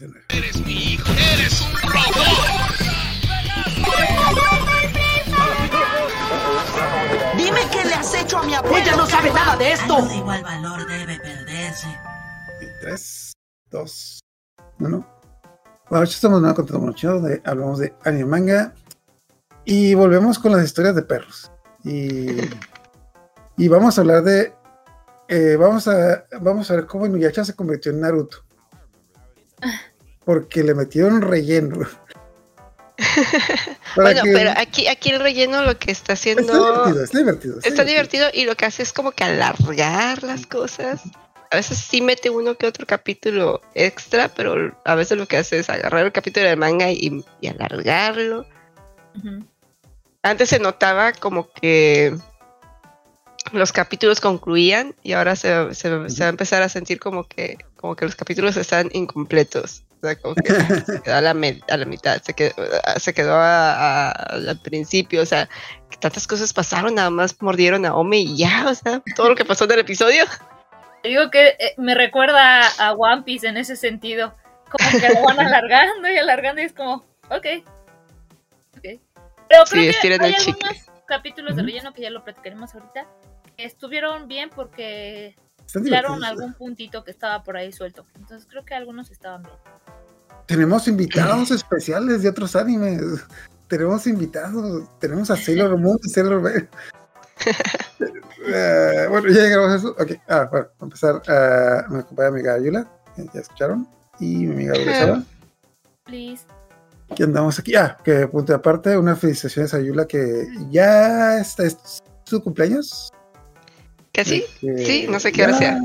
Eres mi hijo, eres un robot. Dime qué le has hecho a mi abuela. Ella no sabe nada de esto. Algo de igual valor debe perderse. Tres, dos, uno. Bueno, ya estamos en un mucho de hablamos de anime manga y volvemos con las historias de perros. Y, y vamos a hablar de eh, vamos a vamos a ver cómo Inuyasha se convirtió en Naruto. Porque le metieron relleno. Bueno, que- pero aquí, aquí el relleno lo que está haciendo Está divertido, está divertido. está divertido y lo que hace es como que alargar las cosas. A veces sí mete uno que otro capítulo extra, pero a veces lo que hace es agarrar el capítulo del manga y, y alargarlo. Antes se notaba como que los capítulos concluían y ahora se, se- se va a empezar a sentir como que, como que los capítulos están incompletos. O sea, como que se quedó a la, me- a la mitad, se quedó, se quedó a- a- al principio. O sea, que tantas cosas pasaron, nada más mordieron a Ome y ya. O sea, todo lo que pasó en el episodio. Te Digo que eh, me recuerda a One Piece en ese sentido. Como que lo van alargando y alargando y es como, ok. Ok. Pero creo Sí, que estiran hay el algunos chicle. capítulos de relleno que ya lo platicaremos ahorita. Que estuvieron bien porque divertidos. algún puntito que estaba por ahí suelto. Entonces creo que algunos estaban bien. Tenemos invitados especiales de otros animes. Tenemos invitados. Tenemos a Sailor Moon y Sailor Moon. Eh, bueno, ya llegamos a eso. Ok, ah, bueno, a empezar. ah, me acompaña mi amiga Ayula. eh, Ya escucharon. Y mi amiga Urizaba. Please. Y andamos aquí. Ah, que punto de aparte, una felicitación a Ayula que ya está, es su cumpleaños. ¿Que sí? Sí, no sé qué hora sea.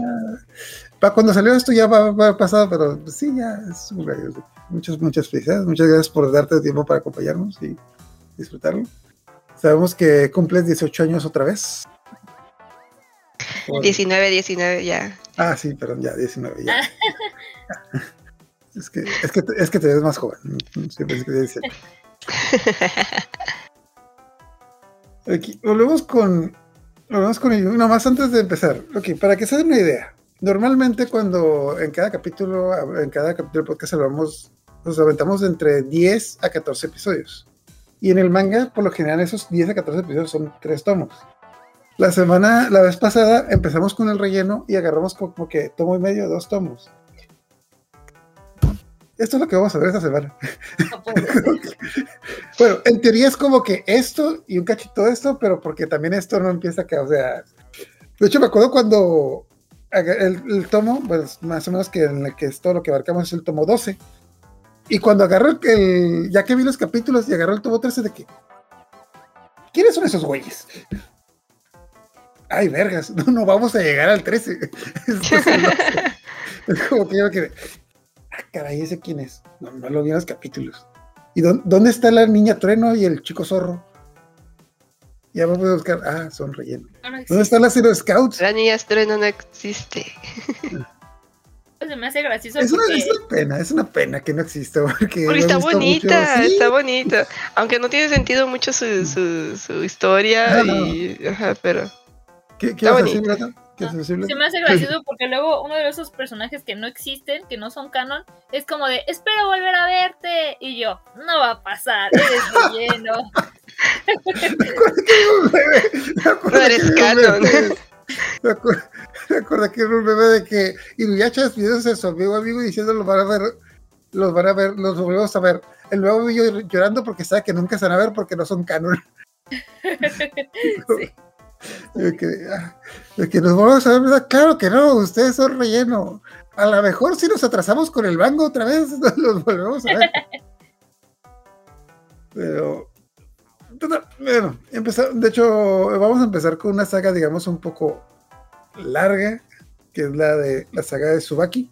Para cuando salió esto ya va, va pasado, pero sí, ya es su cumpleaños. Muchas, muchas felicidades. Muchas gracias por darte tiempo para acompañarnos y disfrutarlo. Sabemos que cumples 18 años otra vez. Por- 19, 19, ya. Ah, sí, perdón, ya, 19, ya. es, que, es, que, te- es que te ves más joven. Siempre es que 18. Aquí, volvemos con. Volvemos con ello. Nada más antes de empezar. Ok, para que se den una idea. Normalmente, cuando en cada capítulo, en cada capítulo del podcast hablamos, nos aventamos de entre 10 a 14 episodios. Y en el manga, por lo general, esos 10 a 14 episodios son tres tomos. La semana, la vez pasada, empezamos con el relleno y agarramos como, que tomo y medio, dos tomos. Esto es lo que vamos a ver esta semana. No. Bueno, en teoría es como que esto y un cachito de esto, pero porque también esto no empieza a o sea. De hecho, me acuerdo cuando el, el tomo, pues más o menos que en el que es todo lo que abarcamos es el tomo 12. Y cuando agarró el, ya que vi los capítulos y agarró el tomo 13 de que. ¿Quiénes son esos güeyes? Ay, vergas, no, no vamos a llegar al 13. Esto es el 12. Es como que yo me quedé. Ah, caray, ¿ese quién es? No, no lo vi en los capítulos. ¿Y dó- dónde está la niña trueno y el chico zorro? Ya vamos a buscar. Ah, son relleno. No, ¿Dónde están las Hero Scouts? La niña estreno no existe. Pues se me hace gracioso Es una, porque es una pena, es una pena que no exista. Porque, está bonita, mucho. Sí, está bonita. Aunque no tiene sentido mucho su, su, su historia, No, no. y, ajá, pero ¿Qué, qué está se me hace gracioso porque luego uno de esos personajes que no existen, que no son canon, es como de espero volver a verte y yo, no va a pasar, eres relleno. No eres que vi un canon. acuerdo que era un bebé de que Inuyasha despidiéndose de su amigo amigo diciendo los van a ver, los van a ver, los volvemos a ver. El nuevo yo llorando porque sabe que nunca se van a ver porque no son canon. Sí. De que, ah, de que nos volvemos a ver, ¿verdad? Claro que no, ustedes son relleno. A lo mejor si nos atrasamos con el banco otra vez, los volvemos a ver. Pero, bueno, empezar, de hecho, vamos a empezar con una saga, digamos, un poco larga, que es la de la saga de Subaki.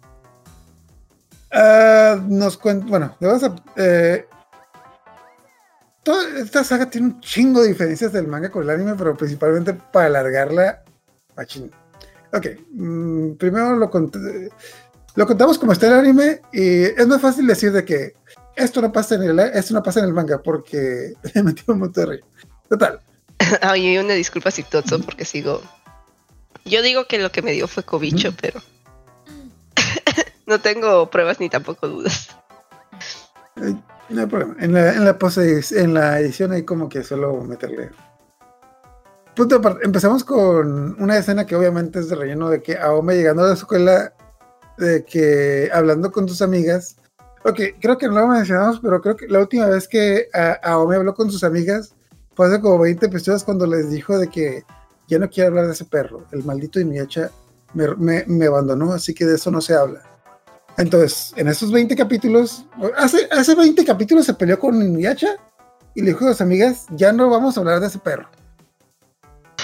Ah, nos cuenta, bueno, le vamos a, eh, esta saga tiene un chingo de diferencias del manga con el anime, pero principalmente para alargarla, machín. Ok, mm, primero lo, cont- lo contamos como está el anime y es más fácil decir de que esto no pasa en el, esto no pasa en el manga porque le metí un montón de relleno. Total, Ay, una disculpa si Totso porque sigo. Yo digo que lo que me dio fue cobicho, pero no tengo pruebas ni tampoco dudas. No hay problema. En la, en la, pose- en la edición hay como que solo meterle. Punto aparte. Empezamos con una escena que obviamente es de relleno de que Aome llegando a la escuela, de que hablando con sus amigas. Ok, creo que no lo mencionamos, pero creo que la última vez que a- Aome habló con sus amigas fue hace como 20 episodios cuando les dijo de que ya no quiere hablar de ese perro. El maldito Inuyasha me, me- me abandonó, así que de eso no se habla. Entonces, en esos 20 capítulos, hace, hace 20 capítulos se peleó con Inuyasha y le dijo a sus amigas, ya no vamos a hablar de ese perro.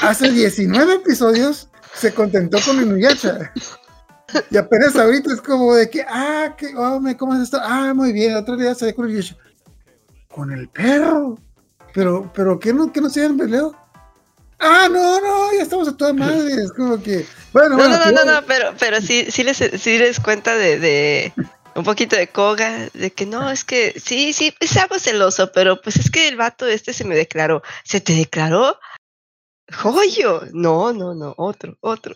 Hace 19 episodios se contentó con Inuyasha. Y apenas ahorita es como de que, ah, que, oh, ¿cómo es esto? Ah, muy bien, otro día se con Inuyasha. Con el perro. Pero, pero, ¿qué no, qué no se habían peleado? Ah, no, no, ya estamos a toda madre. Es como que, bueno, No, bueno, no, no, que- no, no, pero, pero sí, sí les, sí les cuenta de, de un poquito de Koga, de que no, es que sí, sí, pues estaba celoso, pero pues es que el vato este se me declaró. ¿Se te declaró? ¡Joyo! No, no, no, otro, otro.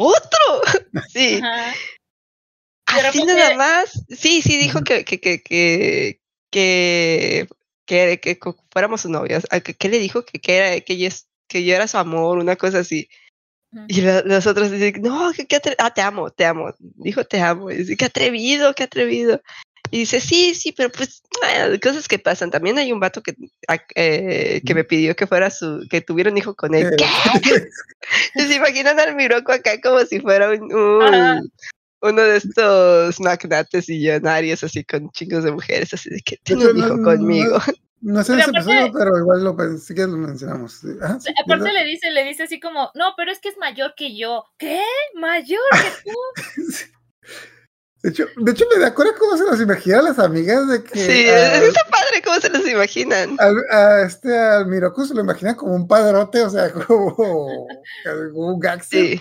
¡Otro! Sí, Ajá. Así nada más. Sí, sí, dijo que, que, que, que, que, que, que fuéramos sus novios. ¿A ¿Qué, le dijo? Que, que, era, que, yo, que yo era su amor, una cosa así. Y la- los otros dicen, no, que, que ah, te amo, te amo. Dijo, te amo. Y dice, qué atrevido, qué atrevido. Y dice, sí, sí, pero pues, cosas que pasan. También hay un vato que, a- eh, que me pidió que fuera su, que tuviera un hijo con él. ¿Qué? Y se imaginan al Miroco acá como si fuera un, un- Ajá. uno de estos magnates y millonarios así con chingos de mujeres, así de que tiene un hijo no- conmigo. No sé Pero ese aparte- episodio, pero igual lo pensé que lo mencionamos. Sí, Aparte ¿verdad? le dice, le dice así como, no, pero es que es mayor que yo. ¿Qué? ¿Mayor que tú? De hecho, de hecho, me da cuenta cómo se los imagina a las amigas de que Sí, a, está padre cómo se los imaginan. al- a este al Miroku se lo imagina como un padrote, o sea, como, como un. Sí.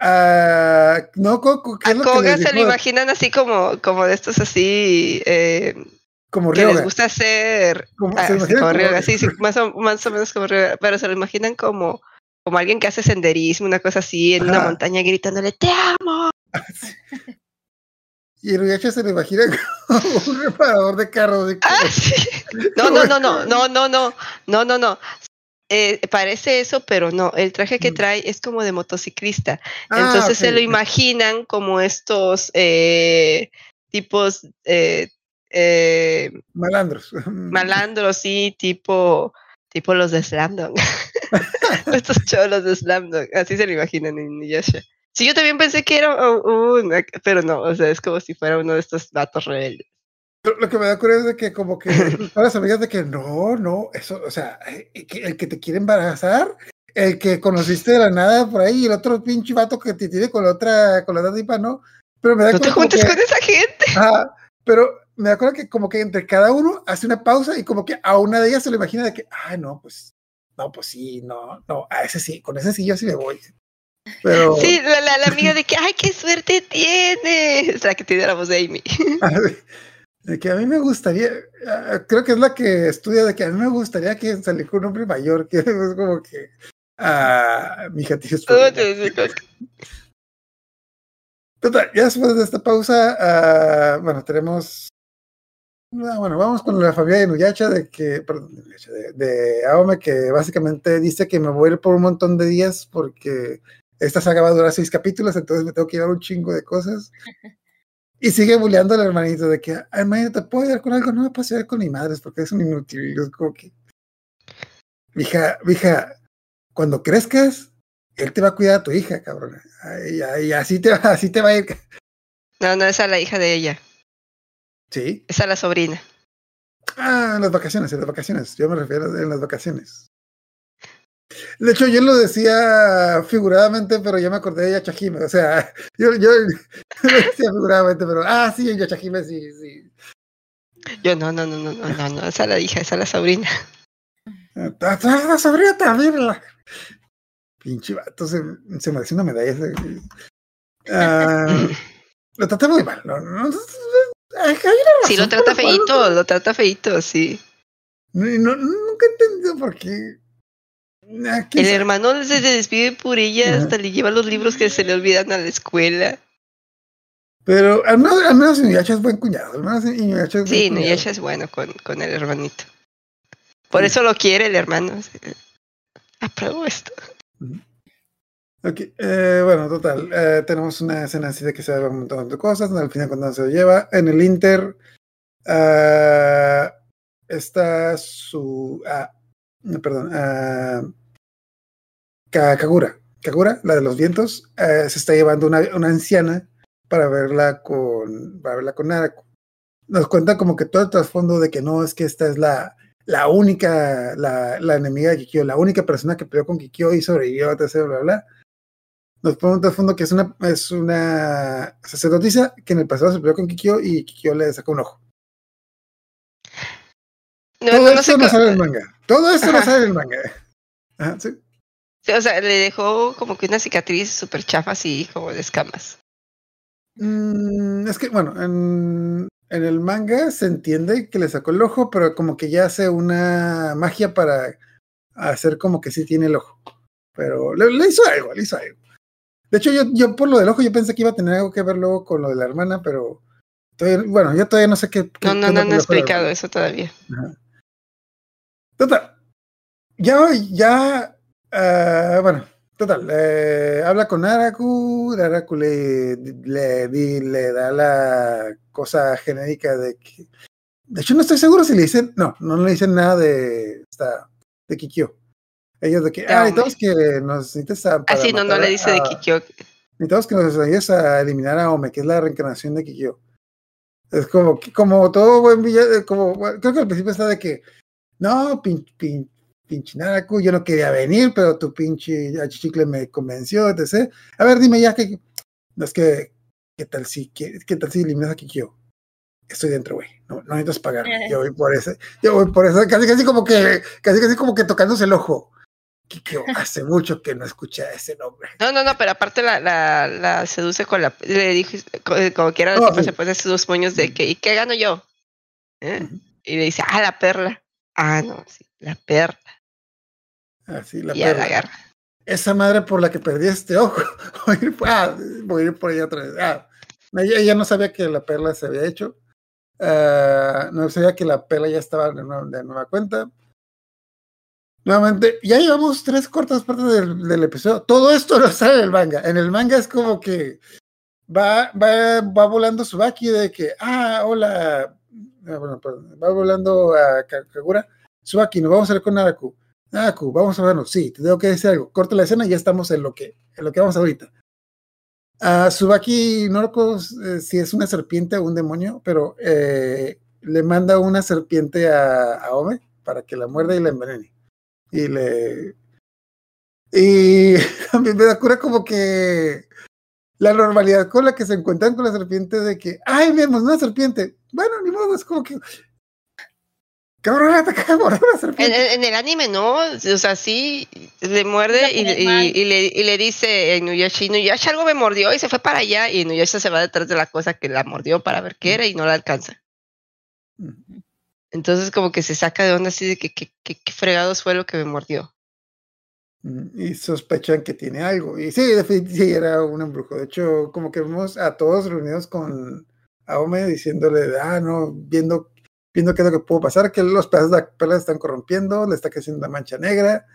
Ah, no, Coco, ¿qué A es lo Koga se lo imaginan así como, como de estos así, eh, Como que les Ryoga. gusta hacer Como- ah, se imaginan como Ryoga, sí, sí, más o, más o menos como Ryoga, pero se lo imaginan como, como alguien que hace senderismo, una cosa así, en una montaña gritándole, te amo. Y Inuyasha se lo imagina como un reparador de carros. de- Ah, sí. No, no, no, no, no, no, no, no, no, no. Eh, parece eso, pero no. El traje que Mm. trae es como de motociclista. Ah, Entonces se lo imaginan como estos eh, tipos eh, eh, Malandros. malandros, sí, tipo, tipo los de Slamdog. estos cholos de Slamdog. Así se lo imaginan en Inuyasha. Sí, yo también pensé que era un, pero no, o sea, es como si fuera uno de estos datos rebeldes. Lo que me da curiosidad es de que como que todas las amigas de que no, no, eso, o sea, eh, el que te quiere embarazar, el que conociste de la nada por ahí, el otro pinche vato que te tiene con la otra, con la otra tipa, no. Pero me da No te juntes que- con esa gente. Pero me da cuenta que como que entre cada uno hace una pausa y como que a una de ellas se lo imagina de que, ah, no, pues, no, pues sí, no, no, a ese sí, con ese sí yo sí me voy. Pero, Sí, la, la, la amiga de que, ay, qué suerte tiene. Es la que tiene la voz de Amy. de que a mí me gustaría, creo que es la que estudia de que a mí me gustaría que saliera un hombre mayor, que es como que, ah, mi hija tienes. Total, ya después de esta pausa, ah, bueno, tenemos. ah, bueno, vamos con la familia de Nuyacha, de que, perdón, de, de Aome, que básicamente dice que me voy a ir por un montón de días porque esta saga va a durar seis capítulos, entonces me tengo que llevar un chingo de cosas. Y sigue bulleando al hermanito de que, "Ay, hermanito, ¿te puedo ayudar con algo? No me puedo ayudar con mi madre porque es un inútil. Y es como que, hija, hija, cuando crezcas, él te va a cuidar a tu hija, cabrón. Ay, así, te va, así te va a ir. No, no, esa es la hija de ella. Sí. Es la sobrina. Ah, en las vacaciones, en las vacaciones. Yo me refiero a en las vacaciones. De hecho, yo lo decía figuradamente, pero ya me acordé de Yachajime. O sea, yo, yo lo decía figuradamente, pero ah, sí, Yachajime sí, sí. Yo, no, no, no, no, no, no, no, esa es la hija, esa es la sobrina. Ah, ah, La sobrina también. La... Pinche vato, se, se merece una medalla. Ah, lo trata muy mal. No, no, no, Sí, lo trata feito, lo trata feito, sí. No- nunca he entendido por qué. Ah, El hermano se despide por ella, hasta le lleva los libros que se le olvidan a la escuela. Pero al menos, al menos Inuyasha es buen cuñado. Al menos Inuyasha es Sí, cuñado. Nuyasha es bueno con, con el hermanito. Por Sí. eso lo quiere el hermano. Apruebo esto. Ok, eh, bueno, total. eh, tenemos una escena así de que se va un montón de cosas. Al final, cuando se lo lleva, en el Inter ah, está su. ah, perdón. ah, Ka- Kagura. Kagura, la de los vientos, eh, se está llevando una, una anciana para verla con. Para verla con Naraku. Nos cuenta como que todo el trasfondo de que no es que esta es la, la única, la, la enemiga de Kikyo, la única persona que peleó con Kikyo y sobrevivió, etc. Bla, bla, bla. Nos pone un trasfondo que es una, es una sacerdotisa que en el pasado se peleó con Kikyo y Kikyo le sacó un ojo. No, Todo no, no esto sé no sale en el manga. Todo esto no Ajá. sale en el manga. Ajá, sí. Sí, O sea, le dejó como que una cicatriz súper chafa así, como de escamas. Mm, es que, bueno, en, en el manga se entiende que le sacó el ojo, pero como que ya hace una magia para hacer como que sí tiene el ojo. Pero le, le hizo algo, le hizo algo. De hecho, yo, yo por lo del ojo, yo pensé que iba a tener algo que ver luego con lo de la hermana, pero todavía- bueno, yo todavía no sé qué. qué- No, no, no ojo de la explicado eso todavía. Total. Ya, ya, ah, bueno, total. eh, habla con Araku, Araku le, le, le da la cosa genérica de que. De hecho, no estoy seguro si le dicen. No, no le dicen nada de esta, de Kikyo. Ellos de que, ah, hombre. necesitamos que nos necesites a. para Así no, no le dice de Kikyo. Necesitamos que nos ayudes a eliminar a Ome, que es la reencarnación de Kikyo. Es como, como todo buen villano, como, creo que al principio está de que, no, pin, pin- pinche Naraku, yo no quería venir, pero tu pinche achichicle me convenció, etc. A ver, dime ya que, no es que, ¿qué tal si, qué, qué tal si eliminas a Kikyo? Estoy dentro, güey, no, no necesitas pagarme, yo voy por ese, yo voy por eso, casi casi como que, casi casi como que tocándose el ojo. Kikyo, hace mucho que no escucha ese nombre. No, no, no, pero aparte la, la, la seduce con la. Le dije, co- como quiera, No, sí. se pone sus moños de que, ¿y qué gano yo? ¿Eh? Y le dice, ah, la perla. Ah, no, sí, la perla. Así, la y ya la perra. agarra. esa madre por la que perdí este ojo. voy, a ir, por- ah, voy a ir por ella otra vez. Ah, ella, ella no sabía que la perla se había hecho. Ah, no sabía que la perla ya estaba de nueva, de nueva cuenta. Nuevamente, ya llevamos tres cortas partes del, del episodio. Todo esto no sale en el manga. En el manga es como que va, va, va volando Subaki de que, ah, hola. Ah, bueno, perdón, va volando a Ka- Kagura. Subaki, nos vamos a ver con Naraku. Naraku, vamos a vernos. Sí, te tengo que decir algo. Corta la escena y ya estamos en lo que, en lo que vamos ahorita. A Subaki, no recuerdo eh, si es una serpiente o un demonio, pero eh, le manda una serpiente a, a Ome para que la muerda y la envenene. Y le. Y también me da cura como que la normalidad con la que se encuentran con la serpiente de que, ay, vemos una serpiente. Bueno, ni modo, es como que. Cabrón, ataca a morder una En, serpiente. en- en el anime no, o sea, sí, le muerde y, le, y le dice a Inuyasha, Inuyasha algo me mordió y se fue para allá y Inuyasha se va detrás de la cosa que la mordió para ver qué era y no la alcanza. Entonces como que se saca de onda así de que qué que, que fregados fue lo que me mordió. Y sospechan que tiene algo. Y sí, definitivamente era un embrujo. De hecho, como que vemos a todos reunidos con Aome diciéndole, ah, no, viendo, viendo qué es lo que pudo pasar, que los pedazos de la perla se están corrompiendo, le está creciendo una mancha negra.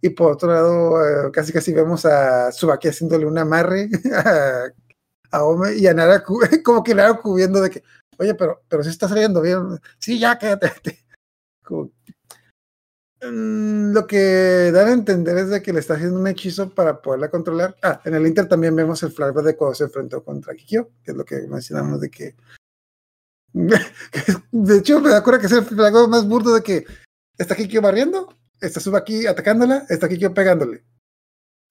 Y por otro lado, eh, casi casi vemos a Subaki haciéndole un amarre a Aome y a Naraku, como que Naraku viendo de que, oye, pero, pero sí está saliendo bien. Sí, ya, quédate. Lo que dan a entender es de que le está haciendo un hechizo para poderla controlar. Ah, en el Inter también vemos el flashback de cuando se enfrentó contra Kikyo, que es lo que mencionamos de que. De hecho, me da cuenta que es el flashback más burdo de que está Kikyo barriendo, está Subaki atacándola, está Kikyo pegándole.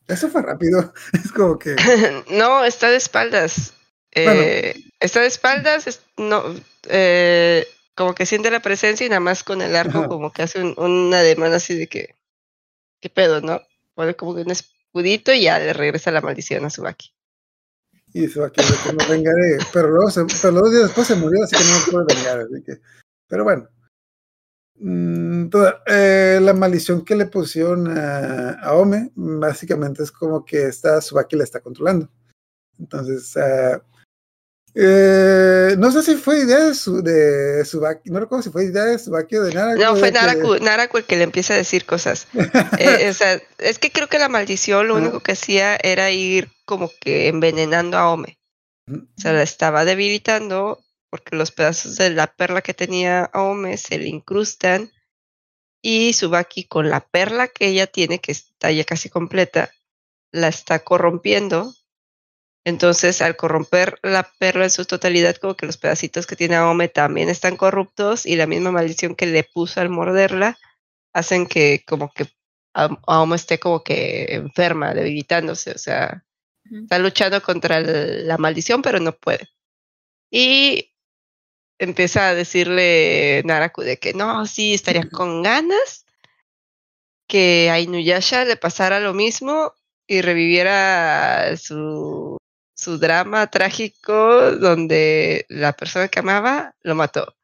Eso fue rápido. Es como que. no, está de espaldas. Eh, Está de espaldas, es- no, eh, como que siente la presencia y nada más con el arco Ajá. como que hace un, un ademán así de que, ¿qué pedo, no? Pone como que un escudito y ya le regresa la maldición a Subaki. Y Subaki de que no vengaré. Pero luego, se, pero luego días después se murió, así que no me puedo vengar. Así que, pero bueno. Mm, toda- eh, la maldición que le pusieron a, a Ome, básicamente es como que esta Subaki la está controlando. Entonces, ah, Eh, no sé si fue idea de su de Subaki, no recuerdo si fue idea de Subaki o de Naraku. No, fue que- Naraku, Naraku el que le empieza a decir cosas. Eh, o sea, es que creo que la maldición lo único que hacía era ir como que envenenando a Ome. O sea, la estaba debilitando porque los pedazos de la perla que tenía Ome se le incrustan y Subaki con la perla que ella tiene, que está ya casi completa, la está corrompiendo. Entonces, al corromper la perla en su totalidad, como que los pedacitos que tiene Ome también están corruptos y la misma maldición que le puso al morderla hacen que como que Aomo esté como que enferma, debilitándose, o sea, está luchando contra la maldición, pero no puede. Y empieza a decirle Naraku de que no, sí, estaría con ganas que a Inuyasha le pasara lo mismo y reviviera su, su drama trágico donde la persona que amaba lo mató.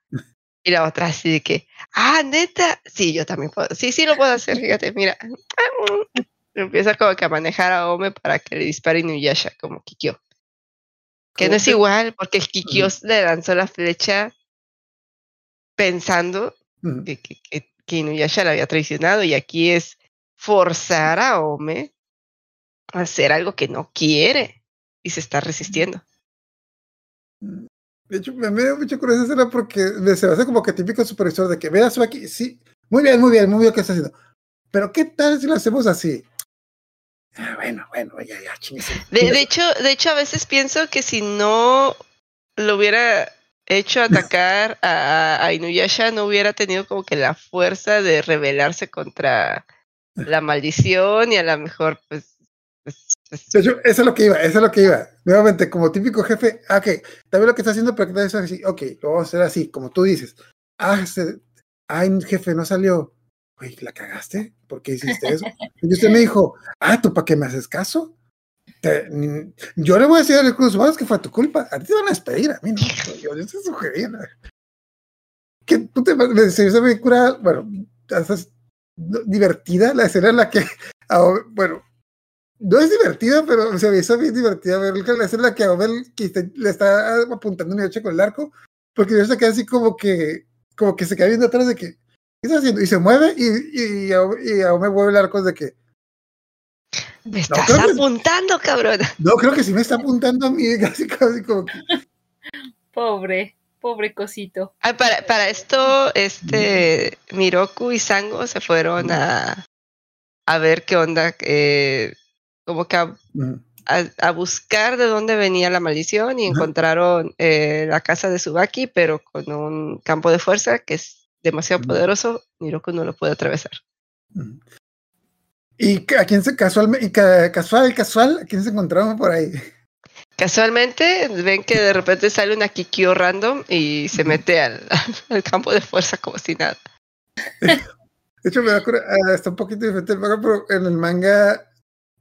Y la otra así de que, ah, neta, sí, yo también puedo, sí, sí lo puedo hacer, fíjate, mira. Empieza como que a manejar a Ome para que le dispare Inuyasha, como Kikyo. Que no es que- igual, porque Kikyo le lanzó la flecha pensando que, que- que Inuyasha la había traicionado y aquí es forzar a Ome a hacer algo que no quiere y se está resistiendo. De hecho, me, dio mucha curiosidad porque se hace como que típico supervisor de que veas aquí, sí, muy bien, muy bien, muy bien que está haciendo. Pero ¿qué tal si lo hacemos así? Ah, bueno, bueno, ya, ya, chingues. De, de hecho, de hecho, a veces pienso que si no lo hubiera hecho atacar a, a Inuyasha, no hubiera tenido como que la fuerza de rebelarse contra la maldición y a lo mejor, pues, De hecho, eso es lo que iba, eso es lo que iba. Nuevamente, como típico jefe, ah, ok, también lo que está haciendo, pero que tal vez así, ok, lo vamos a hacer así, como tú dices. Ah, se- ay, jefe, no salió. Güey, ¿la cagaste? ¿Por qué hiciste eso? Y usted me dijo, ah, ¿tú para qué me haces caso? Te- yo le voy a decir a los recursos humanos que fue tu culpa. A ti te van a despedir, a mí no. Yo, yo te sugerí. ¿no? Que tú te me se me curada, bueno, divertida la escena en la que, ah, bueno, no es divertida, pero se me hizo bien divertida ver la escena que a Obel que está- le está apuntando un hecho con el arco, porque yo se queda así como que, como que se queda viendo atrás de que, ¿qué está haciendo? Y se mueve y, y, a- y a Ome mueve el arco de que, me estás que- apuntando, cabrón. no, creo que sí me está apuntando a mí, casi, casi como que, Pobre, pobre cosito. Ah, para, para esto, este Miroku y Sango se fueron a, a ver qué onda, eh, como que a, "Mm, a- a buscar de dónde venía la maldición y encontraron eh, la casa de Subaki, pero con un campo de fuerza que es demasiado poderoso, Miroku no lo puede atravesar. mm". Y a quién se casual, y ca- casual, casual, a quién se encontraron por ahí. Casualmente ven que de repente sale una Kikyo random y se mete al, al campo de fuerza como si nada. De hecho, me da cura- ah, está un poquito diferente el manga, pero en el manga,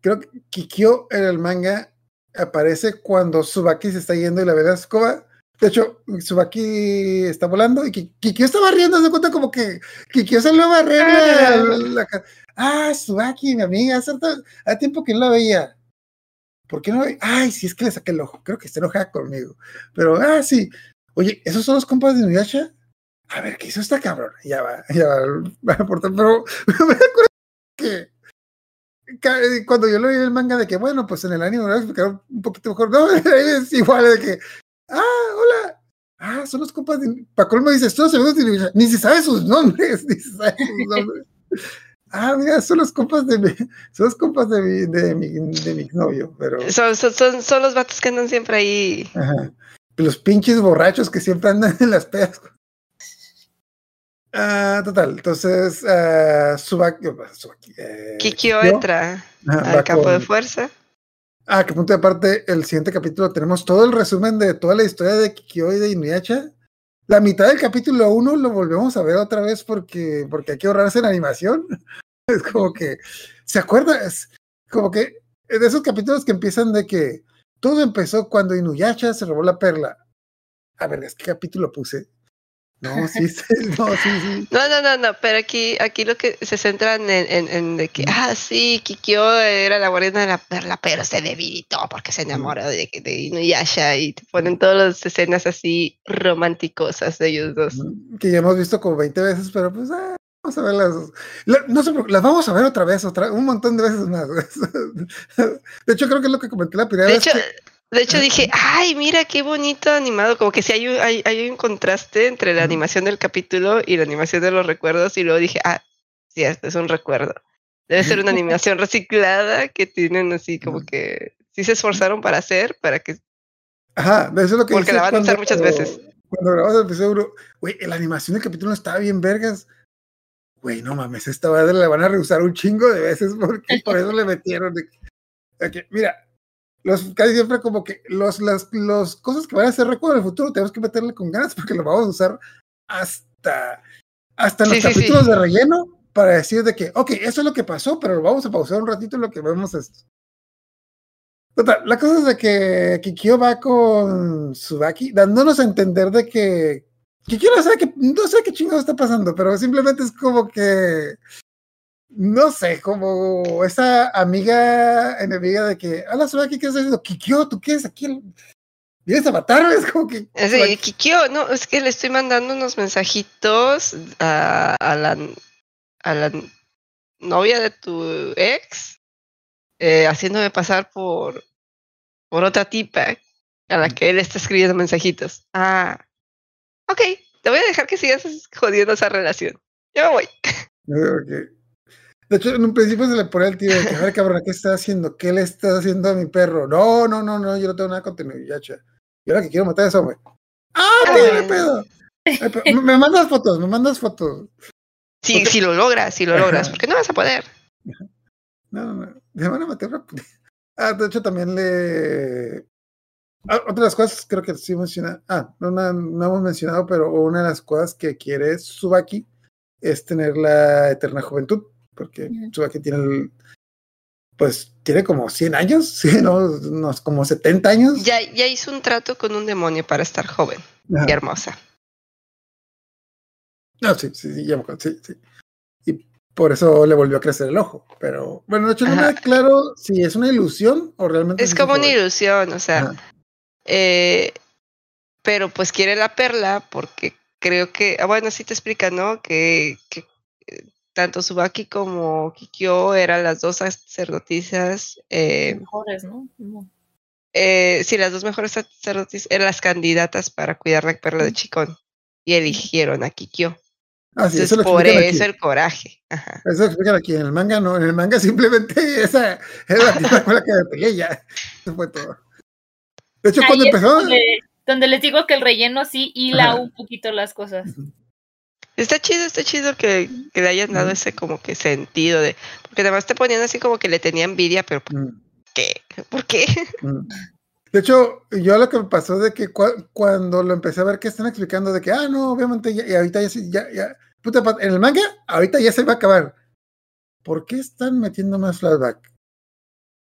creo que Kikyo en el manga aparece cuando Subaki se está yendo y la ve la escoba. De hecho, Subaki está volando y Ki- Kikyo está barriendo, se cuenta como que Kikyo salió a barrer la, la- la ca- Ah, Subaki, mi amiga, hace, tiempo que no la veía. ¿Por qué no? Ay, sí, es que le saqué el ojo. Creo que está enojada conmigo. Pero, ah, sí. Oye, ¿esos son los compas de Inuyasha? A ver, ¿qué hizo esta cabrón? Ya va, ya va, va a aportar, pero me acuerdo que cuando yo en el manga de que, bueno, pues en el anime me lo explicaron un poquito mejor. No, es igual de que, ah, hola. Ah, son los compas de. Pacol me dice, todos amigos de. Ni se sabe sus nombres, ni se sabe sus nombres. Ah, mira, son los compas de mi, son los compas de mi, de mi, de mi novio, pero. Son, son, son, son los vatos que andan siempre ahí. Ajá. Los pinches borrachos que siempre andan en las pedas. Ah, total. Entonces, ah, Subaki, Subaki, eh, Kikyo Kikyo, entra ajá, al campo de fuerza. Ah, que punto de aparte, el siguiente capítulo tenemos todo el resumen de toda la historia de Kikyo y de Inuyasha. La mitad del capítulo 1 lo volvemos a ver otra vez porque, porque hay que ahorrarse en animación. Es como que, ¿se acuerda? Es como que de esos capítulos que empiezan de que todo empezó cuando Inuyasha se robó la perla. A ver, ¿es qué capítulo puse? No, sí, sí, no, sí, sí. No, no, no, no, pero aquí, aquí lo que se centran en, en, en de que, ah, sí, Kikyo era la guardiana de la perla, pero se debilitó porque se enamoró de, de Inuyasha y te ponen todas las escenas así románticosas de ellos dos. Que ya hemos visto como 20 veces, pero pues, ah, vamos a verlas. La- no sé, las vamos a ver otra vez, otra, un montón de veces más. De hecho, creo que es lo que comenté la primera De vez. hecho, que- de hecho dije, ay, mira qué bonito animado, como que sí hay un, hay, hay un contraste entre la animación del capítulo y la animación de los recuerdos y luego dije, ah, sí, este es un recuerdo. Debe ser una animación reciclada que tienen así como que sí se esforzaron para hacer, para que Ajá, eso es lo que Porque la van a usar muchas veces. Cuando grabamos el episodio, güey, la animación del capítulo estaba bien vergas. Güey, no mames, esta madre la van a reusar un chingo de veces porque por eso le metieron. de que, mira, los casi siempre como que los, las los cosas que van a ser recuerdo del futuro tenemos que meterle con ganas porque lo vamos a usar hasta, hasta los Sí, sí, sí. capítulos de relleno para decir de que, ok, eso es lo que pasó, pero lo vamos a pausar un ratito en lo que vemos esto. Total, la cosa es de que Kikyo va con Tsubaki, dándonos a entender de que Kikyo no sabe que, no sé qué chingado está pasando, pero simplemente es como que, no sé, como esa amiga enemiga de que, hola Tsubaki, ¿qué estás haciendo? Kikyo, ¿tú qué es aquí? ¿Vienes a matarme? Es como que... De, Kikyo, no, es que le estoy mandando unos mensajitos a, a la a la novia de tu ex, eh, haciéndome pasar por por otra tipa a la que él está escribiendo mensajitos. Ah, ok, te voy a dejar que sigas jodiendo esa relación. Yo me voy. De hecho, en un principio se le pone el tío de que, a ver, cabrón, ¿qué está haciendo? ¿Qué le está haciendo a mi perro? No, no, no, no, yo no tengo nada con Yacha. Yo ahora que quiero matar a ese hombre. ¡Ah, bueno. pedo! Me- mandas fotos, me mandas fotos. Si, Ok. si lo logras, si lo logras, porque no vas a poder. No, no, no. Me van a matar rápido. Ah, de hecho, también le. Ah, otra de las cosas, creo que sí menciona. Ah, no, no, no hemos mencionado, pero una de las cosas que quiere Tsubaki es tener la eterna juventud. Porque Ujú. Tsubaki tiene el. Pues tiene como 100 años, sí, no, unos como 70 años. Ya, ya hizo un trato con un demonio para estar joven Ajá. y hermosa. No, sí, sí, sí, ya me acuerdo, sí, sí. Y por eso le volvió a crecer el ojo. Pero bueno, de hecho no me claro si es una ilusión o realmente Es como una joven. ilusión, o sea, eh, pero pues quiere la perla porque creo que, ah, bueno, sí te explica, ¿no? Que, que eh, tanto Subaki como Kikyo eran las dos sacerdotisas, eh, Mejores, ¿no? No. eh, sí, las dos mejores sacerdotisas eran las candidatas para cuidar la perla de Chicón y eligieron a Kikyo. Ah, sí, Entonces, eso lo por eso aquí. el coraje. Ajá. Eso lo explican aquí. En el manga no. En el manga simplemente esa era la tipa con la que peleé ya. Eso fue todo. De hecho, Ahí cuando empezó. donde, donde les digo que el relleno sí hila Ajá. un poquito las cosas. Está chido, está chido que, que le hayan dado ese como que sentido de, porque además te ponían así como que le tenía envidia, pero ¿por Mm, qué? ¿Por qué? mm. De hecho, yo lo que me pasó de que cua- cuando lo empecé a ver que están explicando de que, ah, no, obviamente, ya, y ahorita ya, ya, ya, puta, en el manga, ahorita ya se va a acabar. ¿Por qué están metiendo más flashback?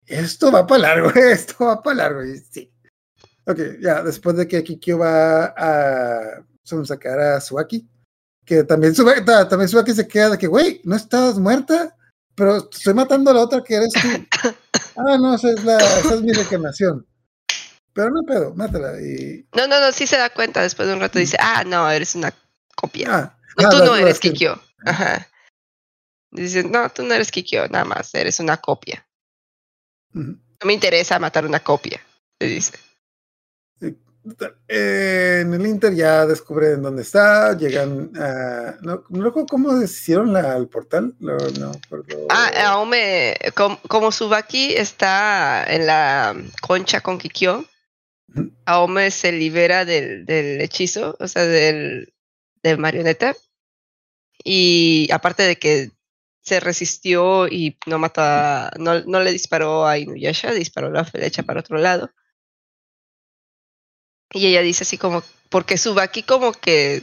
Esto va para largo, esto va para largo, y sí. Ok, ya, después de que Kikyo va a sacar a Suaki, que también ta- también Suaki se queda de que, güey, no estás muerta, pero estoy matando a la otra que eres tú. ah, no, esa es, la, esa es mi reencarnación. Pero no pedo, mátala. Y, No, no, no, sí se da cuenta después de un rato, dice, ah, no, eres una copia. ah, no, ah, tú no eres que- Kikyo. Ajá. Dice, no, tú no eres Kikyo, nada más, eres una copia. No me interesa matar una copia, le dice. Eh, en el Inter ya descubren dónde está, llegan a... No, cómo hicieron la, al portal. No, no. Ah, Aome, com- como Subaki está en la concha con Kikyo. Aome se libera del, del hechizo, o sea, del, del marioneta. Y aparte de que se resistió y no mató a, no, no le disparó a Inuyasha, disparó la flecha para otro lado. Y ella dice así como, porque Subaki como que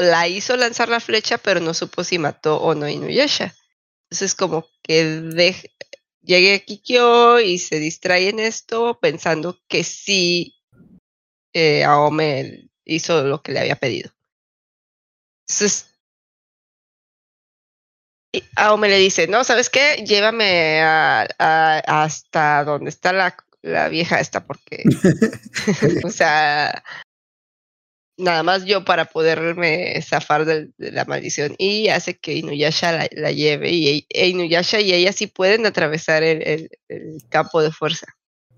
la hizo lanzar la flecha, pero no supo si mató o no Inuyasha. Entonces como que llegue Kikyo y se distrae en esto pensando que sí eh, Aome hizo lo que le había pedido. Entonces, Aome le dice, no, ¿sabes qué? Llévame hasta donde está la, la vieja esta, porque, o sea, nada más yo para poderme zafar de, la maldición. Y hace que Inuyasha la, la lleve y e- Inuyasha y ella sí pueden atravesar el, el- el campo de fuerza.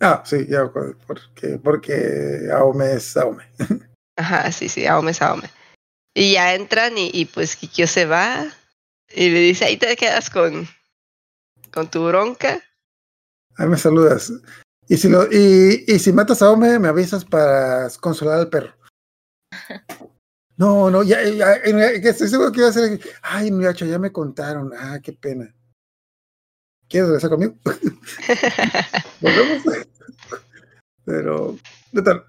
Ah, sí, ya, porque, porque Aome es Aome. Ajá, sí, sí, Aome es Aome. Y ya entran y, y pues Kikyo se va y le dice, ahí te quedas con, con tu bronca. Ahí me saludas. Y si, lo, y, y si matas a Aome, me avisas para consolar al perro. No, no, ya, ya, estoy seguro que iba a ser. Ay, muchacho, ya me contaron. Ah, qué pena. ¿Quieres regresar conmigo? Volvemos. Pero,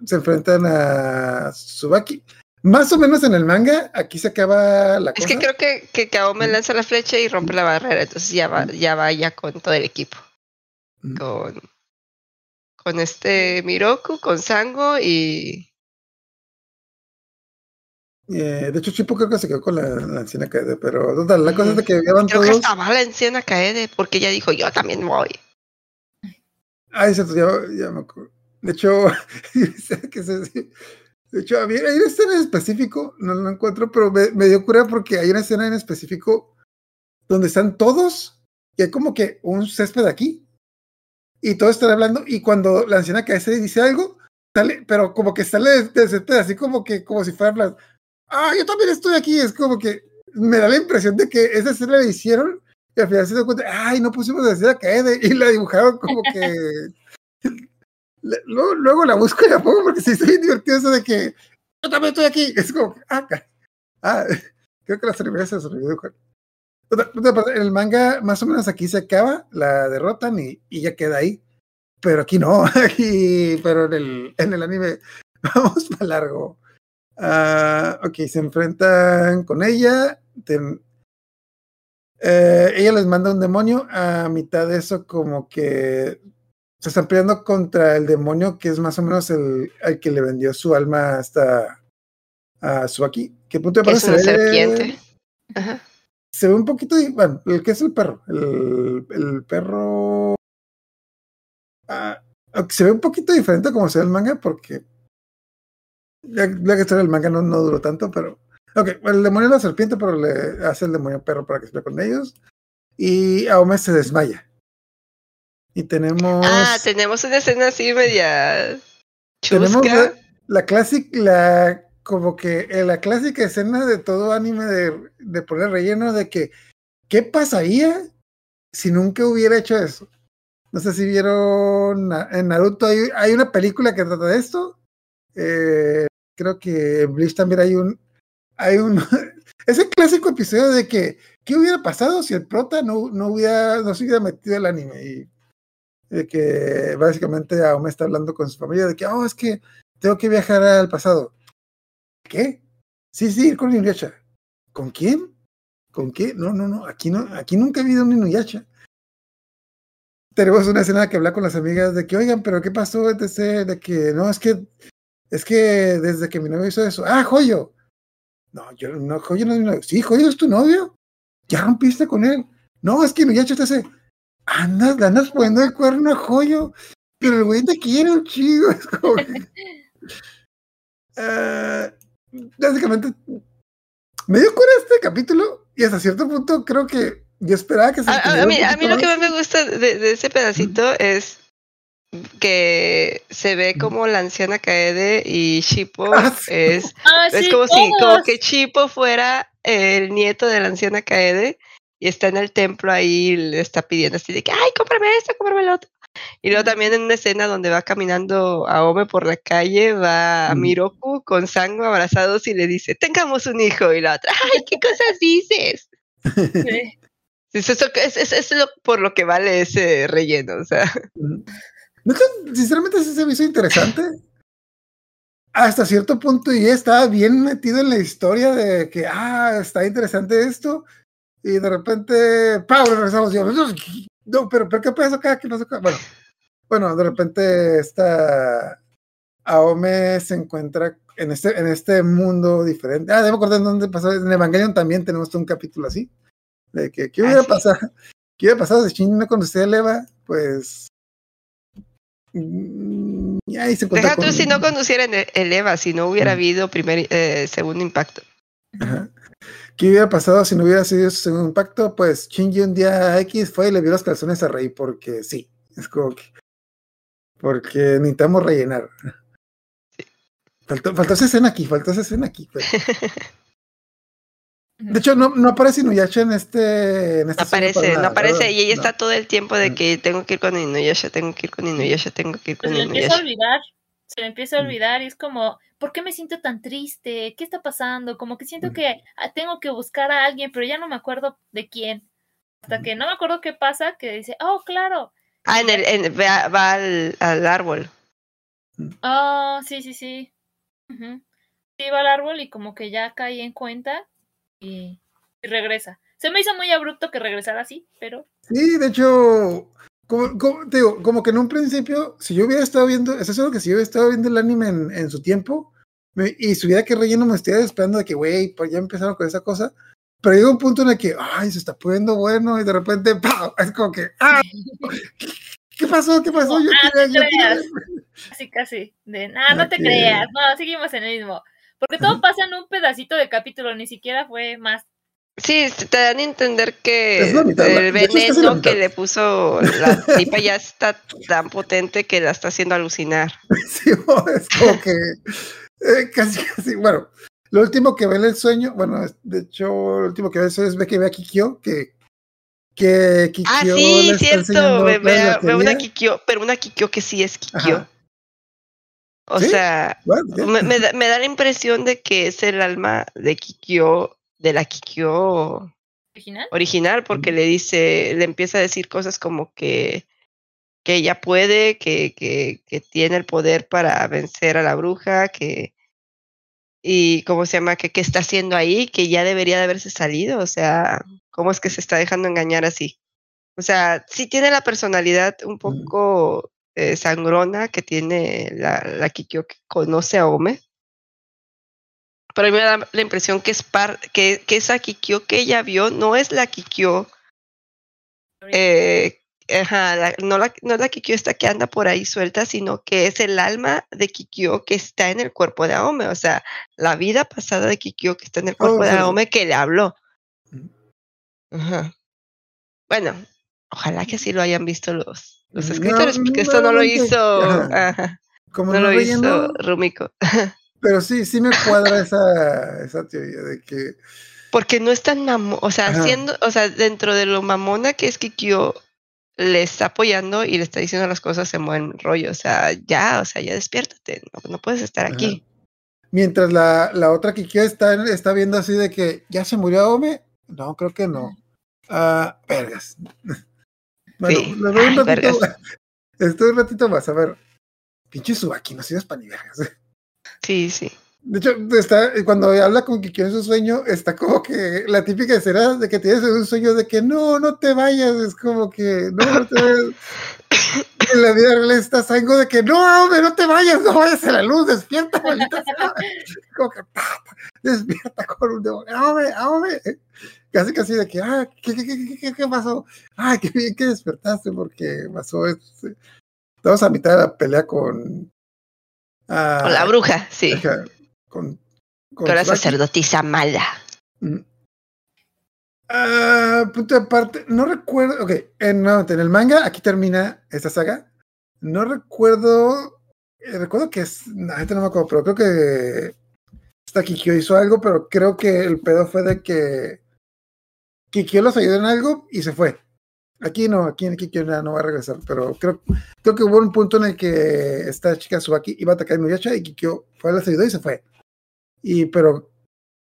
se enfrentan a Tsubaki. Más o menos en el manga, aquí se acaba la Es cosa. que creo que, que Kaome lanza la flecha y rompe la barrera, entonces ya va, ya va ya con todo el equipo. Con, con este Miroku, con Sango y. Eh, de hecho, Chipo creo que se quedó con la, la anciana Kaede, pero total, la cosa es que van Creo que todos. hasta va la anciana Kaede, porque ella dijo, yo también voy. Ay, cierto, ya, ya me acuerdo. De hecho, que se- de hecho, había, hay una escena en específico, no la encuentro, pero me, me dio cura porque hay una escena en específico donde están todos y hay como que un césped aquí y todos están hablando y cuando la anciana que se dice algo, sale, pero como que sale césped así como que, como si fuera, ah, yo también estoy aquí, es como que me da la impresión de que esa escena la hicieron y al final se dio cuenta, ay, no pusimos la escena Kaede y la dibujaron como que Luego, la busco y la pongo porque está bien divertido eso de que yo también estoy aquí. Es como, que, ah, ah, creo que la cerveza se olvidó el manga, más o menos aquí se acaba, la derrotan y, y ya queda ahí. Pero aquí no, aquí, pero en el, en el anime vamos para largo. Ah, ok, se enfrentan con ella. eh, ella les manda un demonio. A mitad de eso, como que se están peleando contra el demonio que es más o menos el, el que le vendió su alma hasta a Suaki. ¿Qué punto de es una serpiente. Ajá. Se ve un poquito, bueno, el que es el perro, el, el perro ah, se ve un poquito diferente como se ve el manga porque ya, ya que está el manga no, no duró tanto, pero ok, el demonio es la serpiente, pero le hace el demonio perro para que se pelee con ellos y Aome se desmaya. Y tenemos Ah, tenemos una escena así media Tenemos chusca. la, la clásica, la como que eh, la clásica escena de todo anime de, de poner relleno de que ¿qué pasaría si nunca hubiera hecho eso? No sé si vieron en Naruto hay, hay una película que trata de esto. Eh, creo que en Bleach también hay un hay un ese clásico episodio de que ¿qué hubiera pasado si el prota no, no hubiera no se hubiera metido el anime? Y de que básicamente Aome está hablando con su familia de que, oh, es que tengo que viajar al pasado. ¿Qué? Sí, sí, ir con Inuyasha. ¿Con quién? ¿Con qué? No, no, no, aquí no, aquí nunca ha habido un Inuyasha. Tenemos una escena que habla con las amigas de que, oigan, pero ¿qué pasó? Etc, de que, no, es que, es que desde que mi novio hizo eso, ah, Joyo. No, yo, no, Joyo no es mi novio. Sí, Joyo es tu novio. Ya rompiste con él. No, es que Inuyasha te hace, andas, le andas poniendo el cuerno a Joyo, pero el güey te quiere un chido. Es como que- Ah, básicamente, me dio cura este capítulo y hasta cierto punto creo que yo esperaba que se A, a- mí, a mí lo que más. me gusta de, de ese pedacito es que se ve como la anciana Kaede y Shippo Ah, sí. es, Ah, es sí, como si como que Shippo fuera el nieto de la anciana Kaede y está en el templo ahí y le está pidiendo así de que ay cómprame esto, cómprame lo otro. Y luego también en una escena donde va caminando Aome por la calle, va a Mm. Miroku con Sango abrazados y le dice, tengamos un hijo. Y la otra, ay, ¿qué cosas dices? Es, eso, es, es- es lo, por lo que vale ese relleno, o sea. No sinceramente sí se me hizo interesante. Hasta cierto punto y estaba bien metido en la historia de que, ah, está interesante esto. Y de repente, ¡pau! Regresamos. Yo, no, pero, pero ¿qué pasó acá? ¿Qué acá? Bueno, bueno, de repente está Aome se encuentra en este, en este mundo diferente. Ah, debo acordar dónde pasó. En Evangelion también tenemos un capítulo así. De que, ¿qué hubiera Ah, sí. pasado? ¿Qué hubiera pasado si Shin no conocía a Eleva? Pues. mm, Y ahí se Deja tú con- si no conduciera en el, el EVA, si no hubiera habido primer, eh, segundo impacto. Ajá. ¿Qué hubiera pasado si no hubiera sido su segundo impacto? Pues Shinji un día X fue y le vio los calzones a Rey porque sí. Es como que. Porque necesitamos rellenar. Faltó, faltó esa escena aquí, faltó esa escena aquí. pero- De hecho, no, no aparece Inuyasha en este. En No aparece, no aparece. Y ella No. está todo el tiempo de Mm. que tengo que ir con Inuyasha, tengo que ir con Inuyasha, tengo que ir Pues con empieza a Inuyasha. olvidar. Se le empieza a Mm. olvidar y es como, ¿por qué me siento tan triste? ¿Qué está pasando? Como que siento Mm. que ah, tengo que buscar a alguien, pero ya no me acuerdo de quién. Hasta que no me acuerdo qué pasa, que dice, oh, claro. Ah, en el, en- va, va al, al árbol. Oh, sí, sí, sí. Sí, va al árbol y como que ya cae en cuenta y, y regresa. Se me hizo muy abrupto que regresara así, pero Sí, de hecho. Como, como- te digo, como que en un principio, si yo hubiera estado viendo, eso es algo que si yo hubiera estado viendo el anime en, en su tiempo, me- y si hubiera que relleno me estuviera esperando de que, güey, pues ya empezaron con esa cosa, pero llega un punto en el que, ay, se está poniendo bueno, y de repente, ¡pau! Es como que, ¡ah! ¿Qué pasó? ¿Qué pasó? Yo Ah, quería, creas. casi, casi. De, nada, no te Ok. creas. No, seguimos en el mismo. Porque todo pasa en un pedacito de capítulo, ni siquiera fue más. Sí, te dan a entender que mitad, el es veneno que le puso la tipa ya está tan potente que la está haciendo alucinar. Sí, es como que eh, casi, casi, bueno, lo último que ve en el sueño, bueno, de hecho, lo último que ve es ve que ve a Kikyo, que, que Kikyo Ah, sí, cierto. Ve, una. Kikyo, pero una Kikyo que sí es Kikyo. Ajá. O ¿Sí? sea, Bueno, ya. me, me da, me da la impresión de que es el alma de Kikyo, de la Kikyo ¿Original? original, porque le dice, le empieza a decir cosas como que, que ella puede, que, que, que tiene el poder para vencer a la bruja, que y cómo se llama, que qué está haciendo ahí, que ya debería de haberse salido, o sea, cómo es que se está dejando engañar así. O sea, sí tiene la personalidad un poco eh, sangrona que tiene la, la Kikyo que conoce a Ome. Pero a mí me da la impresión que es par, que, que esa Kikyo que ella vio no es la Kikyo eh, ajá, la- no, la, no es la Kikyo esta que anda por ahí suelta, sino que es el alma de Kikyo que está en el cuerpo de Aome, o sea, la vida pasada de Kikyo que está en el cuerpo Oh, de sí, sí. Aome que le habló. Ujú. Ajá. Bueno, ojalá que así lo hayan visto los, los No, escritores, porque esto no lo hizo, ajá. ajá, Como no lo relleno, hizo Rumiko. pero sí, sí me cuadra esa, esa teoría de que Porque no es tan mamón, o sea, Ajá. siendo, o sea, dentro de lo mamona que es Kikyo, le está apoyando y le está diciendo las cosas en buen rollo, o sea, ya, o sea, ya despiértate, no, no puedes estar Ajá. aquí. mientras la, la otra Kikyo está, está viendo así de que ya se murió Aome, no, creo que no. Ah, vergas. Bueno, Sí. le doy un ratito, estoy un ratito más, a ver. Pinche Subaki, no sirves para ni vergas. Sí, sí. De hecho, está, cuando habla con Kikyo en su sueño, está como que la típica escena de que tienes un sueño de que no, no te vayas, es como que no, no te vayas. en la vida real estás algo de que no, hombre, no te vayas, no vayas a la luz, despierta, maldita. Como que despierta con un demonio, hombre, hombre. Casi, casi de que, ah, ¿qué, qué, qué, qué, qué pasó? Ah, qué bien que despertaste porque pasó esto. Estamos a mitad de la pelea con. Ah, Con la bruja, sí. Ajá, con, con la sacerdotisa mala. Mm. Ah, punto de aparte, no recuerdo, ok, en, nuevamente, en el manga, aquí termina esta saga, no recuerdo, eh, recuerdo que es, no, ahorita no me acuerdo, pero creo que esta Kikyo hizo algo, pero creo que el pedo fue de que Kikyo los ayudó en algo y se fue. Aquí no, aquí en ya no va a regresar, pero creo, creo que hubo un punto en el que esta chica Subaki iba a atacar a Inuyasha y Kikyo fue, los ayudó y se fue. Y, pero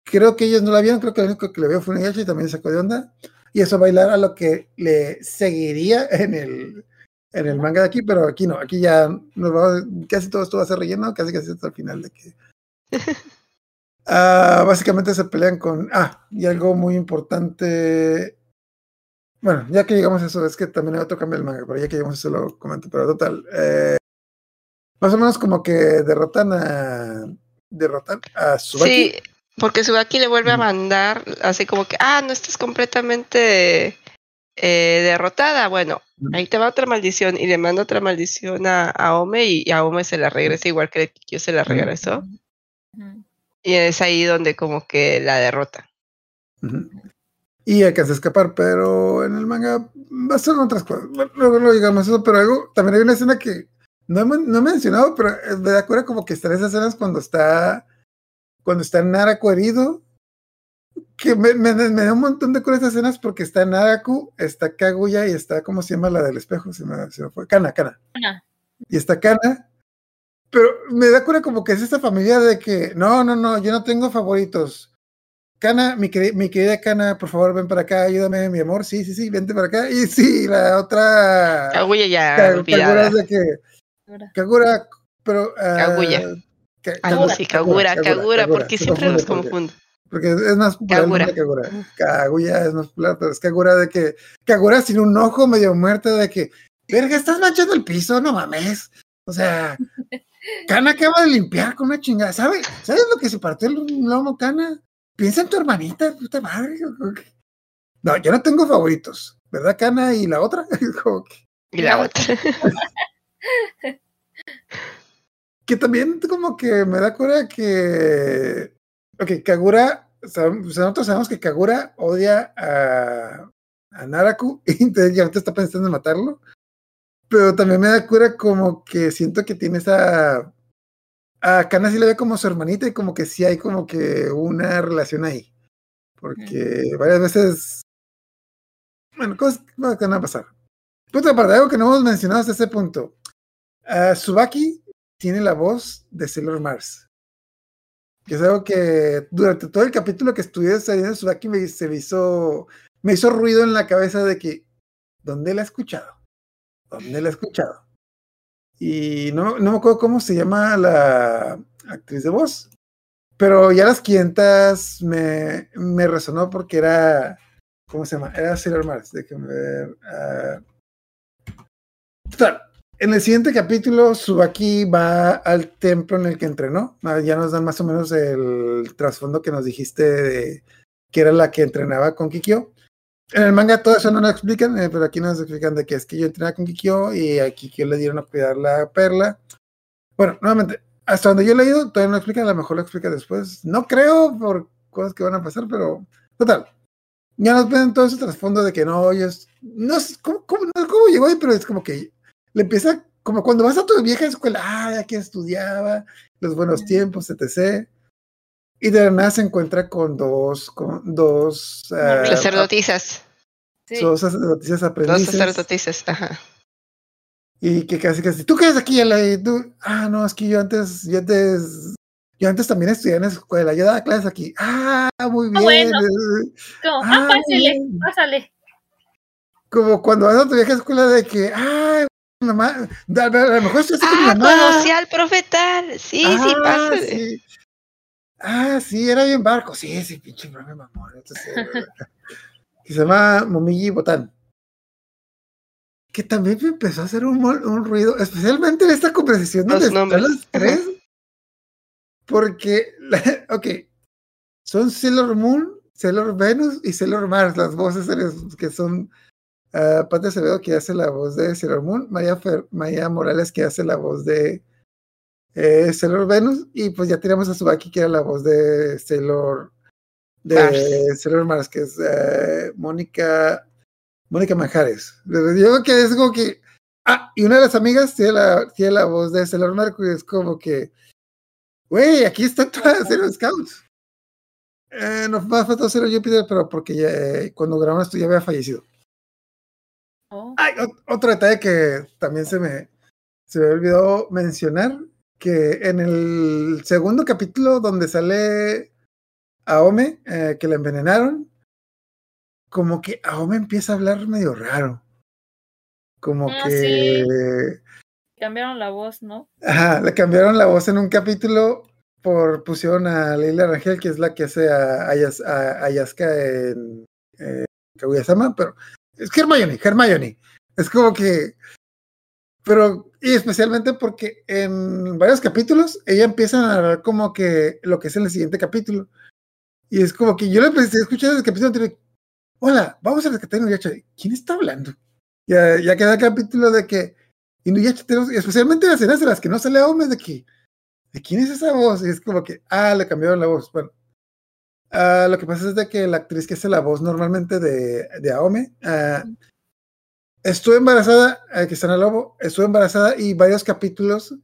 creo que ellos no la vieron, creo que lo único que le vio fue Inuyasha y también se sacó de onda. Y eso bailar a lo que le seguiría en el, en el manga de aquí, pero aquí no, aquí ya nos casi todo esto va a ser relleno, casi casi hasta el final de que. Ah, básicamente se pelean con. Ah, y algo muy importante. Bueno, ya que llegamos a eso, es que también hay otro cambio del manga, pero ya que llegamos a eso lo comento, pero total. eh, Más o menos como que derrotan a. Derrotan a Subaki. Sí, porque Subaki le vuelve a mandar así como que, ah, no estás completamente eh, derrotada. Bueno, ahí te va otra maldición y le manda otra maldición a, a Ome y a Ome se la regresa igual que Kikyo se la regresó. Y es ahí donde como que la derrota. Ujú. Y alcanza a escapar, pero en el manga son otras cosas. Bueno, luego lo digamos eso, pero algo, también hay una escena que no, no he mencionado, pero eh, me da acuerdo como que están esas escenas cuando está cuando está Naraku herido, que me, me, me da un montón de cura esas escenas porque está Naraku, está Kaguya y está, ¿cómo se llama la del espejo? Se me, se me fue, Kana, Kana. Ana, y está Kana. Pero me da cura como que es esta familia de que, no, no, no, yo no tengo favoritos. Kana, mi, queri- mi querida Kana, por favor, ven para acá, ayúdame, mi amor. Sí, sí, sí, vente para acá. Y sí, la otra. Kaguya ya Ka- Kagura es de que. Kagura, pero. ah, Kaguya. Ka- Algo así, Kagura, Kagura, porque siempre los confunde confundo. Porque es más popular Kagura. nombre Kagura. Kaguya es más popular, pero es Kagura de que. Kagura sin un ojo medio muerto de que. Verga, estás manchando el piso, no mames. O sea, Kana acaba de limpiar con una chingada. ¿Sabes? ¿Sabes lo que se partió el lomo, Kana? Piensa en tu hermanita, puta madre. No, yo no tengo favoritos, ¿verdad, Kana? Y la otra, Y la otra. que también como que me da cura que. Ok, Kagura, sea, nosotros sabemos que Kagura odia a, a Naraku y entonces ya ahorita está pensando en matarlo. Pero también me da cura como que siento que tiene esa. A Kana sí le ve como su hermanita y como que sí hay como que una relación ahí. Porque varias veces. Bueno, cosas que van a pasar. Puta, aparte, algo que no hemos mencionado hasta ese punto. Ah, Tsubaki tiene la voz de Sailor Mars. Que es algo que durante todo el capítulo que estudié saliendo Tsubaki me, se me hizo, me hizo ruido en la cabeza de que, ¿dónde la he escuchado? ¿Dónde la he escuchado? Y no, no me acuerdo cómo se llama la actriz de voz, pero ya las 500 me, me resonó porque era, ¿cómo se llama? Era Sailor Mars, déjenme ver. Total, en el siguiente capítulo, Subaki va al templo en el que entrenó. Ah, Ya nos dan más o menos el trasfondo que nos dijiste de que era la que entrenaba con Kikyo. En el manga todo eso no lo explican, eh, pero aquí nos explican de que es que yo entrenaba con Kikyo y a Kikyo le dieron a cuidar la perla. Bueno, nuevamente, hasta donde yo he leído, todavía no lo explican, a lo mejor lo explica después. No creo por cosas que van a pasar, pero total. Ya nos ven todo ese trasfondo de que no, ellos, no sé cómo, cómo, no cómo llegó ahí, pero es como que le empieza como cuando vas a tu vieja escuela, ah, aquí estudiaba, los buenos tiempos, etc. Y de la nada se encuentra con dos, con dos, ah, Sacerdotisas. Sí. dos sacerdotisas Dos aprendices. sacerdotisas. Ajá. Y que casi, casi, ¿tú qué haces aquí? Tú, ah, no, es que yo antes, yo antes, yo antes también estudié en la escuela, yo daba clases aquí. Ah, muy bien. bueno. Como, Ah, ah, pásale, pásale. Como cuando vas a tu vieja escuela de que, ah, mamá, a lo mejor estoy así con mi Ah, mamá. conocí al profetal. Sí, sí, Ah, pásale. sí. Ah, sí, era bien barco. Sí, sí, pinche profe mamón. Entonces, que se llama Momiji Botán. Que también me empezó a hacer un, un ruido, especialmente en esta conversación Los donde están los tres. Porque, ok, son Sailor Moon, Sailor Venus y Sailor Mars, las voces que son uh, Pati Acevedo que hace la voz de Sailor Moon, María, Fer- María Morales que hace la voz de eh, Sailor Venus y pues ya tenemos a Subaki que era la voz de Sailor de Mars. Sailor Mars que es eh, Mónica Mónica Manjares. Les digo que es como que ah y una de las amigas tiene la tiene la voz de Sailor Mercury es como que güey aquí están todas las Sailor Scouts eh, nos más faltó Sailor Jupiter pero porque ya, eh, cuando grabamos esto ya había fallecido Oh. Ay, ot- otro detalle que también se me, se me olvidó mencionar, que en el segundo capítulo donde sale Aome, eh, que la envenenaron, como que Aome empieza a hablar medio raro. Como Ah, que Cambiaron la voz, ¿no? ajá, le cambiaron la voz en un capítulo por pusieron a Leila Rangel, que es la que hace a, Ayas- a Ayaska en eh, Kaguya-sama, pero es Hermione, Hermione. Es como que Pero, y especialmente porque en varios capítulos ella empieza a narrar como que lo que es en el siguiente capítulo. Y es como que yo le empecé a escuchar el capítulo anterior. Hola, vamos a rescatar a Inuyasha. ¿Quién está hablando? Ya, ya queda el capítulo de que Inuyasha, especialmente las escenas de las que no sale Ome, de que, ¿de quién es esa voz? Y es como que, ah, le cambiaron la voz. Bueno, ah, lo que pasa es de que la actriz que hace la voz normalmente de, de Aome, ah, estuve embarazada, eh, que está en el lobo, estuve embarazada y varios capítulos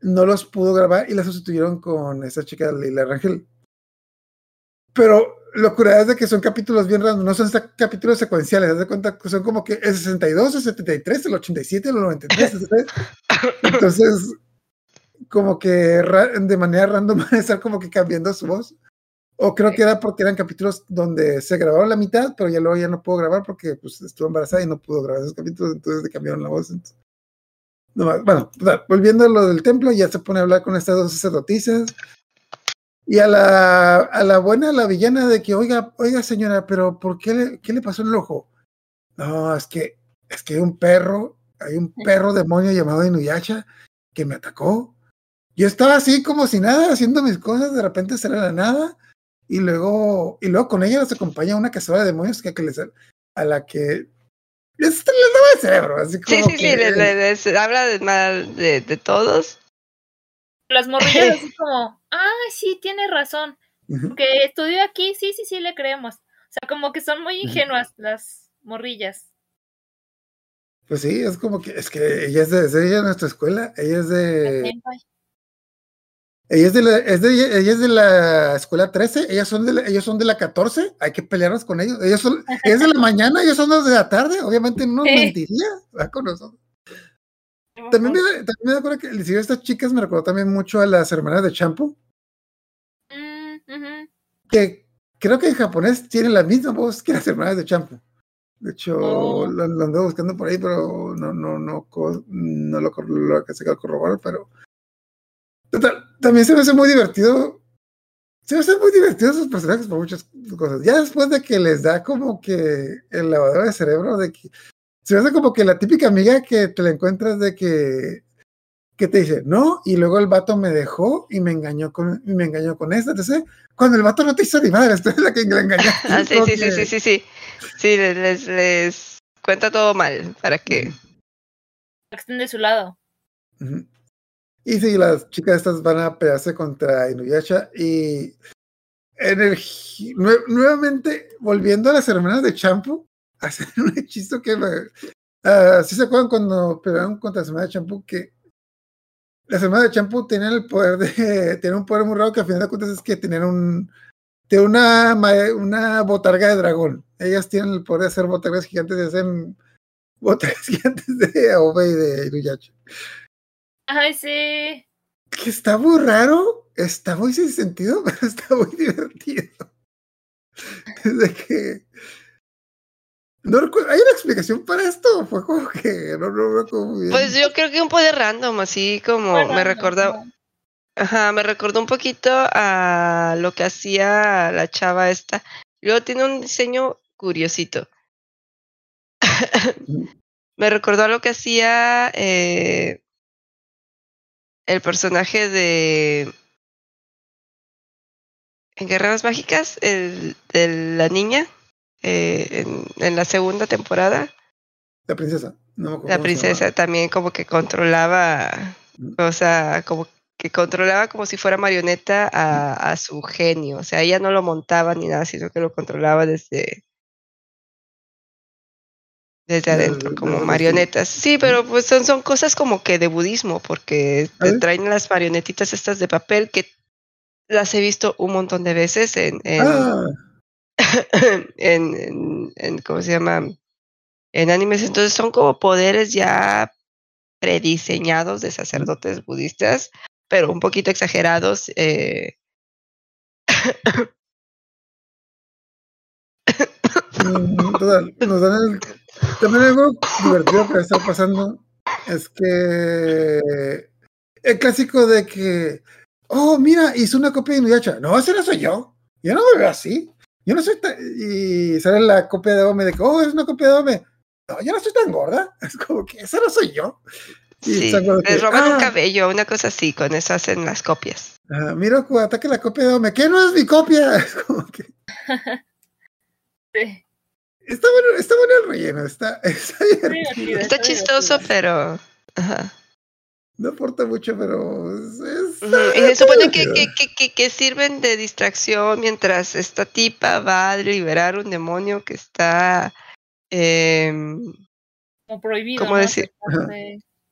no los pudo grabar y la sustituyeron con esa chica Leila Rangel. Pero lo curioso es de que son capítulos bien raros, no son capítulos secuenciales, haz de cuenta que son como que el 62, el 73, el 87, el 93, ¿sabes? Entonces, como que de manera random van a estar como que cambiando su voz. O creo que era porque eran capítulos donde se grabaron la mitad, pero ya luego ya no pudo grabar porque pues, estuvo embarazada y no pudo grabar esos capítulos, entonces le cambiaron la voz. entonces. No bueno, volviendo a lo del templo, ya se pone a hablar con estas dos sacerdotisas. Y a la, a la buena, a la villana, de que, oiga, oiga, señora, pero ¿por qué le, qué le pasó en el ojo? No, es que, es que hay un perro, hay un perro demonio llamado Inuyasha que me atacó. Yo estaba así como si nada, haciendo mis cosas, de repente sale la nada, y luego, y luego con ella nos acompaña una cazadora de demonios que, que les, a la que les, les daba el cerebro, así Sí, como sí, que- sí, le- le- les habla de mal de, de todos. Las morrillas así como, ah, sí, tiene razón. Que estudió aquí, sí, sí, sí, le creemos. O sea, como que son muy ingenuas las morrillas. Pues sí, es como que, es que ella es de, es de ella nuestra escuela, ella es de. Ella es de la, es de, ella es de la escuela 13, ellas son de la, ellos son de la 14, hay que pelearnos con ellos, ellos son, es de la mañana, ellos son los de la tarde, obviamente no nos Sí. mentiría, va con nosotros. También me, también me acuerdo que el de estas chicas me recordó también mucho a las hermanas de Champo, Mm, que creo que en japonés tienen la misma voz que las hermanas de Champo. De hecho, Oh. lo, lo ando buscando por ahí, pero no, no, no, no lo, lo que se corroborar, pero. Total, también se me hace muy divertido. Se me hace muy divertido esos personajes por muchas cosas. Ya después de que les da como que el lavadero de cerebro, de que. Se me hace como que la típica amiga que te la encuentras de que. que te dice, no, y luego el vato me dejó y me engañó con, y me engañó con esta. Entonces, cuando el vato no te hizo ni madre, tú eres la que la engañaste. Ah, sí, sí, sí, sí, sí, sí. Sí, les, les, cuenta todo mal para que. Que estén de su lado. Ujú. Y sí, las chicas estas van a pelearse contra Inuyasha y en el nuevamente volviendo a las hermanas de Champu, hacen un hechizo que me, ah, ¿sí se acuerdan cuando pelearon contra las hermanas de Champu que las hermanas de Champu tenían el poder de tenían un poder muy raro que al final de cuentas es que tenían un de una una botarga de dragón. Ellas tienen el poder de hacer botargas gigantes y hacen botargas gigantes de Aobe y de Inuyasha Ay, sí. que está muy raro, está muy sin sentido, pero está muy divertido. Desde que. No recuerdo, ¿hay una explicación para esto? Fue como que no no bien. Pues yo creo que un poder random, así como me recordaba. Ajá, me recordó un poquito a lo que hacía la chava esta. Luego tiene un diseño curiosito. me recordó a lo que hacía eh, el personaje de en Guerreras Mágicas, el de la niña, eh, en, en la segunda temporada. La princesa. No me acuerdo La princesa también como que controlaba, Mm. o sea, como que controlaba como si fuera marioneta a, a su genio. O sea, ella no lo montaba ni nada, sino que lo controlaba desde desde adentro, como marionetas. Sí, pero pues son, son cosas como que de budismo, porque te traen las marionetitas estas de papel que las he visto un montón de veces en, en, Ah, en, en- en- ¿cómo se llama? En animes, entonces son como poderes ya prediseñados de sacerdotes budistas, pero un poquito exagerados. eh, mm, nos dan el- También algo divertido que está pasando es que el clásico de que, oh, mira, hizo una copia de Inuyasha. No, ese no soy yo. Yo no me veo así. Yo no soy tan... Y sale la copia de Ome de que, oh, es una copia de Ome. no, yo no estoy tan gorda. Es como que esa no soy yo. Y Sí, les roban un "Ah, cabello, una cosa así, con eso hacen las copias. ah, Miroku, ataque la copia de Ome. ¿Qué no es mi copia? Es como que Sí, está bueno, está bueno el relleno, está, está está divertido. divertido, Está chistoso, pero... Ajá. No aporta mucho, pero es- es- Ujú, Y está se supone que, que, que, que, que sirven de distracción mientras esta tipa va a liberar un demonio que está... em, Como prohibido. ¿Cómo ¿no? decir?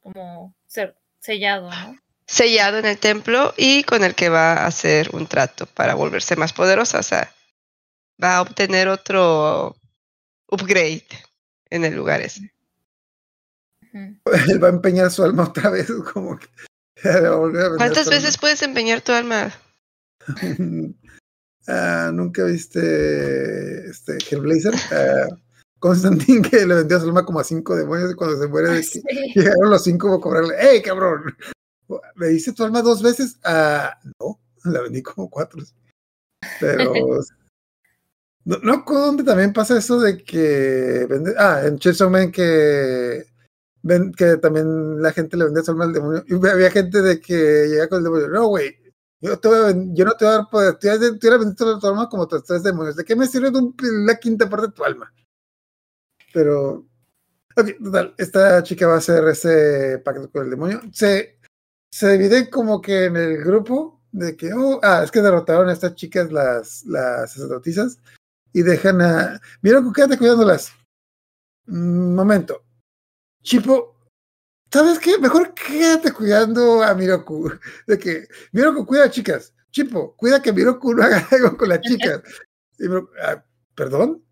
Como ser sellado, ¿no? sellado en el templo y con el que va a hacer un trato para volverse más poderosa. O sea, va a obtener otro upgrade en el lugar ese. Él va a empeñar su alma otra vez, como que. a a ¿Cuántas veces puedes empeñar tu alma? Ah, Nunca viste este Hellblazer. Ah, Constantine que le vendió su alma como a cinco demonios y cuando se muere de Sí. llegaron los cinco para cobrarle. ¡Ey, cabrón! ¿Me diste tu alma dos veces? Ah, no, la vendí como cuatro. Pero. No, no, ¿con ¿dónde también pasa eso de que vende? Ah, en Chainsaw Man que ven que también la gente le vendía su alma al demonio. Y había gente de que llega con el demonio. No, güey, yo, te yo no te voy a dar poder. Voy a vender tu alma como tus tres demonios. ¿De qué me sirve la quinta parte de tu alma? Pero. Ok, total. Esta chica va a hacer ese pacto con el demonio. Se, se divide como que en el grupo de que, oh, ah, es que derrotaron a estas chicas, las, las sacerdotisas, y dejan a. Mira, quédate cuidándolas. Mm, momento. Chipo, ¿sabes qué? Mejor quédate cuidando a Miroku. De que Miroku cuida a chicas. Chipo, cuida que Miroku no haga algo con las chicas. Y Miroku, "Ah, ¿Perdón?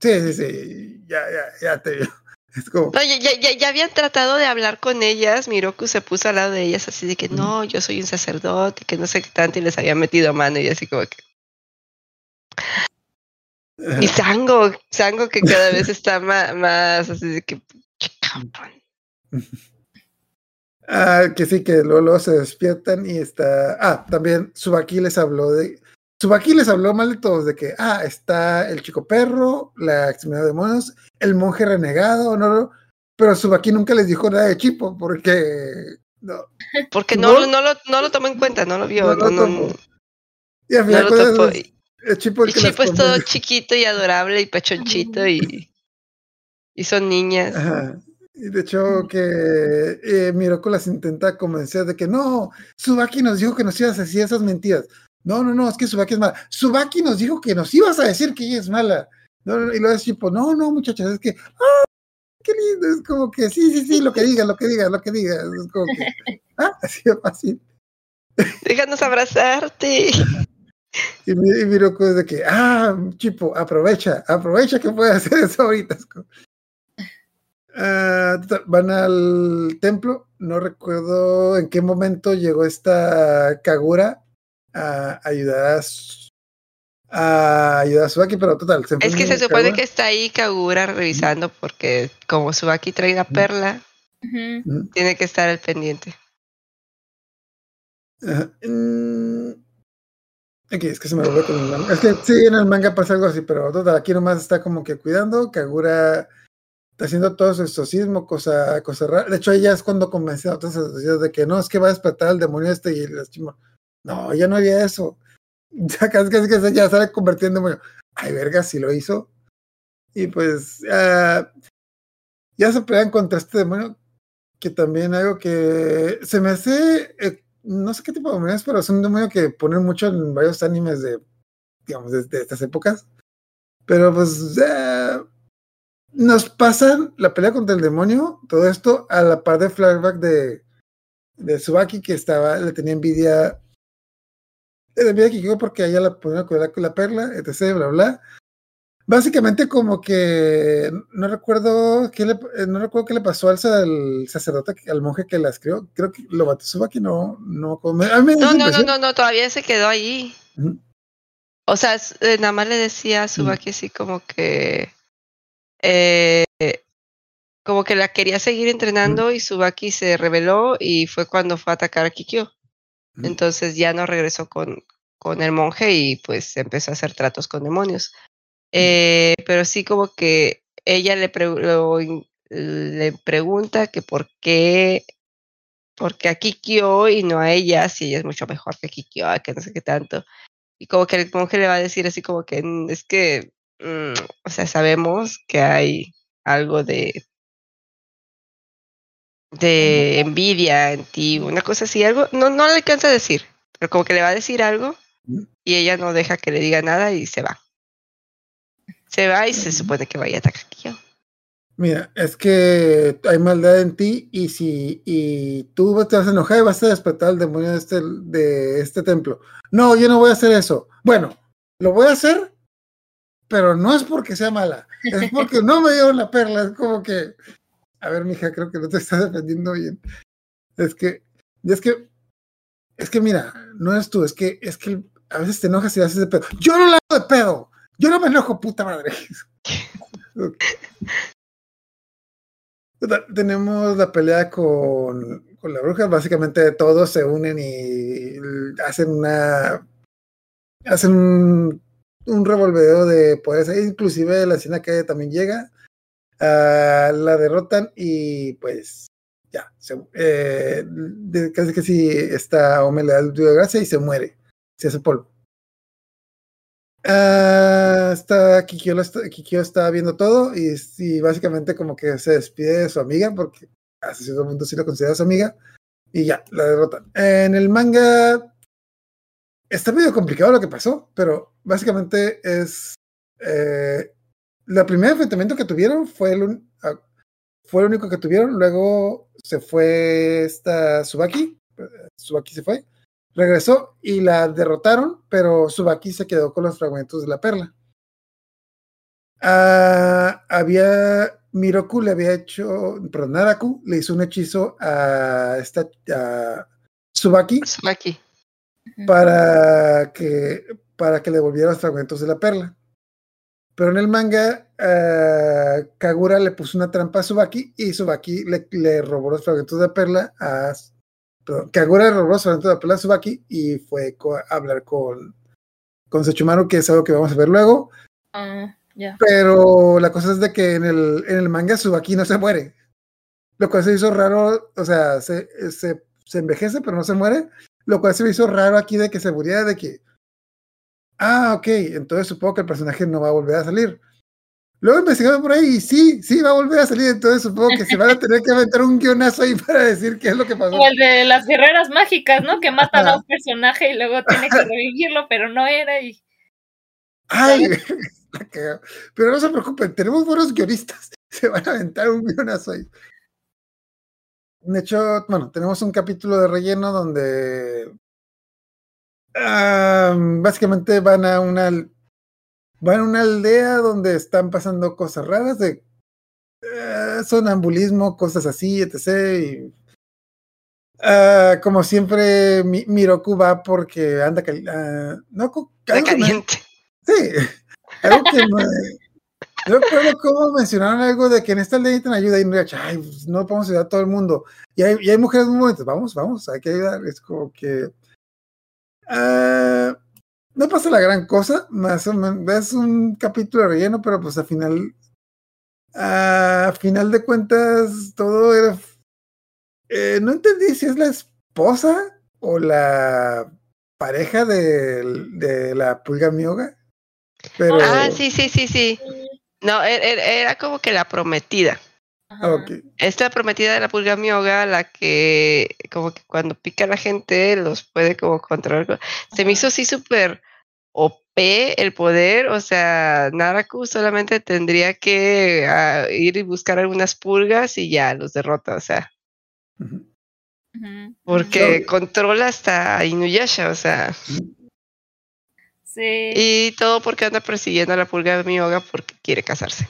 Sí, sí, sí. Ya, ya, ya te. Es como, No, ya, ya, ya, ya habían tratado de hablar con ellas. Miroku se puso al lado de ellas así de que no, yo soy un sacerdote, que no sé qué tanto, y les había metido mano y así como que. Y Sango, Sango que cada vez está más, más así de que. Ah, que sí, que luego, luego se despiertan y está. Ah, también Subaki les habló de. Subaki les habló mal de todos, de que, ah, está el chico perro, la extremidad de demonios, el monje renegado, no, no, pero Subaki nunca les dijo nada de Chipo, porque. No, Porque ¿No? no, lo- no, lo, no lo tomó en cuenta, no lo vio. No No, lo no, tomó. y al no final lo el Chipo el es todo chiquito y adorable y pechonchito y, y son niñas. Ajá. Y de hecho que eh, Miroku las intenta convencer de que no, Subaki nos dijo que nos ibas a decir esas mentiras. No, no, no, es que Subaki es mala. Subaki nos dijo que nos ibas a decir que ella es mala. No, no, y luego es tipo, no, no, muchachas, es que, ah, qué lindo, es como que, sí, sí, sí, lo que digas, lo que digas, lo que digas. Es como que, ah, así de fácil. Déjanos abrazarte. Y, Mi- y es de que, ah, Chipo, aprovecha, aprovecha que puede hacer eso ahorita. Ah, van al templo, no recuerdo en qué momento llegó esta Kagura a ayudar a, Su- a ayudar a Subaki, pero total. se Es que se supone Kagura. que está ahí Kagura revisando porque como Subaki trae la perla, tiene que estar al pendiente. Ajá. Ok, es que se me volvió con el manga. Es que sí, en el manga pasa algo así, pero total, aquí nomás está como que cuidando. Kagura está haciendo todo su exorcismo, cosa, cosa rara. De hecho, ella es cuando convenció a otras asociadas de que no, es que va a despertar al demonio este y el chimo. No, ella no haría eso. Ya casi, casi que ya sale convirtiendo en demonio. Ay, verga, si lo hizo. Y pues ah, ya se pelean contra este demonio, que también algo que se me hace, eh, no sé qué tipo de demonio es, pero es un demonio que ponen mucho en varios animes de, digamos, de, estas épocas. Pero pues eh, nos pasan la pelea contra el demonio, todo esto a la par de flashback de, de Tsubaki que estaba, le tenía envidia. Le envidia a Kikyo porque ella la ponía a cuidar con la perla, etc, bla, bla. Básicamente como que no recuerdo qué le, eh, no recuerdo qué le pasó al, sa- al sacerdote, al monje que las crió. Creo que lo Tsubaki, no, no, a mí No, no, no, no, no, todavía se quedó ahí. O sea, eh, nada más le decía a Subaki así como que eh, como que la quería seguir entrenando y Subaki se rebeló y fue cuando fue a atacar a Kikyo. Entonces ya no regresó con, con el monje y pues empezó a hacer tratos con demonios. Eh, pero sí como que ella le, pre- lo le pregunta que por qué, por qué a Kikyo y no a ella, si ella es mucho mejor que Kikyo, que no sé qué tanto. Y como que el monje le va a decir así como que "Mm, es que, mm, o sea, sabemos que hay algo de de envidia en ti, una cosa así, algo, no, no le alcanza a decir, pero como que le va a decir algo y ella no deja que le diga nada y se va. Se va y se supone que vaya a atacar. Mira, es que hay maldad en ti y si y tú te vas a enojar y vas a despertar al demonio de este, de este templo. No, yo no voy a hacer eso. Bueno, lo voy a hacer, pero no es porque sea mala, es porque no me dieron la perla. Es como que, a ver, mija, creo que no te estás defendiendo bien. Es que, es que, es que mira, no es tú, es que, es que a veces te enojas y haces de pedo. Yo no la hago de pedo, yo no me enojo, puta madre. Tenemos la pelea con, con la bruja. Básicamente todos se unen y hacen una. Hacen un, un de poderes. Inclusive la escena que también llega. ah, la derrotan y pues. Ya. Eh, casi que sí está Ome le da el de gracia y se muere. Se hace polvo. Ah, está Kikyo, está, viendo todo y, básicamente como que se despide de su amiga porque hasta cierto punto sí lo considera su amiga y ya, la derrotan. En el manga está medio complicado lo que pasó, pero básicamente es eh, la primer enfrentamiento que tuvieron fue el, un- ah, fue el único que tuvieron, luego se fue esta Subaki, eh, Subaki se fue, regresó y la derrotaron, pero Subaki se quedó con los fragmentos de la perla. Ah, había Miroku le había hecho, perdón, Naraku le hizo un hechizo a esta a Subaki Tsubaki. para que para que le devolviera los fragmentos de la perla. Pero en el manga, ah, Kagura le puso una trampa a Subaki y Subaki le, le robó los fragmentos de la perla a. Perdón, Kagura fragmentos de la perla a Subaki y fue a hablar con, con Sechumaru, que es algo que vamos a ver luego. Ah. Pero la cosa es de que en el, en el manga Subaki no se muere. Lo cual se hizo raro, o sea, se, se, se envejece pero no se muere. Lo cual se me hizo raro aquí de que se muriera, de que, ah, ok, entonces supongo que el personaje no va a volver a salir. Luego investigamos por ahí y sí, sí va a volver a salir, entonces supongo que se van a tener que aventar un guionazo ahí para decir qué es lo que pasó. Como el de las guerreras mágicas, ¿no? Que matan a un personaje y luego tiene que revivirlo, pero no era y... Ay, la pero no se preocupen, tenemos buenos guionistas. Se van a aventar un guionazo ahí. De hecho, bueno, tenemos un capítulo de relleno donde básicamente van a una van a una aldea donde están pasando cosas raras de eh, sonambulismo, cosas así, etc. Y, ah, como siempre, Mi- Miroku va porque anda cali- ah, no, me- caliente. Sí, algo que me. Yo recuerdo cómo mencionaron algo de que en esta ley necesitan ayuda y no, ay, pues, no podemos ayudar a todo el mundo. Y hay, y hay mujeres muy bonitas, vamos, vamos, hay que ayudar. Es como que. ah, no pasa la gran cosa, más o menos. Es un capítulo de relleno, pero pues al final. A final de cuentas, todo era. eh, no entendí si es la esposa o la pareja de, de la pulga mioga. Pero. Ah, sí, sí, sí, sí. No, er- er- era como que la prometida. Ajá. ok. Esta prometida de la pulga mioga, la que como que cuando pica a la gente los puede como controlar. Se me hizo así súper OP el poder, o sea, Naraku solamente tendría que ah, ir y buscar algunas pulgas y ya los derrota, o sea, porque No. controla hasta Inuyasha, o sea, Sí. y todo porque anda persiguiendo a la pulga mioga porque quiere casarse.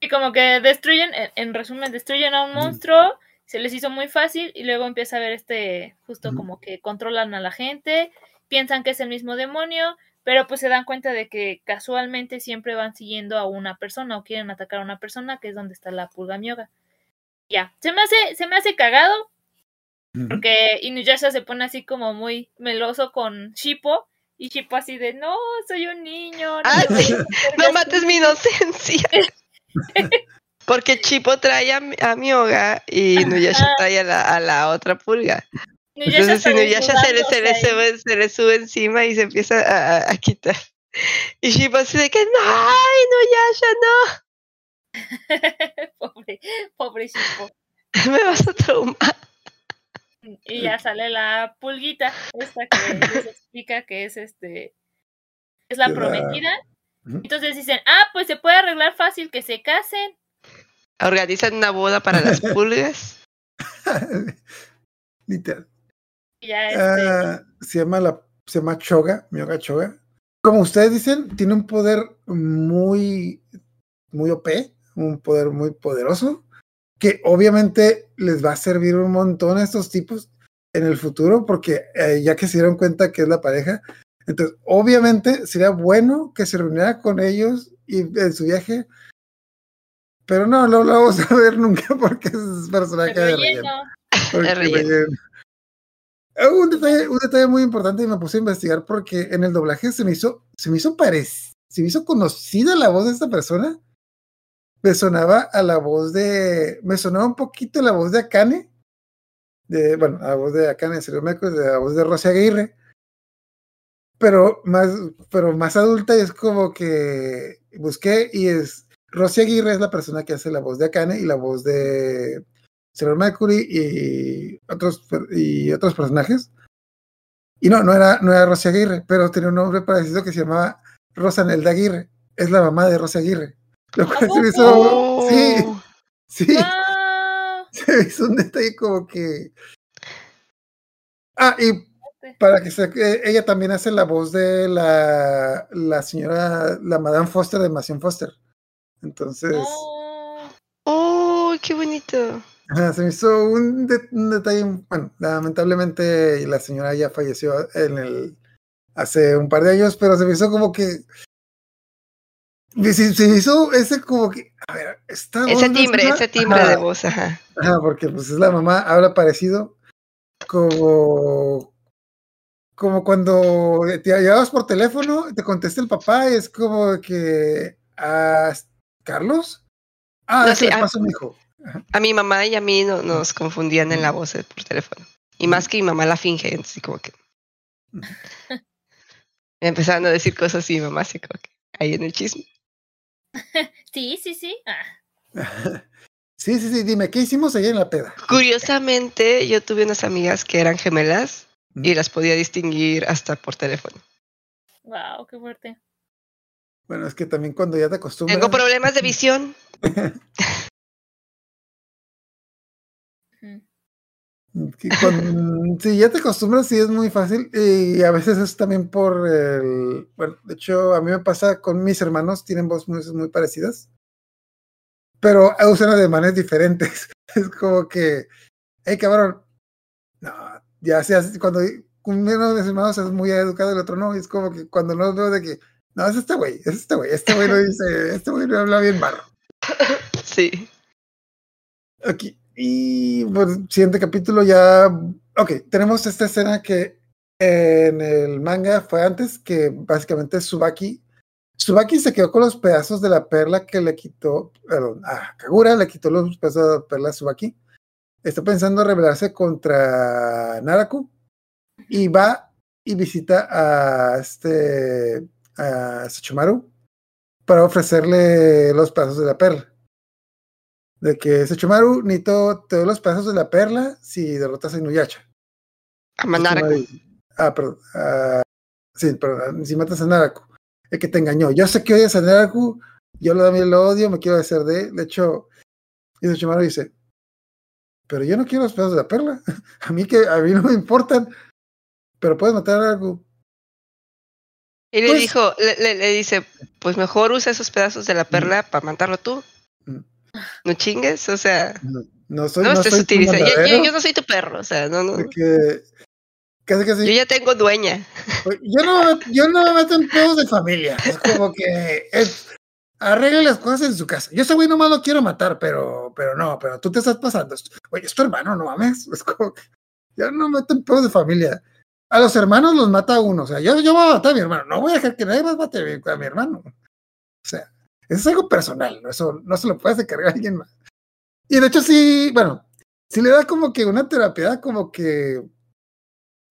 Y como que destruyen, en, en resumen, destruyen a un monstruo, se les hizo muy fácil y luego empieza a ver este, justo como que controlan a la gente, piensan que es el mismo demonio, pero pues se dan cuenta de que casualmente siempre van siguiendo a una persona o quieren atacar a una persona, que es donde está la pulga mioga. Ya, se me hace, se me hace cagado, porque Inuyasha se pone así como muy meloso con Shippo Y Chipo así de, no, soy un niño. Ah, no, sí. voy a hacer No así". mates mi inocencia. Porque Chipo trae a, mi- a Mioga y Nuyasha trae a la, a la otra pulga. Nuyasha Entonces, si Nuyasha se le, se, le sube, se le sube encima y se empieza a, a- a quitar. Y Chipo así de que, no, ay, pobre, pobre Chipo. Nuyasha, no, me vas a traumar. Y ya sale la pulguita, esta que les explica que es este es la- prometida. Entonces dicen, ah, pues se puede arreglar fácil que se casen. Organizan una boda para las pulgas. Literal. Ya este, Ah, se llama la, se llama Choga, Myoga Choga. Como ustedes dicen, tiene un poder muy, muy OP, un poder muy poderoso, que obviamente les va a servir un montón a estos tipos en el futuro, porque eh, ya que se dieron cuenta que es la pareja, entonces obviamente sería bueno que se reuniera con ellos y en su viaje, pero no, no lo vamos a ver nunca porque es personaje de de relleno. De relleno. Un detalle, un detalle muy importante y me puse a investigar porque en el doblaje se me hizo, se me hizo parec- se me hizo conocida la voz de esta persona. Me sonaba a la voz de, me sonaba un poquito la voz de Akane, de, bueno, a la voz de Akane de Serial Mercury, de la voz de Rosy Aguirre, pero más, pero más adulta y es como que busqué y es, Rosy Aguirre es la persona que hace la voz de Akane y la voz de Serial Mercury y otros, y otros personajes. Y no, no era, no era Rosy Aguirre, pero tenía un nombre parecido que se llamaba Rosanelda Aguirre. Es la mamá de Rosy Aguirre. Lo cual se me hizo, Oh. sí, sí, se me hizo un detalle como que. Ah, y para que se, eh, ella también hace la voz de la, la señora, la Madame Foster de Mación Foster. Entonces, No. ¡Oh, qué bonito! se me hizo un, de- un detalle. Bueno, lamentablemente la señora ya falleció en el hace un par de años, pero se me hizo como que. Se, se me hizo ese como que. A ver, voz Ese timbre, ese timbre Ajá. de voz, ajá. Ajá, porque pues es la mamá, habla parecido como como cuando te llamabas por teléfono, te contesta el papá y es como que ah, ¿Carlos? Ah, No, sí, a mi hijo. A mi mamá y a mí no, nos confundían en la voz eh, por teléfono. Y más que mi mamá la finge, así como que. Me empezaron a decir cosas y mi mamá así como que ahí en el chisme. Sí, sí, sí. Ah, Sí, sí, sí, dime, ¿qué hicimos ayer en la peda? Curiosamente, yo tuve unas amigas que eran gemelas y las podía distinguir hasta por teléfono. wow, qué fuerte. Bueno, es que también cuando ya te acostumbras. Tengo problemas de visión. Que cuando- sí, ya te acostumbras, sí es muy fácil. Y a veces es también por el. Bueno, de hecho, a mí me pasa con mis hermanos, tienen voces muy, muy parecidas, pero usan ademanes diferentes. Es como que, hey, cabrón, ya sea cuando uno de mis hermanos es muy educado, el otro no, y es como que cuando no veo de que, no, es este güey, es este güey, este güey lo dice, este güey lo habla bien barro. Sí. Ok, y bueno, siguiente capítulo ya. Ok, tenemos esta escena que en el manga fue antes, que básicamente Subaki. Subaki se quedó con los pedazos de la perla que le quitó. Perdón, a Kagura le quitó los pedazos de la perla a Subaki. Está pensando rebelarse contra Naraku y va y visita a este. a Sachumaru para ofrecerle los pedazos de la perla de que Sechumaru necesito te doy los pedazos de la perla si derrotas a Inuyasha. A. Sechumaru- Ah, perdón. ah, sí, perdón. Si matas a Naraku. El que te engañó. Yo sé que odias a Naraku. Yo lo, también lo odio. Me quiero hacer de él. De hecho, y Sechumaru dice: Pero yo no quiero los pedazos de la perla. A mí, que, a mí no me importan. Pero puedes matar a Naraku. Y le Pues- dijo, le, le- le dice, pues mejor usa esos pedazos de la perla para matarlo tú. Mm. No chingues, o sea, No, no soy, no, no estés soy. Yo, yo- yo no soy tu perro, o sea, no, no. de que casi casi Yo ya tengo dueña. Yo no, yo no me meto en pedos de familia. Es como que es, arregle las cosas en su casa. Yo ese güey nomás lo quiero matar, pero, pero no, pero tú te estás pasando. Oye, es tu hermano, no mames. Es como que yo no me meto en pedos de familia. a los hermanos los mata uno. O sea, yo, yo voy a matar a mi hermano. No voy a dejar que nadie más mate a mi, hermano. O sea, eso es algo personal. Eso no se lo puede hacer cargar a alguien más. Y de hecho, sí, bueno, sí le da como que una terapia, como que.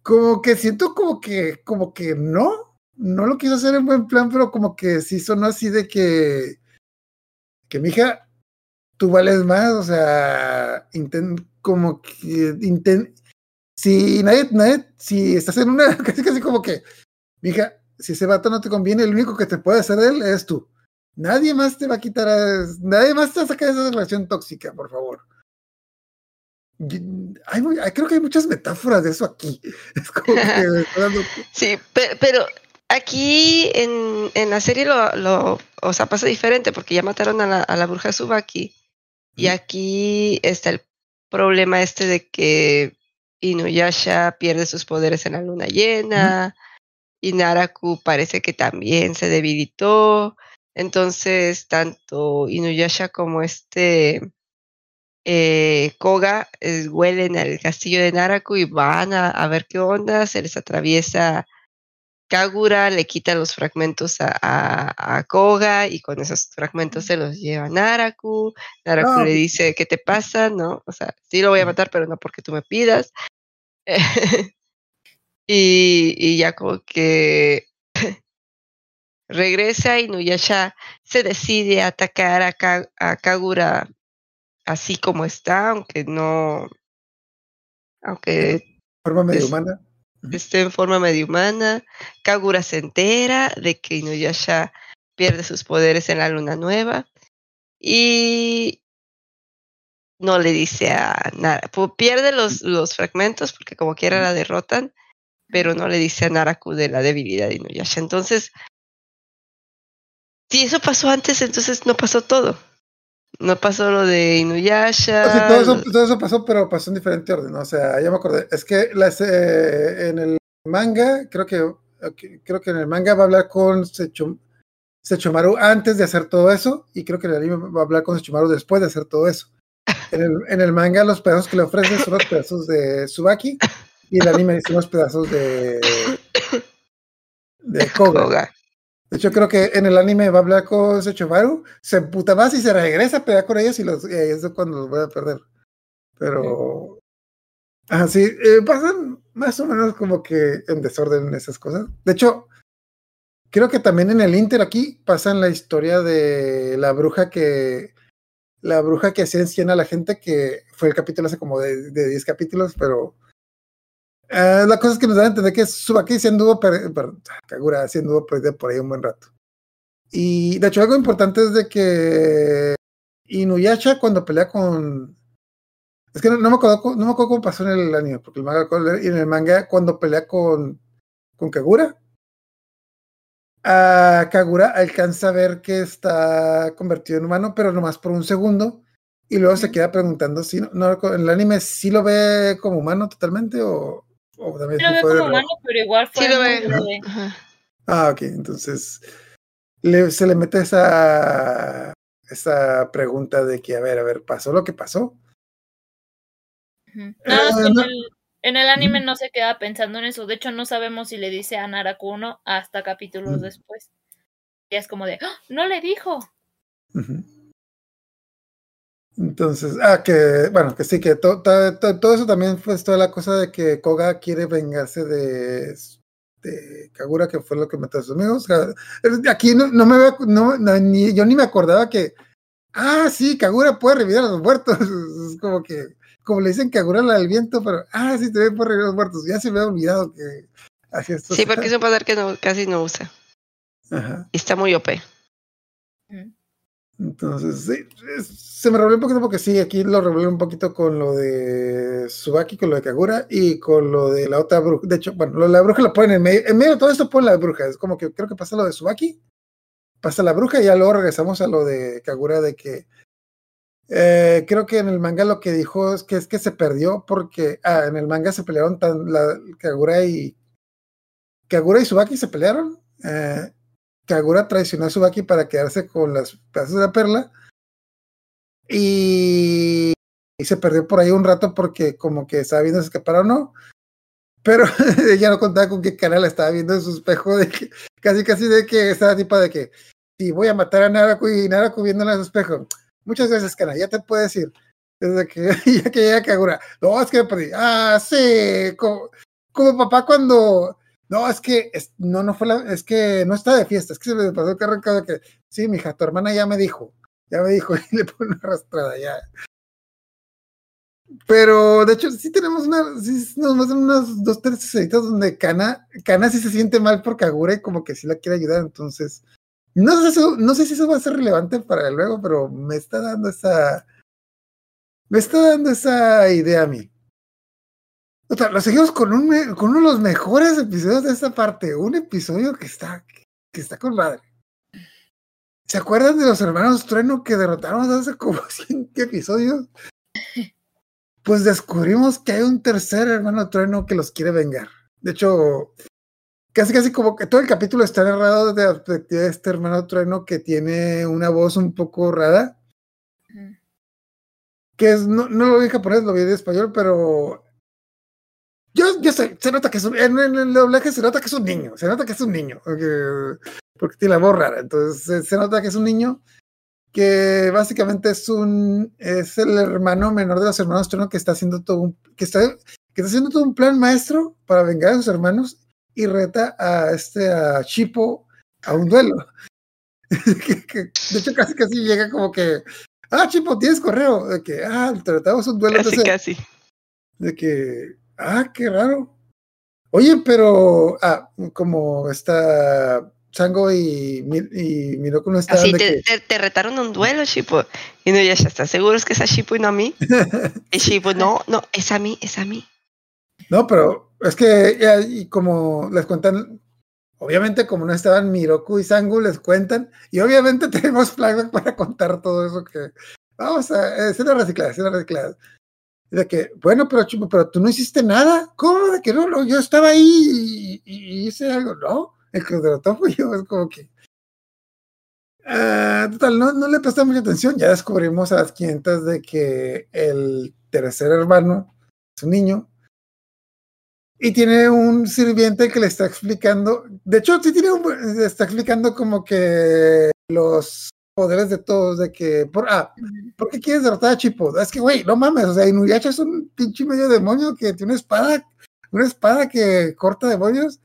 Como que siento como que, como que no, no lo quiso hacer en buen plan, pero como que sí sonó así de que, que mija, tú vales más, o sea, intent, como que intent, si nadie, nadie, si estás en una, casi casi como que, mija, si ese vato no te conviene, el único que te puede hacer él es tú. Nadie más te va a quitar, a, nadie más te va a sacar de esa relación tóxica, por favor. Hay, creo que hay muchas metáforas de eso aquí. Es como que sí, pero aquí en, en, la serie lo, lo, o sea, pasa diferente porque ya mataron a la, a la bruja Subaki. Y aquí está el problema este de que Inuyasha pierde sus poderes en la luna llena. Y Naraku parece que también se debilitó. Entonces, tanto Inuyasha como este eh, Koga eh, huelen al castillo de Naraku y van a, a, ver qué onda. Se les atraviesa Kagura, le quita los fragmentos a, a, a Koga y con esos fragmentos se los lleva a Naraku. Naraku no. le dice, ¿qué te pasa? No, o sea, sí lo voy a matar, pero no porque tú me pidas. y, y ya como que regresa y Nuyasha se decide a atacar a, Ka a, Kagura así como está, aunque no. Aunque. Forma medio humana. Esté en forma medio humana. Kagura se entera de que Inuyasha pierde sus poderes en la luna nueva. Y no le dice a nada. Pierde los, los fragmentos porque como quiera la derrotan, pero no le dice a Naraku de la debilidad de Inuyasha. Entonces, si eso pasó antes, entonces no pasó todo. No pasó lo de Inuyasha. O sea, todo, eso, todo, eso, pasó, pero pasó en diferente orden. O sea, ya me acordé. Es que las, eh, en el manga, creo que creo que en el manga va a hablar con Sechum, Sechomaru antes de hacer todo eso, y creo que en el anime va a hablar con Sechomaru después de hacer todo eso. En el, en el manga, los pedazos que le ofrecen son los pedazos de Subaki, y el anime son los pedazos de. de Koga. Koga. De hecho, creo que en el anime va a hablar con Sechomaru, se emputa más y se regresa a pelear con ellos y, los, y ahí es cuando los voy a perder. Pero. Así, eh, pasan más o menos como que en desorden esas cosas. De hecho, creo que también en el Inter aquí pasan la historia de la bruja que. La bruja que hacía encien a la gente, que fue el capítulo hace como de, de 10 capítulos, pero. Uh, la cosa es que nos da a entender que Subaki se anduvo, Kagura se anduvo perdido por ahí un buen rato. Y de hecho, algo importante es de que Inuyasha, cuando pelea con. Es que no, no, me acuerdo, no me acuerdo cómo pasó en el anime, porque el manga, y en el manga, cuando pelea con, con Kagura, a Kagura alcanza a ver que está convertido en humano, pero nomás por un segundo, y luego se queda preguntando si no, no, en el anime sí lo ve como humano totalmente o, o también sí lo ve como humano, pero igual fue sí lo ve. De... Ah, ok, entonces le, se le mete esa esa pregunta de que a ver, a ver, pasó lo que pasó. Uh -huh. no, no. El, en el anime uh -huh. no se queda pensando en eso. De hecho, no sabemos si le dice a Narakuno hasta capítulos uh -huh. después. Y es como de, ¡Oh, no le dijo. Entonces, ah, que, bueno, que sí, que to, to, to, todo eso también fue toda la cosa de que Koga quiere vengarse de, de Kagura, que fue lo que mató a sus amigos. Aquí no, no me veo, no, no, ni, yo ni me acordaba que, ah, sí, Kagura puede revivir a los muertos. Es como que, como le dicen Kagura la del viento, pero, ah, sí, también puede revivir a los muertos. Ya se me ha olvidado que hacía esto. Sí, porque es un poder que no, casi no usa. Ajá. Y está muy OP. Mm. Entonces, sí, se me revolvió un poquito porque sí, aquí lo revolvió un poquito con lo de Subaki, con lo de Kagura y con lo de la otra bruja. De hecho, bueno, lo de la bruja lo ponen en medio. En medio de todo esto ponen la bruja. Es como que creo que pasa lo de Subaki, pasa la bruja y ya luego regresamos a lo de Kagura de que eh, creo que en el manga lo que dijo es que es que se perdió porque ah, en el manga se pelearon tan la Kagura y Kagura y Subaki se pelearon. Eh, Kagura traicionó a Subaki para quedarse con las pedazos de la perla y, se perdió por ahí un rato porque como que estaba viendo si escapar o no Pero ella no contaba con qué cara la estaba viendo en su espejo, casi casi de que estaba tipo de que si voy a matar a Naraku y Naraku viéndola en su espejo. Muchas veces, cara, ya te puedo decir. Desde que ya que llega Kagura. No, es que me perdí. Ah, sí. Como, como papá cuando. No, es que no, no fue la, es que no está de fiesta, es que se me pasó el carro en casa que sí, mija, tu hermana ya me dijo, ya me dijo, y le pone una arrastrada ya. Pero de hecho, sí tenemos una, sí nos muestran unas dos, tres escenitas donde Kana, Kana sí se siente mal por Kagura y como que sí la quiere ayudar, entonces. No sé, eso- no sé si eso va a ser relevante para luego, pero me está dando esa. Me está dando esa idea a mí. O sea, lo seguimos con, un, me- con uno de los mejores episodios de esta parte. Un episodio que está, que está con madre. ¿Se acuerdan de los hermanos Trueno que derrotaron hace como 100 episodios? Pues descubrimos que hay un tercer hermano Trueno que los quiere vengar. De hecho, casi casi como que todo el capítulo está narrado desde la perspectiva de este hermano Trueno que tiene una voz un poco rara. Que es, no, no lo vi en japonés, lo vi en español, pero yo, yo sé, se nota que es un, en, en el doblaje se nota que es un niño, se nota que es un niño, porque, porque tiene la voz rara, entonces se, se nota que es un niño que básicamente es un, es el hermano menor de los hermanos Trueno que está haciendo todo un, que está, que está haciendo todo un plan maestro para vengar a sus hermanos y reta a este, a Chipo a un duelo. Que- que, de hecho, casi casi llega como que, ah, Chipo, tienes correo, de que, ah, tratamos un duelo, Casi, entonces, casi. de que, ah, qué raro. Oye, pero, ah, como está Sango y, y Miroku no estaban Así de te, que, te, te retaron un duelo, Shippo. Y no, ya ¿estás seguro es que es a Shippo y no a mí? Y Shippo, no, no, es a mí, es a mí. no, pero es que, ya, y como les cuentan, obviamente como no estaban Miroku y Sango, les cuentan, y obviamente tenemos flashback para contar todo eso que, vamos a, eh, escena reciclada, escena reciclada. De que, bueno, pero pero tú no hiciste nada. ¿Cómo de que no? no yo estaba ahí y, hice algo. No, el que fui yo. Es como que. Ah, total, no, no le prestamos mucha atención. Ya descubrimos a las 500 de que el tercer hermano es un niño y tiene un sirviente que le está explicando. De hecho, sí tiene un. está explicando como que los poderes de todos, de que. Por, ah, ¿Por qué quieres derrotar a Chipo? Es que, güey, no mames, o sea, Inuyasha es un pinche medio demonio que tiene una espada, una espada que corta demonios.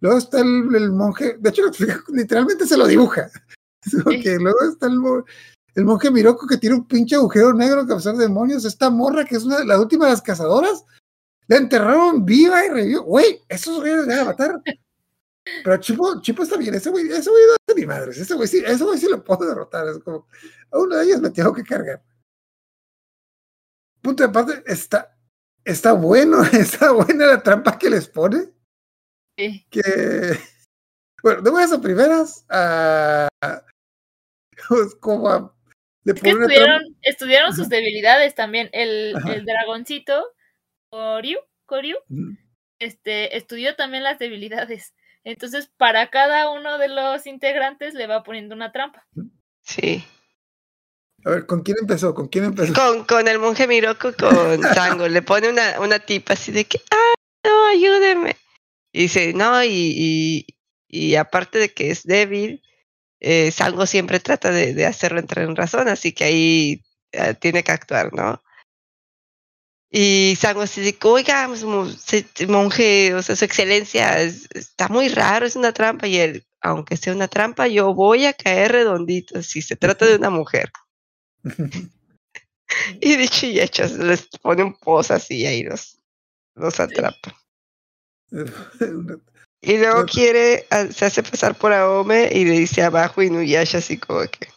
Luego está el, el monje, de hecho, literalmente se lo dibuja. Luego está el, el monje Miroko que tiene un pinche agujero negro que absorbe demonios. Esta morra que es una de las últimas de las cazadoras, la enterraron viva y revivió. Güey, esos güeyes van a matar. Pero Chipo, Chipo está bien, ese güey, ese güey no hace ni madres, ese güey sí, ese güey sí lo puedo derrotar. Es como, a uno de ellos me tengo que cargar. Punto de parte, está, está bueno, está buena la trampa que les pone. Sí. Que, bueno, de buenas a primeras, a, pues, como a, le Es que estudiaron, trampa. estudiaron sus debilidades también. El, Ajá. el dragoncito, Koryu, Koryu, este, estudió también las debilidades. Entonces, para cada uno de los integrantes le va poniendo una trampa. Sí. A ver, ¿con quién empezó? ¿Con quién empezó? Con, con el monje Miroku, con Sango, le pone una, una tipa así de que, ah, no, ayúdeme. Y dice, no, y, y, y aparte de que es débil, eh, Sango siempre trata de, de hacerlo entrar en razón, así que ahí eh, tiene que actuar, ¿no? Y Sango así de oiga, pues, monje, o sea, su excelencia, es- está muy raro, es una trampa. Y él, aunque sea una trampa, yo voy a caer redondito si se trata de una mujer. Y dicho y hecho, les pone un pozo así y ahí los, los atrapa. Y luego quiere, se hace pasar por Aome y le dice abajo Inuyasha así como que,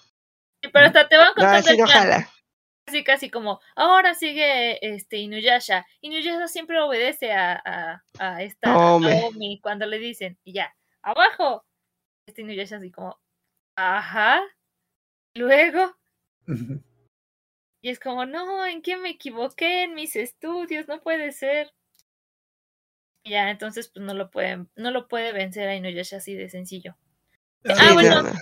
Sí, Pero hasta te van no, así el no plan. jala. Casi, casi como, ahora sigue este Inuyasha. Inuyasha siempre obedece a, a, a esta. Naomi cuando le dicen, y ya, abajo. Este Inuyasha así como, ajá. Luego, y es como, no, ¿en qué me equivoqué? En mis estudios, no puede ser. Y ya, entonces pues no lo pueden, no lo puede vencer a Inuyasha así de sencillo. Sí, Ah, bueno, no, no.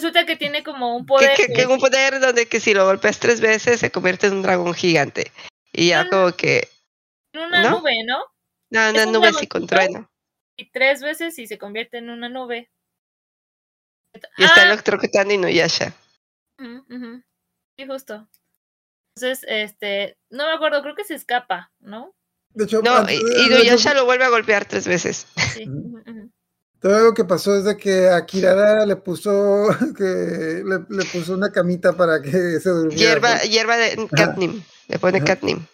Resulta que tiene como un poder. que, un poder donde que si lo golpeas tres veces se convierte en un dragón gigante. Y ya Ah. como que, en una ¿no? nube, ¿no? No, una un nube así con trueno. Y tres veces y se convierte en una nube. Y está Ah, electrocutando Inuyasha. ujú, ujú. Sí, justo. Entonces, este, no me acuerdo, creo que se escapa, ¿no? De hecho, No, Inuyasha lo vuelve a golpear tres veces. Sí. Todo lo que pasó es de que a Kirara le puso que le, le puso una camita para que se durmiera. Hierba, hierba de catnim. Le pone catnim.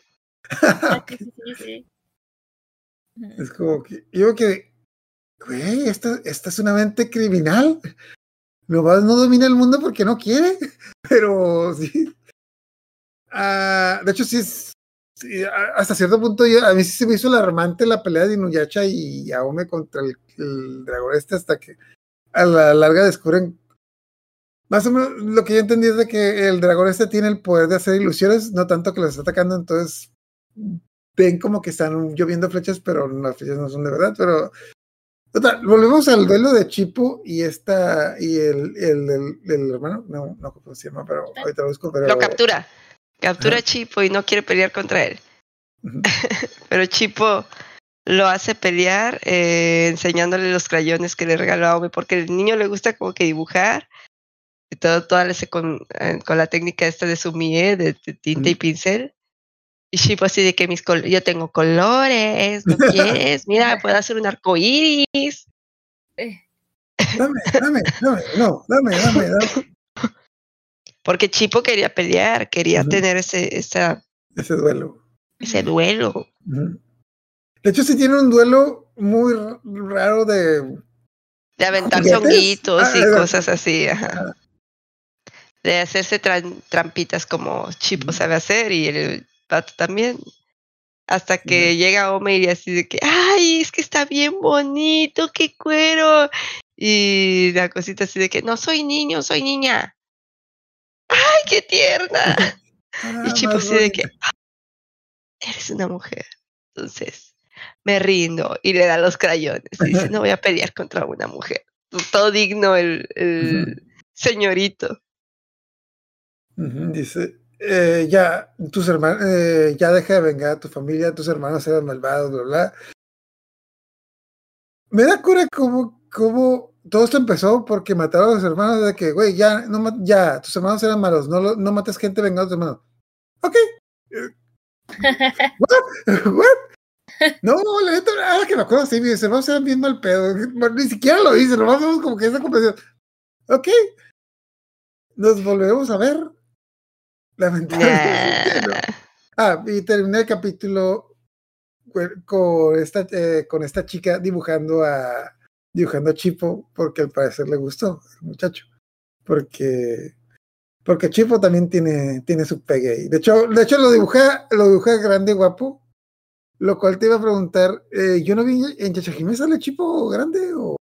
Es como que yo que güey, esta, esta es una mente criminal. Nomás no domina el mundo porque no quiere, pero sí. Ah, de hecho, sí es. Hasta cierto punto, yo- a mí sí se me hizo alarmante la pelea de Inuyasha y Aome contra el, el dragón este, hasta que a la larga descubren. Más o menos lo que yo entendí es de que el dragón este tiene el poder de hacer ilusiones, no tanto que los está atacando, entonces ven como que están lloviendo flechas, pero las flechas no son de verdad, pero Total, volvemos al duelo de Chipo y esta y el, el, el, el hermano, no, no cómo se llama, pero ahorita lo busco, pero Lo captura. Captura a Chipo y no quiere pelear contra él. Pero Chipo lo hace pelear eh, enseñándole los crayones que le regaló a Ome porque el niño le gusta como que dibujar y todo, hace con, eh, con la técnica esta de sumie, de, de tinta y pincel. Y Chipo así de que mis col yo tengo colores, ¿no quieres? Mira, puedo hacer un arco iris. Eh, dame, dame, dame, no, dame, dame, dame. Porque Chipo quería pelear, quería tener ese, esa, Ese duelo. ese duelo. De hecho, sí tiene un duelo muy raro de. De aventar honguitos Ah, y cosas así, ajá. De hacerse tran- trampitas como Chipo sabe hacer y el pato también. Hasta que llega Ome y así de que, ay, es que está bien bonito, qué cuero. Y la cosita así de que, no soy niño, soy niña. Ay, qué tierna. Ah, Y Chipo más así de que, "Ah, eres una mujer. Entonces, me rindo y le da los crayones. Y dice, no voy a pelear contra una mujer. Todo digno el, el señorito. Dice, eh, ya, tus hermanos, eh, ya deja de vengar a tu familia, tus hermanos eran malvados, bla, bla. Me da cura cómo, cómo todo esto empezó porque mataron a los hermanos de que, güey, ya, no, ya, tus hermanos eran malos, no, no mates gente vengando a tus hermanos. Ok. What? What? No, la neta, ahora que me acuerdo, sí, mis hermanos eran bien mal pedo. Ni siquiera lo hice, nomás vemos como que esa conversación. Ok. Nos volvemos a ver. Lamentablemente. Nah. Ah, y terminé el capítulo con esta, eh, con esta chica dibujando a dibujando a Chipo porque al parecer le gustó el muchacho. Porque porque Chipo también tiene, tiene su pegue ahí. De hecho, de hecho lo dibuja, lo dibuja grande guapo. Lo cual te iba a preguntar, eh, yo no vi en Chachajime sale Chipo grande o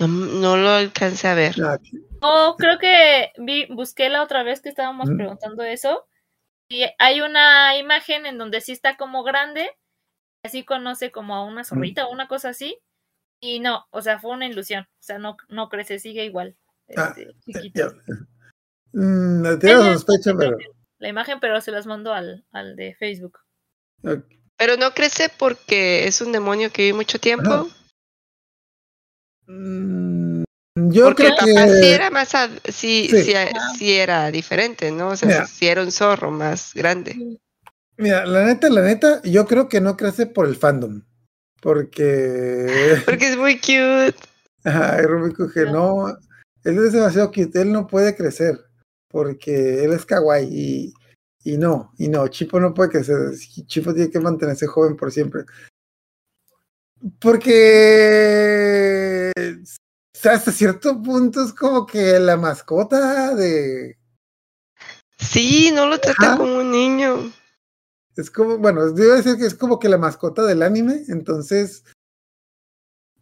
No, no lo alcancé a ver. Ah, No, creo que vi, busqué la otra vez que estábamos preguntando eso. Y hay una imagen en donde sí está como grande, así conoce como a una zorrita o una cosa así. Y no, o sea, fue una ilusión. O sea, no, no crece, sigue igual. Ah, este, eh, chiquito. ya. Mm, tenía Ella- sospecha, pero La imagen, pero se las mando al, al de Facebook. ok. Pero no crece porque es un demonio que vive mucho tiempo. Ajá. Mm, yo porque creo papá sí que era más, ad- sí, Sí. sí, sí era diferente, ¿no? O sea, Mira. sí era un zorro más grande. Mira, la neta, la neta, yo creo que no crece por el fandom. Porque. Porque es muy cute. Ay, Rubik que no. Él es demasiado cute. Él no puede crecer. Porque él es kawaii. Y, y no, y no. Chipo no puede crecer. Chipo tiene que mantenerse joven por siempre. Porque. o sea, hasta cierto punto es como que la mascota de. Sí, no lo trata Ajá. como un niño. Es como, bueno, debo decir que es como que la mascota del anime, entonces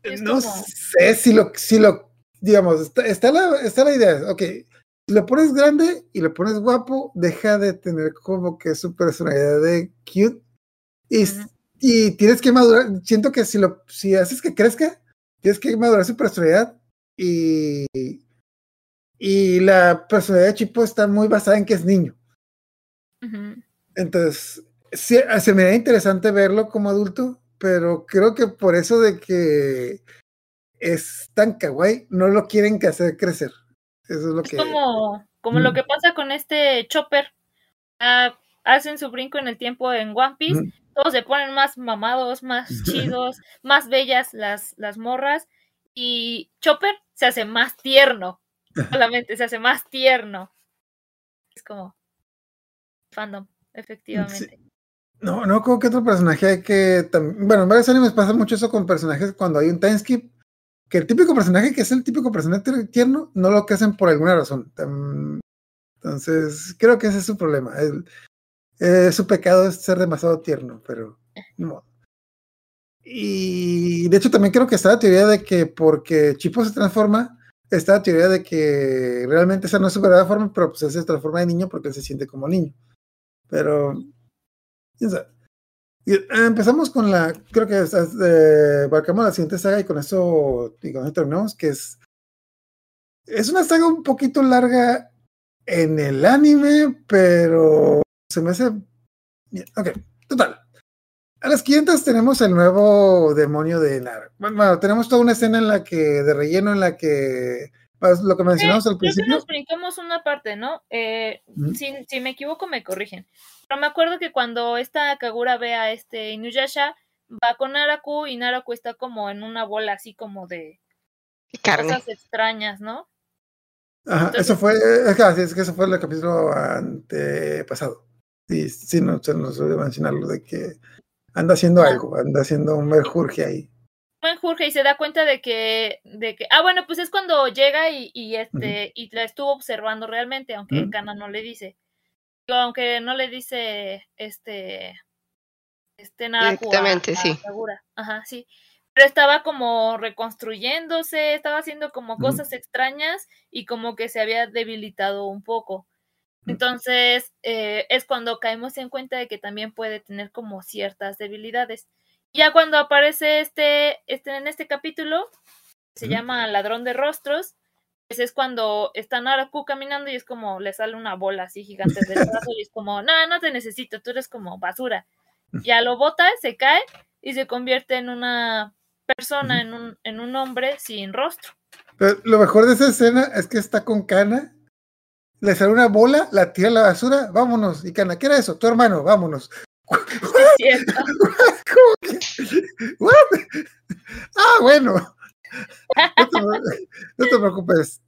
Es no como- sé si lo, si lo, digamos, está, está la, está la idea, ok, si lo pones grande y lo pones guapo, deja de tener como que su personalidad de cute y, y tienes que madurar, siento que si lo, si haces que crezca, tienes que madurar su personalidad y, y la personalidad de Chipo está muy basada en que es niño. Entonces, sí, se me da interesante verlo como adulto, pero creo que por eso de que es tan kawaii, no lo quieren que hacer crecer. Eso es lo Es que. como, como lo Mm. que pasa con este Chopper. Ah, hacen su brinco en el tiempo en One Piece. Mm. Todos se ponen más mamados, más chidos, más bellas las, las morras. Y Chopper se hace más tierno. Solamente se hace más tierno. Es como fandom, efectivamente. No, no, como que otro personaje hay que. Bueno, en varios animes pasa mucho eso con personajes cuando hay un time skip. Que el típico personaje que es el típico personaje tier- tierno, no lo que hacen por alguna razón. Entonces, creo que ese es su problema. Eh, su pecado es ser demasiado tierno, pero. Y de hecho, también creo que está la teoría de que porque Chipo se transforma, está la teoría de que realmente esa no es su verdadera forma, pero pues él se transforma de niño porque él se siente como niño. Pero quién sabe. Y, eh, empezamos con la, creo que eh, abarcamos la siguiente saga y con eso, y terminamos, que es, es una saga un poquito larga en el anime, pero se me hace, ok, total. A las 500 tenemos el nuevo demonio de Nara. Bueno, bueno, tenemos toda una escena en la que, de relleno, en la que, lo que mencionamos al Creo que principio. nos brincamos una parte, ¿no? Eh, si, si me equivoco, me corrigen. Pero me acuerdo que cuando esta Kagura ve a este Inuyasha, va con Naraku y Naraku está como en una bola así como de Carne. cosas extrañas, ¿no? Ajá, Entonces- eso fue, es que, es que eso fue el capítulo antepasado. Sí, sí, no se nos olvidó mencionarlo de que anda haciendo algo, anda haciendo un merjurje ahí. Buen Jorge y se da cuenta de que, de que, ah, bueno, pues es cuando llega y, y este, y la estuvo observando realmente, aunque Ujú. Kana no le dice. Aunque no le dice este, este Naraku a- Directamente, a sí. Kagura. Ajá, sí. Pero estaba como reconstruyéndose, estaba haciendo como Ujú. cosas extrañas y como que se había debilitado un poco. Ujú. Entonces, eh, es cuando caemos en cuenta de que también puede tener como ciertas debilidades. Ya cuando aparece este, este en este capítulo, se llama Ladrón de Rostros, pues es cuando está Naraku caminando y es como le sale una bola así gigante del brazo y es como, no, no te necesito, tú eres como basura. Ya lo bota, se cae y se convierte en una persona, en un, en un hombre sin rostro. Pero lo mejor de esa escena es que está con Kana, le sale una bola, la tira a la basura, vámonos. Y Kana, ¿qué era eso? Tu hermano, vámonos. Ah, bueno. No te, no te preocupes.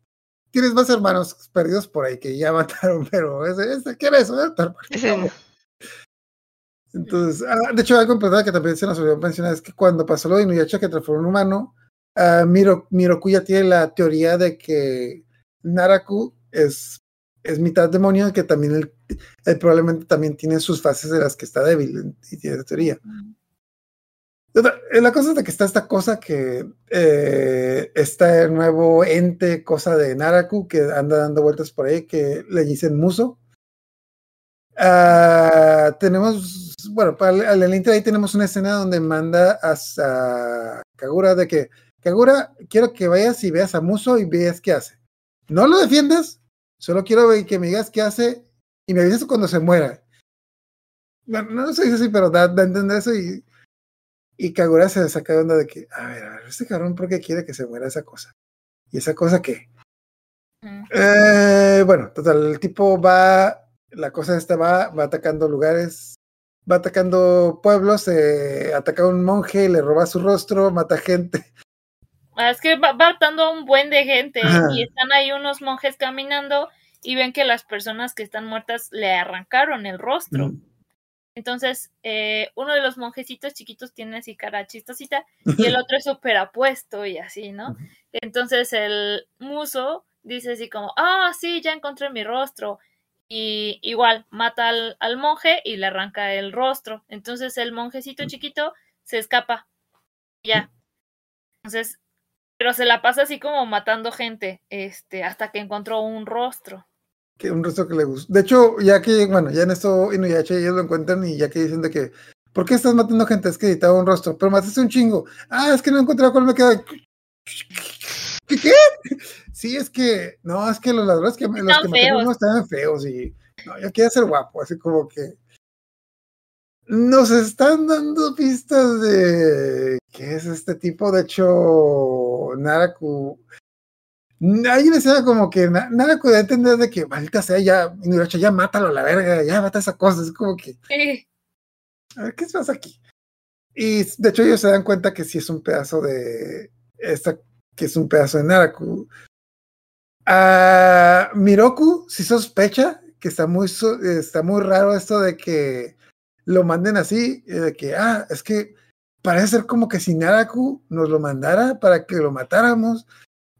Tienes más hermanos perdidos por ahí que ya mataron, pero ese, ese ¿qué era eso? Era tu hermano. Ese no. Entonces, ah, de hecho, algo importante que también se nos olvidó mencionar es que cuando pasó lo de Inuyasha que transformó en humano, ah, Miro, Miroku ya tiene la teoría de que Naraku es, es mitad demonio que también él, él probablemente también tiene sus fases de las que está débil y tiene teoría. Eh, La cosa es de que está esta cosa que eh, está el nuevo ente, cosa de Naraku, que anda dando vueltas por ahí, que le dicen Muso. Ah, tenemos, bueno, para el, ahí tenemos una escena donde manda a, a Kagura de que, Kagura, quiero que vayas y veas a Muso y veas qué hace. No lo defiendas, solo quiero que me digas qué hace y me avisas cuando se muera. Bueno, no se dice así, pero da, da a entender eso y, y Kagura se saca de onda de que, a ver, a ver, este cabrón, ¿por qué quiere que se muera esa cosa? ¿Y esa cosa qué? Mm. Eh, bueno, total, el tipo va, la cosa esta va, va atacando lugares, va atacando pueblos, eh, ataca a un monje, le roba su rostro, mata gente. Ah, Es que va, matando a un buen de gente Ajá. y están ahí unos monjes caminando y ven que las personas que están muertas le arrancaron el rostro. Mm. Entonces, eh, uno de los monjecitos chiquitos tiene así cara chistosita y el otro es súper apuesto y así, ¿no? Entonces el muso dice así como, ah, sí, ya encontré mi rostro. Y igual mata al, al monje y le arranca el rostro. Entonces el monjecito chiquito se escapa. Ya. Entonces, pero se la pasa así como matando gente, este, hasta que encontró un rostro. que un rostro que le gusta. De hecho, ya que, bueno, ya en esto Inuyasha ellos lo encuentran y ya que dicen de que, ¿por qué estás matando gente? Es que editaba un rostro, pero mataste un chingo. Ah, es que no he encontrado cuál me queda. ¿Qué? qué? Sí, es que, no, es que los ladrones que, los que mataron no estaban feos y, no, yo quiero ser guapo, así como que. nos están dando pistas de qué es este tipo. De hecho, Naraku. Hay una escena como que Na- Naraku da a entender de que, maldita sea, ya, ya mátalo a la verga, ya mata esa cosa. Es como que, Sí. a ver, ¿qué pasa aquí? Y de hecho ellos se dan cuenta que sí es un pedazo de esta, que es un pedazo de Naraku. Ah, Miroku sí sospecha que está muy, está muy raro esto de que lo manden así, eh, de que, ah, es que parece ser como que si Naraku nos lo mandara para que lo matáramos.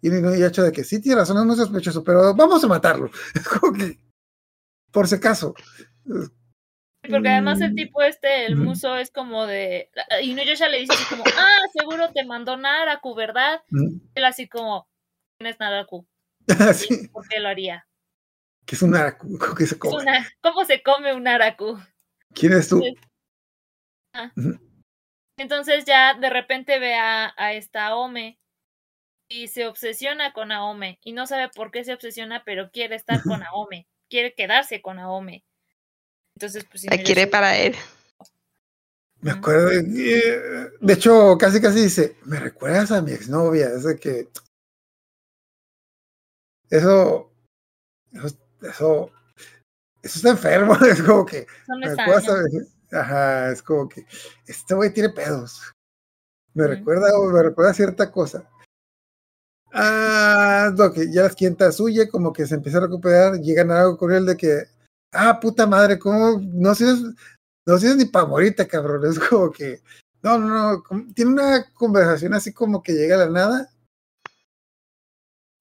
Y el hecho de que sí, tiene razón, es muy sospechoso, pero vamos a matarlo. Es como que, por si acaso. Porque además el Mm. tipo este, el muso, es como de. Y Inuyasha le dice así como, ah, seguro te mandó Naraku, ¿verdad? Mm. Él así como, ¿quién es Naraku? Así, ¿Por qué lo haría? que es un Naraku, que se Es come. una- ¿Cómo se come un Naraku? ¿Quién eres tú? Sí. Ah. Entonces ya de repente ve a, a esta Aome y se obsesiona con Aome y no sabe por qué se obsesiona, pero quiere estar con Aome, quiere quedarse con Aome. Entonces, pues La quiere para él. Me acuerdo, de, que, de hecho, casi casi dice, me recuerdas a mi exnovia, es de que eso, eso, eso, eso está enfermo, es como que, son me recuerdas a mi- ajá, es como que, este güey tiene pedos, me recuerda, me recuerda cierta cosa. Ah, lo que ya las quintas huye, como que se empieza a recuperar, llegan a algo con él de que, ah, puta madre, ¿cómo no sirves, no sirves ni para morirte, cabrón? Es como que, no, no, no, como- tiene una conversación así como que llega a la nada.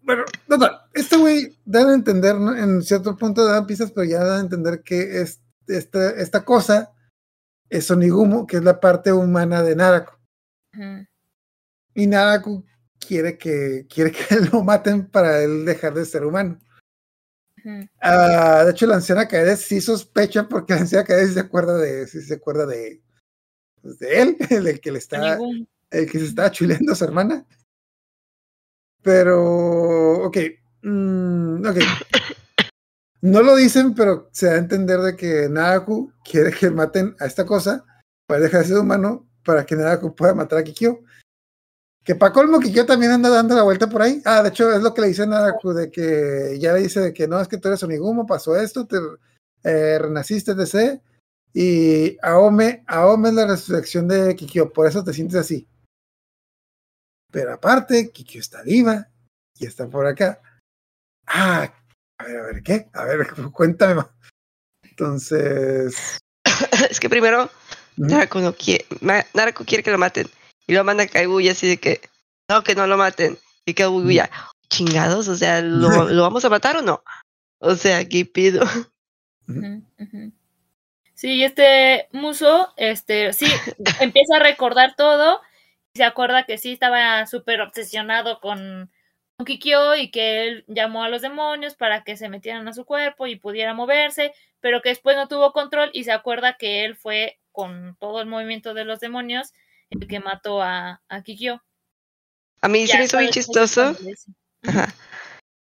Bueno, total, este güey da a entender, ¿no? en cierto punto dan pistas, pero ya da a entender que es, esta, esta cosa es Onigumo, que es la parte humana de Naraku. Y Naraku quiere que, quiere que lo maten para él dejar de ser humano. Ah, de hecho, la anciana Kaede sí sospecha porque la anciana Kaede sí se acuerda de, sí se acuerda de, pues, de él, el que le está, el que se estaba chuleando a su hermana. Pero, ok, mm, ok. No lo dicen, pero se da a entender de que Naraku quiere que maten a esta cosa para dejar de ser humano para que Naraku pueda matar a Kikyo. Que para colmo Kikyo también anda dando la vuelta por ahí. Ah, de hecho es lo que le dice Naraku, de que ya le dice de que no, es que tú eres Onigumo, pasó esto, te eh, renaciste de C. Y Aome, Aome es la resurrección de Kikyo, por eso te sientes así. Pero aparte, Kikyo está viva y está por acá. Ah, a ver, a ver, ¿qué? A ver, cuéntame más. Entonces, es que primero Naraku, no quiere, Naraku quiere que lo maten. Y lo manda a Kaguya así de que, no, que no lo maten. Y Kaguya, chingados, o sea, ¿lo, ¿lo vamos a matar o no? O sea, ¿qué pido? Sí, este Muso, este, sí, empieza a recordar todo. y Se acuerda que sí estaba súper obsesionado con Kikyo y que él llamó a los demonios para que se metieran a su cuerpo y pudiera moverse, pero que después no tuvo control y se acuerda que él fue con todo el movimiento de los demonios el que mató a, a Kikyo. A mí se Ya me hizo bien chistoso. Ajá.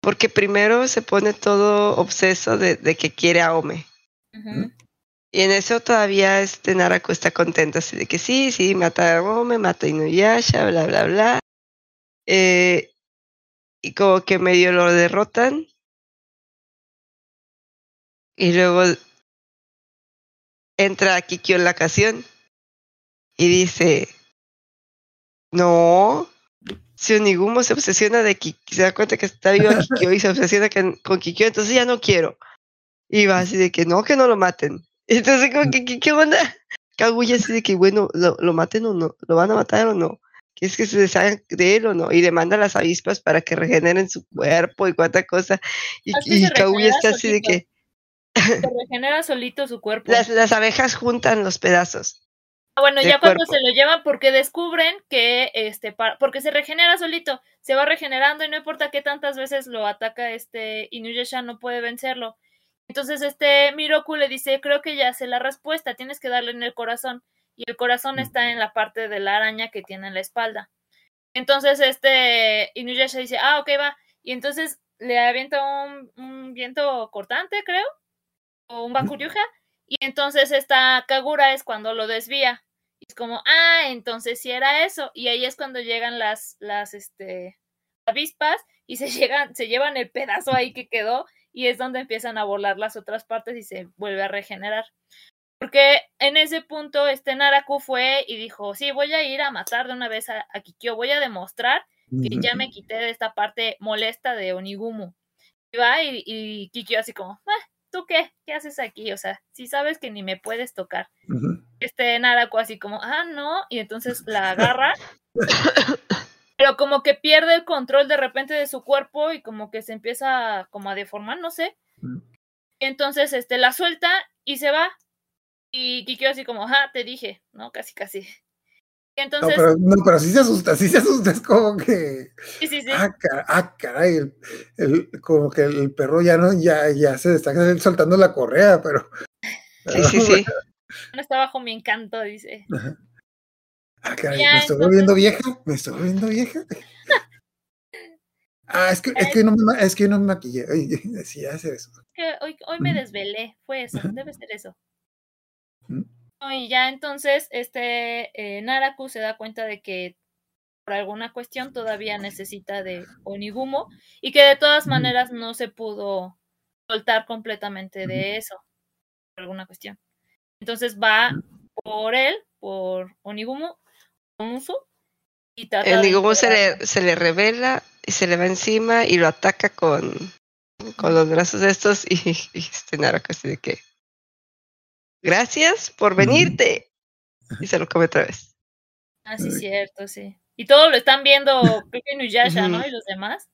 Porque primero se pone todo obseso de, de que quiere a Ome. Y en eso todavía este Naraku está contento, así de que sí, sí, mata a Ome, mata a Inuyasha, bla, bla, bla. Eh, y como que medio lo derrotan. Y luego entra Kikyo en la ocasión y dice, no, si Onigumo se obsesiona de Kikyo, se da cuenta que está vivo Kikyo y se obsesiona con, Kikyo, entonces ya no quiero. Y va así de que no, que no lo maten. Entonces como que, ¿qué, qué onda? Kaguya así de que, bueno, ¿lo, ¿lo maten o no? ¿Lo van a matar o no? ¿Quieres que se deshagan de él o no? Y demanda a las avispas para que regeneren su cuerpo y cuánta cosa. Y, Así y Kaguya está así de que Se regenera solito su cuerpo. las, las abejas juntan los pedazos. Ah, bueno, ya cuando se lo llevan porque descubren que este porque se regenera solito, se va regenerando y no importa qué tantas veces lo ataca este Inuyasha no puede vencerlo. Entonces este Miroku le dice, "Creo que ya sé la respuesta, tienes que darle en el corazón." Y el corazón está en la parte de la araña que tiene en la espalda. Entonces este Inuyasha dice, "Ah, ok, va." Y entonces le avienta un, un viento cortante, creo, o un Bakuryuja Y entonces esta Kagura es cuando lo desvía. Y es como, ah, entonces sí era eso. Y ahí es cuando llegan las, las, este, avispas y se llegan, se llevan el pedazo ahí que quedó y es donde empiezan a volar las otras partes y se vuelve a regenerar. Porque en ese punto este Naraku fue y dijo, sí, voy a ir a matar de una vez a, a Kikyo, voy a demostrar que ya me quité de esta parte molesta de Onigumu. Y va y, y Kikyo así como, ah, ¿tú qué? ¿Qué haces aquí? O sea, si sabes que ni me puedes tocar. Este Naraku así como, ah, no, y entonces la agarra, pero como que pierde el control de repente de su cuerpo y como que se empieza como a deformar, no sé. Entonces este la suelta y se va. Y Kikyo así como, ah, te dije, ¿no? Casi, casi. Y No, entonces, pero, no, pero sí se asusta, sí se asusta, es como que, sí, sí, sí. ah, cara- ah, caray, el, el- como que el perro ya no, ya, ya se está soltando la correa, pero. Sí, sí, sí. No está bajo mi encanto, dice. Ah, caray, Ya, me estoy entonces- volviendo vieja, me estoy volviendo vieja. Ah, es que, es que no me, es que no me maquillé, Ay, decía hacer eso. que hoy, hoy me desvelé, fue eso, debe ser eso. No, Y ya entonces, este eh, Naraku se da cuenta de que por alguna cuestión todavía necesita de Onigumo y que de todas maneras no se pudo soltar completamente de eso, por alguna cuestión. Entonces va por él, por Onigumo, Omusu, y trata El de Nigumo se le, se le revela y se le va encima y lo ataca con, con los brazos de estos y, y este Naruto así de que gracias por venirte y se lo come otra vez. Ah, sí, Ay. cierto, sí. Y todo lo están viendo, creo que Nuyasha, ¿no? Y los demás.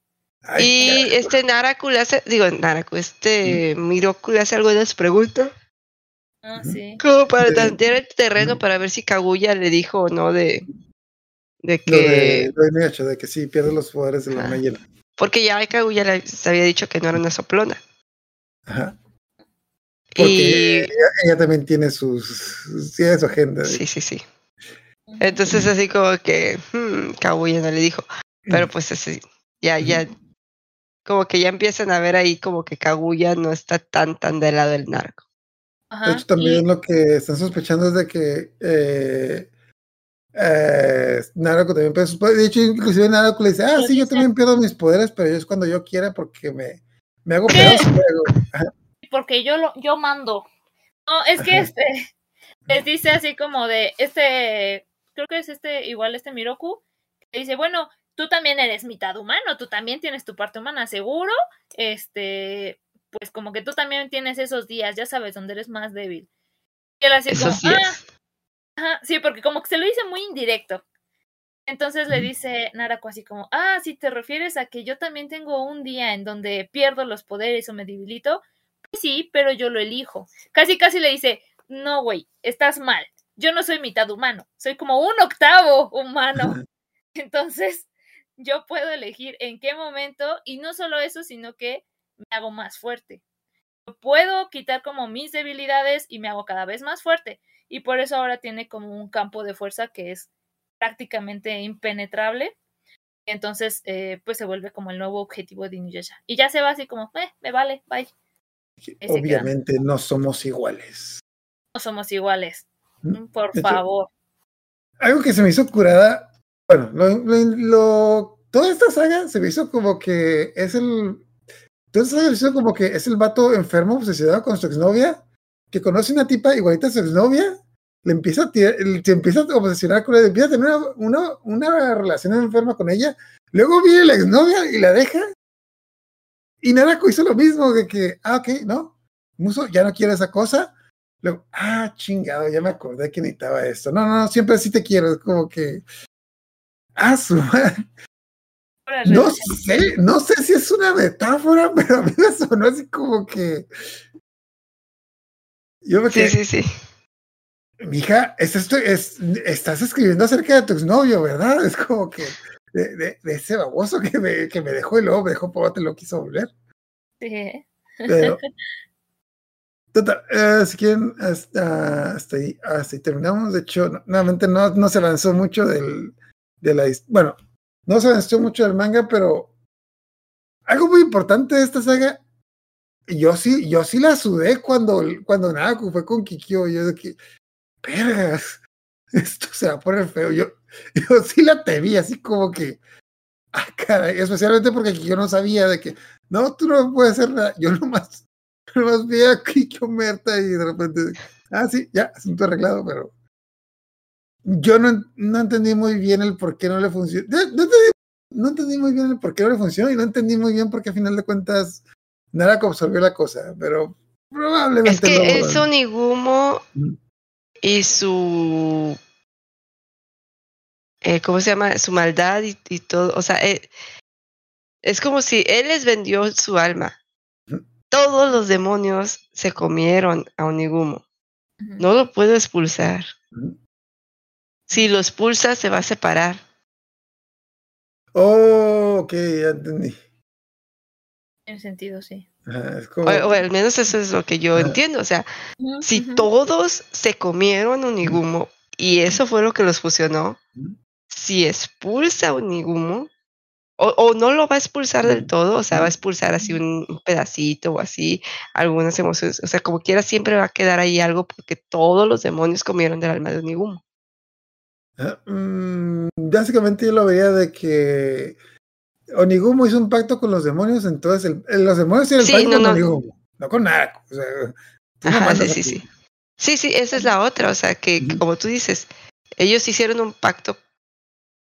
Ay, Y este Naraku le hace, digo Naraku, este Miroku le hace algunas preguntas Ah, sí. como para Sí. tantear el terreno para ver si Kaguya le dijo o no de, de Lo de, que lo de Miyacho, de que sí, pierde los poderes de la hielo. porque ya Kaguya le había dicho que no era una soplona. Ajá. Porque Y ella, ella también tiene sus, tiene su agenda. sí, sí, sí. Entonces así como que hmm, Kaguya no le dijo, pero pues así, ya, ya, como que ya empiezan a ver ahí como que Kaguya no está tan, tan del lado del narco. Ajá, De hecho, también y- lo que están sospechando es de que eh, eh, Naruto también pierde sus poderes. De hecho, inclusive Naruto le dice, ah, sí, yo también pierdo mis poderes, pero es cuando yo quiera porque me, me hago pedazos. Luego". porque yo lo, yo mando. No, es que este les dice así como de este, creo que es este, igual este Miroku, que dice, bueno, tú también eres mitad humano, tú también tienes tu parte humana, seguro, este, pues como que tú también tienes esos días, ya sabes, donde eres más débil. Y él así Esos como, "Ah. Ajá, sí, porque como que se lo dice muy indirecto. Entonces le dice Narako así como, ah, si te refieres a que yo también tengo un día en donde pierdo los poderes o me debilito, sí, pero yo lo elijo. Casi, casi le dice, no, güey, estás mal. Yo no soy mitad humano, soy como un octavo humano. Entonces, yo puedo elegir en qué momento, y no solo eso, sino que me hago más fuerte. Yo puedo quitar como mis debilidades y me hago cada vez más fuerte. Y por eso ahora tiene como un campo de fuerza que es prácticamente impenetrable. Entonces, eh, pues se vuelve como el nuevo objetivo de Inuyasha. Y ya se va así como, eh, me vale, bye. Que Obviamente no somos iguales. No somos iguales. Por hecho, favor. Algo que se me hizo curada, bueno, lo, lo- lo- toda esta saga se me hizo como que es el, toda esta saga se me hizo como que es el vato enfermo obsesionado con su exnovia, que conoce una tipa igualita a su exnovia, le empieza a tirar- se empieza a obsesionar con ella, empieza a tener una, una, una relación enferma con ella, luego viene la exnovia y la deja, y Narako hizo lo mismo, de que, ah, ok, no, Muso ya no quiere esa cosa, Luego, ah, chingado, ya me acordé que necesitaba esto. No, no, no, siempre sí te quiero. Es como que. Ah, su madre. No sé, no sé si es una metáfora, pero a mí me sonó así como que. Yo me Sí, sí, sí. mija, es esto, es, estás escribiendo acerca de tu exnovio, ¿verdad? Es como que de, de- de ese baboso que me, que me dejó y luego me dejó por te lo quiso volver. Sí. Pero. Total, eh, si quieren, hasta, hasta, ahí, hasta ahí terminamos. De hecho, no- nuevamente no, no se avanzó mucho del, de la. Bueno, no se avanzó mucho del manga, pero algo muy importante de esta saga yo sí, yo sí la sudé cuando, cuando Naku fue con Kikyo. Yo de que, vergas, esto se va a poner feo. Yo, yo sí la temí, así como que, ah, caray, especialmente porque yo no sabía de que, no, tú no puedes hacer nada. Yo nomás, nomás vi a Kikyo muerta y de repente, ah, sí, ya, asunto arreglado, pero yo no, no entendí muy bien el por qué no le funcionó. No, no entendí, no entendí muy bien el por qué no le funcionó y no entendí muy bien porque a final de cuentas Narako absorbió la cosa, pero probablemente Es que lo- es Onigumo y su. Eh, ¿Cómo se llama? Su maldad y, y todo. O sea, eh, es como si él les vendió su alma. Todos los demonios se comieron a Onigumo. No lo puedo expulsar. Si lo expulsa, se va a separar. Oh, ok, ya entendí. Tiene sentido, sí. Es O, como, o al menos eso es lo que yo entiendo. O sea, si todos se comieron Onigumo y eso fue lo que los fusionó. Si expulsa a Onigumo, o, o no lo va a expulsar del todo, o sea, va a expulsar así un, un pedacito o así, algunas emociones, o sea, como quiera siempre va a quedar ahí algo porque todos los demonios comieron del alma de Onigumo. Ah, mm, básicamente yo lo veía de que Onigumo hizo un pacto con los demonios, entonces el, el- los demonios tienen el Sí, pacto no, con no. Onigumo, no con. O sea, no Ajá, sí, sí, sí. Sí, sí, esa es la otra, o sea, que, como tú dices, ellos hicieron un pacto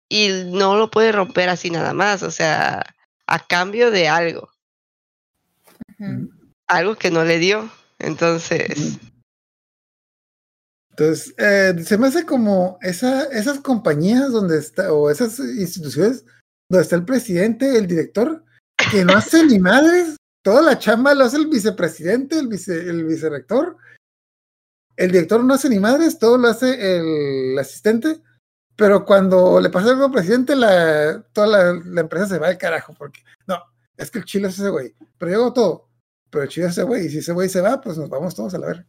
y no lo puede romper así nada más, o sea, a cambio de algo, algo que no le dio. Entonces, Entonces, eh, se me hace como esa, esas compañías donde está, o esas instituciones donde está el presidente, el director, que no hace ni madres, toda la chamba lo hace el vicepresidente, el, vice, el vicerrector. El director no hace ni madres, todo lo hace el asistente, pero cuando le pasa algo al presidente, la, toda la, la empresa se va al carajo, porque no, es que el chile es ese güey, pero yo hago todo, pero el chile es ese güey, y si ese güey se va, pues nos vamos todos a la verga.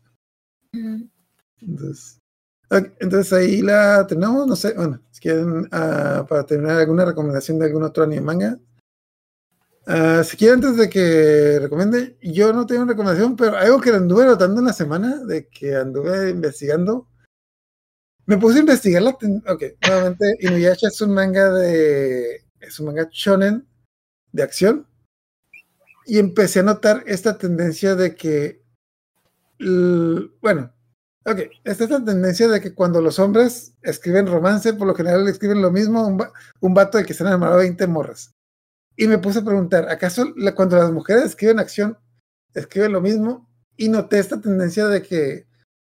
Entonces, entonces ahí la tenemos, no sé, bueno, si quieren, ah, para terminar, alguna recomendación de algún otro anime manga. Ah, si quieren, antes de que recomiende, yo no tengo una recomendación, pero algo que anduve notando en la semana, de que anduve investigando, me puse a investigar la... Ok, nuevamente, Inuyasha es un manga de... es un manga shonen de acción, y empecé a notar esta tendencia de que, bueno, Ok, está esta tendencia de que cuando los hombres escriben romance, por lo general escriben lo mismo, un, un vato de que se han enamorado de 20 morras. Y me puse a preguntar, ¿acaso la- cuando las mujeres escriben acción, escriben lo mismo? Y noté esta tendencia de que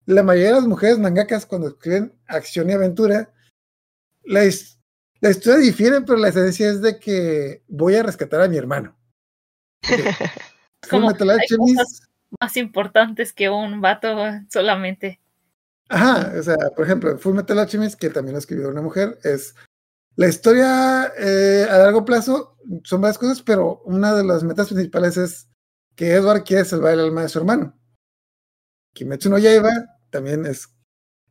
la mayoría de las mujeres mangakas cuando escriben acción y aventura, la, his- la historia difiere, pero la esencia es de que voy a rescatar a mi hermano. Como hay cosas más importantes que un vato solamente. Ajá, o sea, por ejemplo, Full Metal Alchemist, que también lo escribió una mujer, es la historia eh, a largo plazo, son varias cosas, pero una de las metas principales es que Edward quiere salvar el alma de su hermano. Kimetsu no Yaiba también es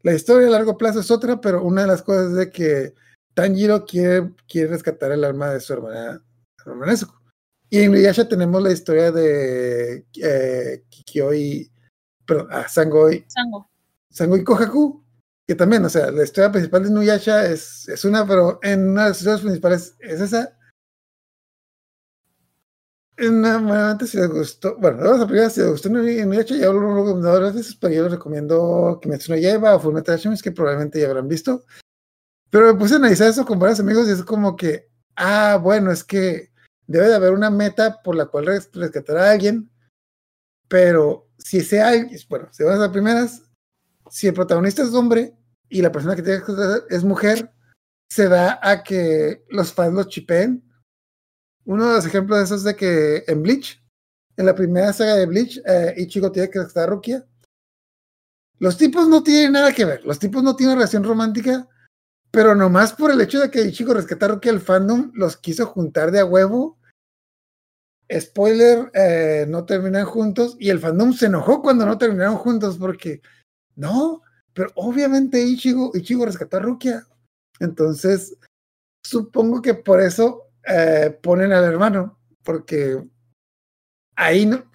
la historia a largo plazo es otra, pero una de las cosas es de que Tanjiro quiere, quiere rescatar el alma de su hermana, su hermana Nezuko. Y en Inuyasha tenemos la historia de eh, Kikyo y perdón, ah, Sangoi Sango. Sangui Kohaku, que también, o sea, la historia principal de Nuyasha es, es una, pero en una de las historias principales es esa. Nuevamente, si les gustó, bueno, vamos a primera, si les gustó Nuy- Nuyasha, ya lo he recomendado varias veces, pero yo les recomiendo Kimetsu no Yaiba o Fullmetal Alchemist, que probablemente ya habrán visto. Pero me puse a analizar eso con varios amigos y es como que, ah, bueno, es que debe de haber una meta por la cual res- rescatar a alguien, pero si ese alguien, bueno, si vamos a primeras, si el protagonista es hombre y la persona que tiene que rescatar es mujer, se da a que los fans los chipeen. Uno de los ejemplos de eso es de que en Bleach, en la primera saga de Bleach, eh, Ichigo tiene que rescatar a Rukia. Los tipos no tienen nada que ver, los tipos no tienen relación romántica, pero nomás por el hecho de que Ichigo rescata a Rukia, el fandom los quiso juntar de a huevo. Spoiler, eh, no terminan juntos y el fandom se enojó cuando no terminaron juntos porque no, pero obviamente Ichigo, Ichigo rescató a Rukia. Entonces, supongo que por eso eh, ponen al hermano, porque ahí no.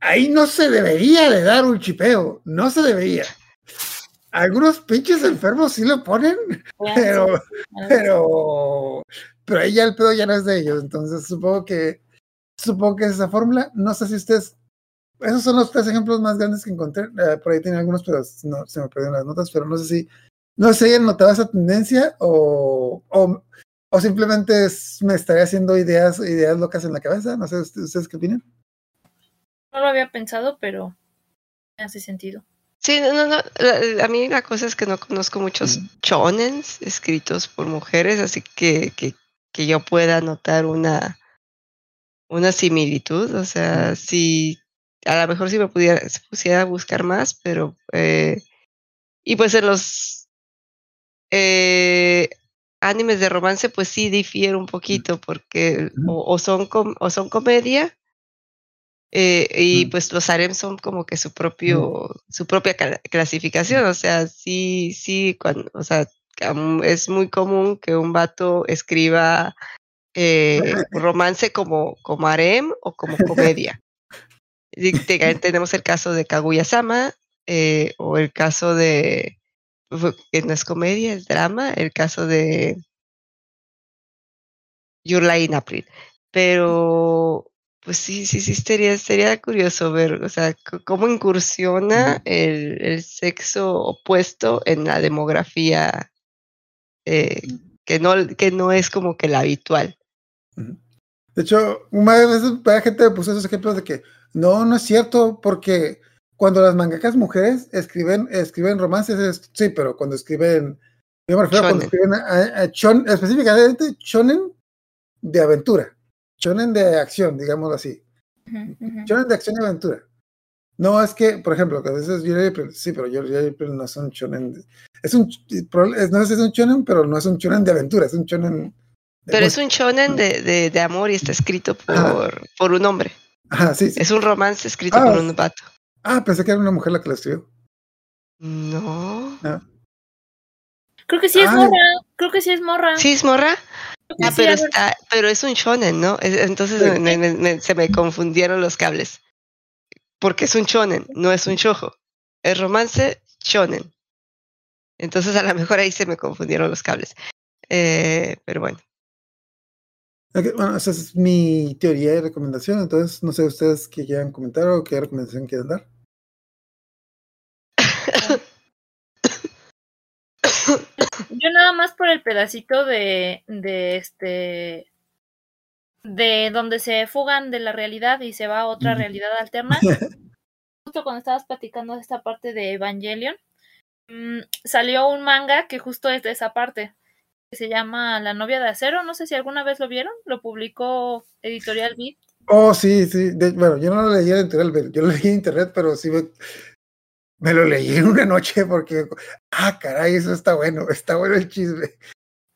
ahí no se debería de dar un chipeo, no se debería. Algunos pinches enfermos sí lo ponen, pero, pero, pero ahí ya el pedo ya no es de ellos, entonces supongo que, supongo que es esa fórmula. No sé si ustedes, esos son los tres ejemplos más grandes que encontré. eh, por ahí tenía algunos, pero no, se me perdieron las notas, pero no sé si, no sé si hayan notado esa tendencia o, o, o simplemente es- me estaría haciendo ideas, ideas locas en la cabeza. No sé, ¿ustedes, ustedes qué opinan? No lo había pensado, pero me hace sentido. Sí, no, no, no. la- A mí la cosa es que no conozco muchos shonens escritos por mujeres, así que, que, que yo pueda notar una, una similitud. O sea, si a lo mejor si me pudiera, si pusiera a buscar más, pero eh, y pues en los eh, animes de romance, pues sí difiere un poquito, porque o, o son com- o son comedia. eh, y pues los harem son como que su propio, su propia cla- clasificación, o sea, sí, sí, cuando, o sea, es muy común que un vato escriba eh, romance como, como harem o como comedia. Tenemos el caso de Kaguya-sama eh, o el caso de que no es comedia, es drama, el caso de Your Lie in April. Pero pues sí, sí, sí, sería, sería curioso ver, o sea, cómo incursiona el, el sexo opuesto en la demografía eh, que, no, que no es como que la habitual. De hecho, una vez la gente me puso esos ejemplos de que no, no es cierto, porque cuando las mangakas mujeres escriben, escriben romances, es- sí, pero cuando escriben, yo me refiero a cuando Shonen. escriben a- a chon- específicamente shonen de aventura, shonen de acción, digámoslo así, ujú. shonen de acción y aventura. No es que, por ejemplo, que a veces Yuri April, sí, pero Yuri April no es un shonen, de- es un, es- no sé si es un shonen, pero no es un shonen de aventura, es un shonen. Pero es un shonen de, de, de amor y está escrito por, por un hombre. Ajá, sí, sí. Es un romance escrito Ah, por un vato. Ah, pensé que era una mujer la que lo escribió. No. Creo que sí es Ay. morra. Creo que sí es morra. ¿Sí es morra? Ah, sí, pero está, pero es un shonen, ¿no? Es- Entonces Sí. me- me- me- se me confundieron los cables. Porque es un shonen, no es un shojo. Es romance shonen. Entonces a lo mejor ahí se me confundieron los cables. Eh, pero bueno. Bueno, esa es mi teoría y recomendación. Entonces, no sé ustedes qué quieran comentar o qué recomendación quieren dar. Yo nada más por el pedacito de, de este de donde se fugan de la realidad y se va a otra realidad alterna. justo cuando estabas platicando de esta parte de Evangelion, mm, salió un manga que justo es de esa parte, que se llama La novia de acero. No sé si alguna vez lo vieron, lo publicó Editorial Beat. Oh, sí, sí. de- bueno, yo no lo leí en internet, yo lo leí en internet, pero sí me, me lo leí en una noche porque, ah, caray, eso está bueno, está bueno el chisme.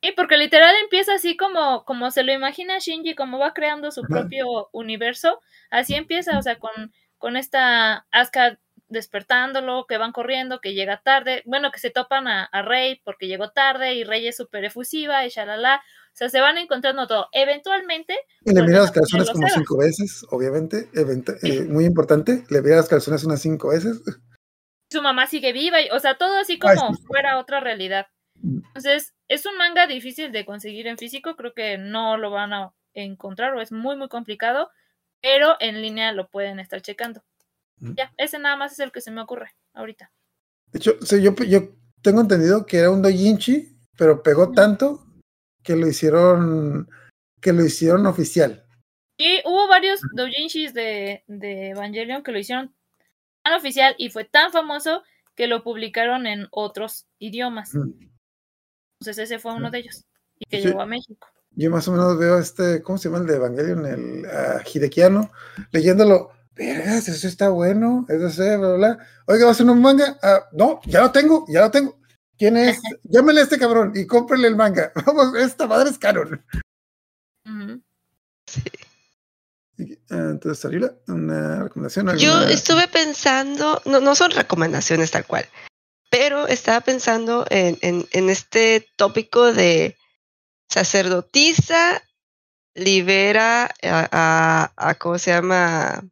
Sí, porque literal empieza así como, como se lo imagina Shinji, como va creando su propio universo, así empieza, o sea, con, con esta Asuka despertándolo, que van corriendo, que llega tarde, bueno, que se topan a, a Rey porque llegó tarde y Rey es súper efusiva y shalala, o sea, se van encontrando todo. Eventualmente, Y le Vuelven miré a las calzones como cinco veces, obviamente, eh, muy importante. Le miré las calzones unas cinco veces. su mamá sigue viva, y, o sea, todo así Ay, como sí. fuera otra realidad. Entonces, es un manga difícil de conseguir en físico, creo que no lo van a encontrar o es muy, muy complicado, pero en línea lo pueden estar checando. Ya, ese nada más es el que se me ocurre ahorita. De hecho, sí, yo, yo tengo entendido que era un doujinshi, pero pegó tanto que lo hicieron, que lo hicieron oficial. Y hubo varios doujinshis de, de Evangelion que lo hicieron tan oficial y fue tan famoso que lo publicaron en otros idiomas. Entonces ese fue uno de ellos y que Sí. llegó a México. Yo más o menos veo este, ¿cómo se llama el de Evangelion? El ah, Hidekiano, leyéndolo. Vergas, eso está bueno, eso sé, bla, bla, bla. Oiga, ¿va a ser un manga? Ah, no, ya lo tengo, ya lo tengo. ¿Quién es? Llámele a este cabrón y cómprele el manga. Vamos, esta madre es canon. Y, ah, Entonces, Sarila, una recomendación. Yo estuve pensando, no, no son recomendaciones tal cual, pero estaba pensando en, en, en este tópico de sacerdotisa libera a, a, a- ¿cómo se llama?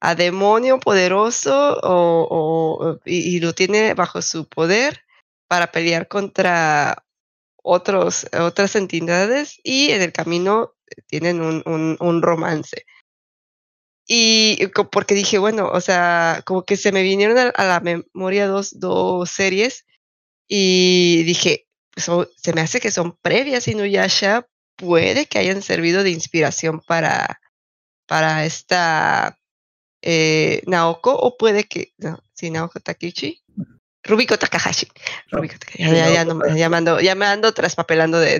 A demonio poderoso o, y, lo tiene bajo su poder para pelear contra otros, otras entidades y en el camino tienen un, un, romance. Y porque dije, bueno, o sea, como que se me vinieron a, a la memoria dos, dos series y dije, so- se me hace que son previas Inuyasha, puede que hayan servido de inspiración para, para esta eh, Naoko, o puede que, no, sí, Naoko Takichi, Rubiko Takahashi. No, Rubiko Takahashi. Ya, ya, ya, no- ya me ando, ya me ando traspapelando de,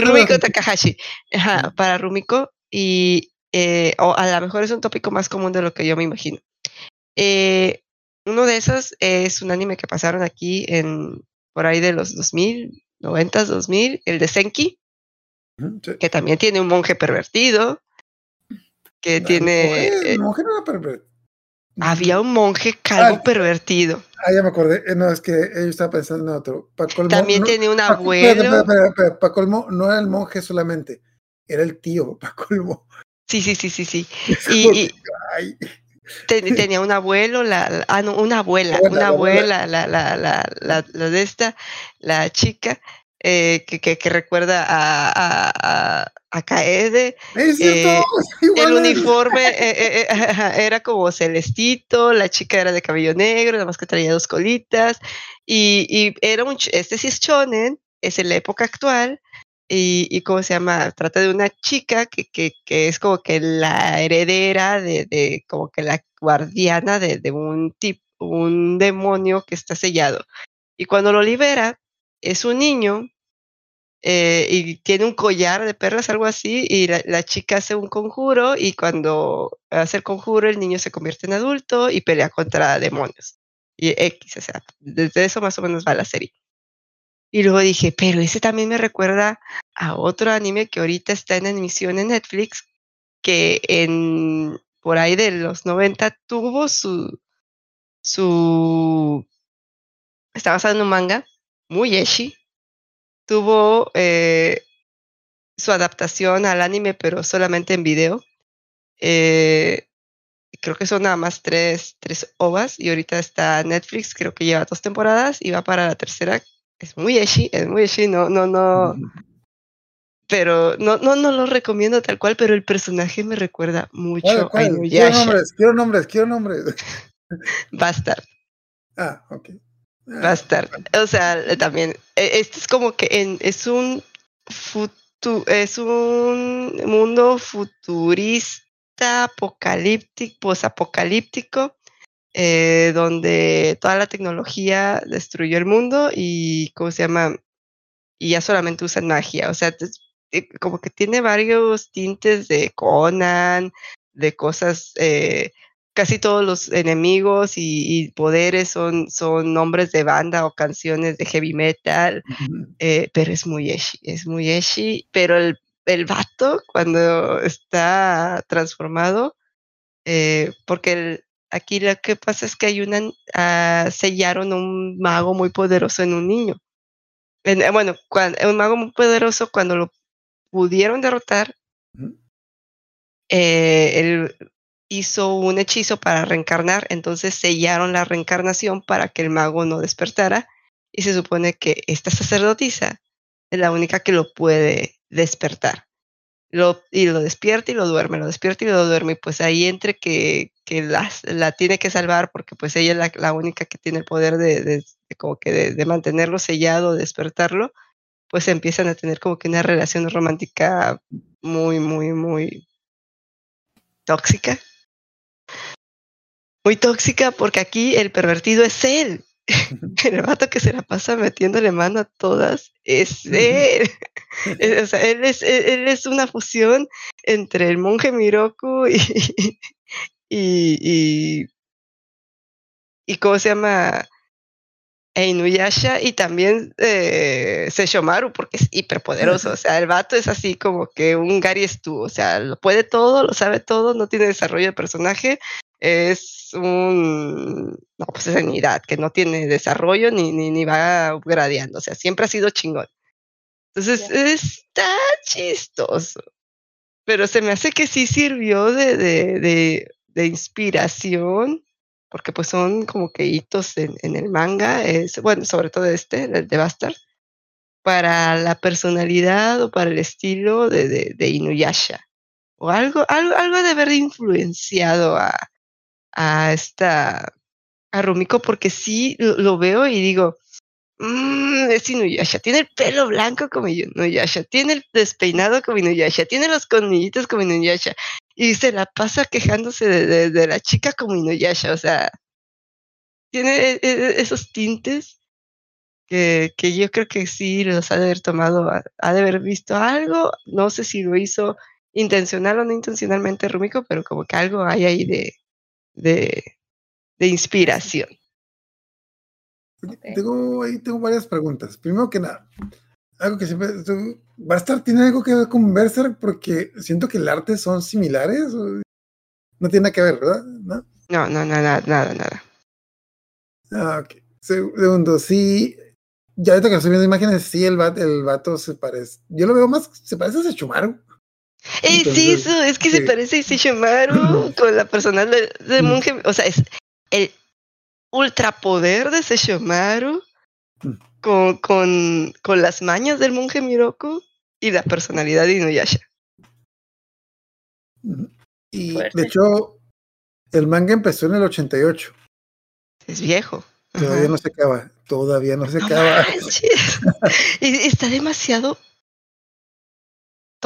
Rumiko Takahashi. Ajá, para Rumiko. Y eh, o a lo mejor es un tópico más común de lo que yo me imagino. Eh, uno de esos es un anime que pasaron aquí en por ahí de los 2000, 90, 2000, el de Senki, sí. que también tiene un monje pervertido, que La tiene... mujer- eh, mujer no era había un monje calvo Ah, pervertido. Ah, ya me acordé. Eh, No, es que yo estaba pensando en otro. Colmo, También no- tenía un abuelo. espérate, espérate, espérate. Pa' colmo, no era el monje solamente, era el tío, para colmo. Sí, sí, sí, sí, sí. Y- y- Ten- tenía un abuelo, la, la- ah, no, una abuela, Abuela, una la abuela. abuela, la, la, la, la, la de esta, la chica, eh, que, que, que recuerda a, a, a, a Kaede. es Eh, El uniforme eh, eh, eh, era como celestito, la chica era de cabello negro, nada más que traía dos colitas, y, y era un, este sí es shonen, es en la época actual, y, y ¿cómo se llama? Trata de una chica que, que, que es como que la heredera de, de como que la guardiana de, de un tipo, un demonio que está sellado. Y cuando lo libera, es un niño eh, y tiene un collar de perlas, algo así, y la, chica hace un conjuro y cuando hace el conjuro el niño se convierte en adulto y pelea contra demonios. Y X, o sea, desde eso más o menos va la serie. Y luego dije, pero ese también me recuerda a otro anime que ahorita está en emisión en Netflix, que en por ahí de los 90 tuvo su su está basado en un manga muy eshi tuvo eh, su adaptación al anime pero solamente en video Eh, creo que son nada más tres, tres ovas y ahorita está Netflix creo que lleva dos temporadas y va para la tercera es muy eshi es muy eshi no no no pero no, no, no lo recomiendo tal cual, pero el personaje me recuerda mucho ¿Cuál, a cuál? Quiero nombres, quiero nombres, quiero nombres. Bastard, Ah, ok. Ah, Bastard. O sea, también, eh, esto es como que es un futu, es un mundo futurista, apocalíptico, posapocalíptico, eh, donde toda la tecnología destruyó el mundo y, ¿cómo se llama? Y ya solamente usan magia. O sea, eh, como que tiene varios tintes de Conan, de cosas, eh, casi todos los enemigos y, y poderes son, son nombres de banda o canciones de heavy metal, eh, pero es muy eshi, es muy eshi, pero el, el vato cuando está transformado, eh, porque el- aquí lo que pasa es que hay una, ah, sellaron un mago muy poderoso en un niño. En- eh, bueno, cuando, un mago muy poderoso cuando lo pudieron derrotar, eh, él hizo un hechizo para reencarnar, entonces sellaron la reencarnación para que el mago no despertara y se supone que esta sacerdotisa es la única que lo puede despertar. Y lo despierta y lo duerme, lo despierta y lo duerme, y pues ahí entre que, que las- la, tiene que salvar porque pues ella es la, única que tiene el poder de, como que de mantenerlo sellado, despertarlo, pues empiezan a tener como que una relación romántica muy, muy, muy tóxica. Muy tóxica porque aquí el pervertido es él. El vato que se la pasa metiéndole mano a todas es él. O sea, él es, él, es una fusión entre el monje Miroku y, y, y, y ¿cómo se llama? E Inuyasha y también eh, Sesshomaru porque es hiperpoderoso. O sea, el vato es así como que un Gary Stu. O sea, lo puede todo, lo sabe todo, no tiene desarrollo de personaje. Es un. No, pues es unidad que no tiene desarrollo ni, ni, ni va gradeando. O sea, siempre ha sido chingón. Entonces, Ya. está chistoso. Pero se me hace que sí sirvió de, de, de, de inspiración, porque pues son como que hitos en, en el manga, es, bueno, sobre todo este, el de Bastard, para la personalidad o para el estilo de, de Inuyasha. O algo, algo, algo de haber influenciado a, a esta, a Rumiko, porque sí lo, veo y digo, mmm, es Inuyasha, tiene el pelo blanco como Inuyasha, tiene el despeinado como Inuyasha, tiene los colmillitos como Inuyasha, y se la pasa quejándose de, de, la chica como Inuyasha, o sea, tiene e- e- esos tintes que, que yo creo que sí los ha de haber tomado, ha de haber visto algo, no sé si lo hizo intencional o no intencionalmente Rumiko, pero como que algo hay ahí de, de, de inspiración. Tengo, ahí tengo varias preguntas. Primero que nada, algo que siempre. ¿Bastard tiene algo que ver con Berserk? Porque siento que el arte son similares. No tiene nada que ver, ¿verdad? ¿No? No, no, no, nada, nada, nada. Ah, ok. Segundo, sí. Ya ahorita que estoy viendo imágenes, sí, el, vato, el vato se parece. Yo lo veo más, se parece a Sechumaru. Es Entonces, eso, es que se sí. parece a Sesshomaru con la personal de, de Mm. monje, o sea, es el ultrapoder de Sesshomaru Mm. con, con, con las mañas del monje Miroko y la personalidad de Inuyasha. Y Fuerte. de hecho, el manga empezó en el 88. Es viejo. Todavía Ajá. no se acaba. Todavía no se No acaba. manches. Y está demasiado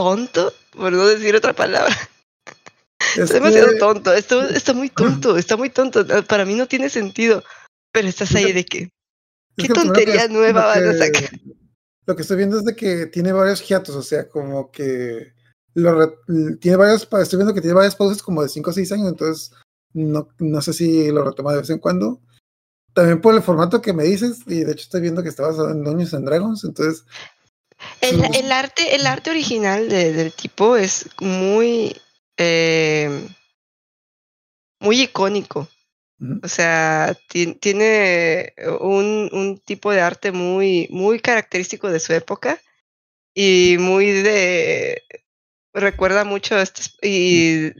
tonto, por no decir otra palabra. Es Está demasiado que- tonto. Está, está muy tonto, está muy tonto. Para mí no tiene sentido. Pero estás ahí de que, ¿qué que tontería nueva van a sacar? Lo que estoy viendo es de que tiene varios hiatos, o sea, como que lo tiene varios, estoy viendo que tiene varias pausas como de 5 o 6 años, entonces no, no sé si lo retoma de vez en cuando. También por el formato que me dices, y de hecho estoy viendo que está basado en Dungeons and Dragons, entonces El, el arte, el arte original de- del tipo es muy, eh, muy icónico. O sea, ti- tiene un, un tipo de arte muy, muy característico de su época y muy de recuerda mucho estas y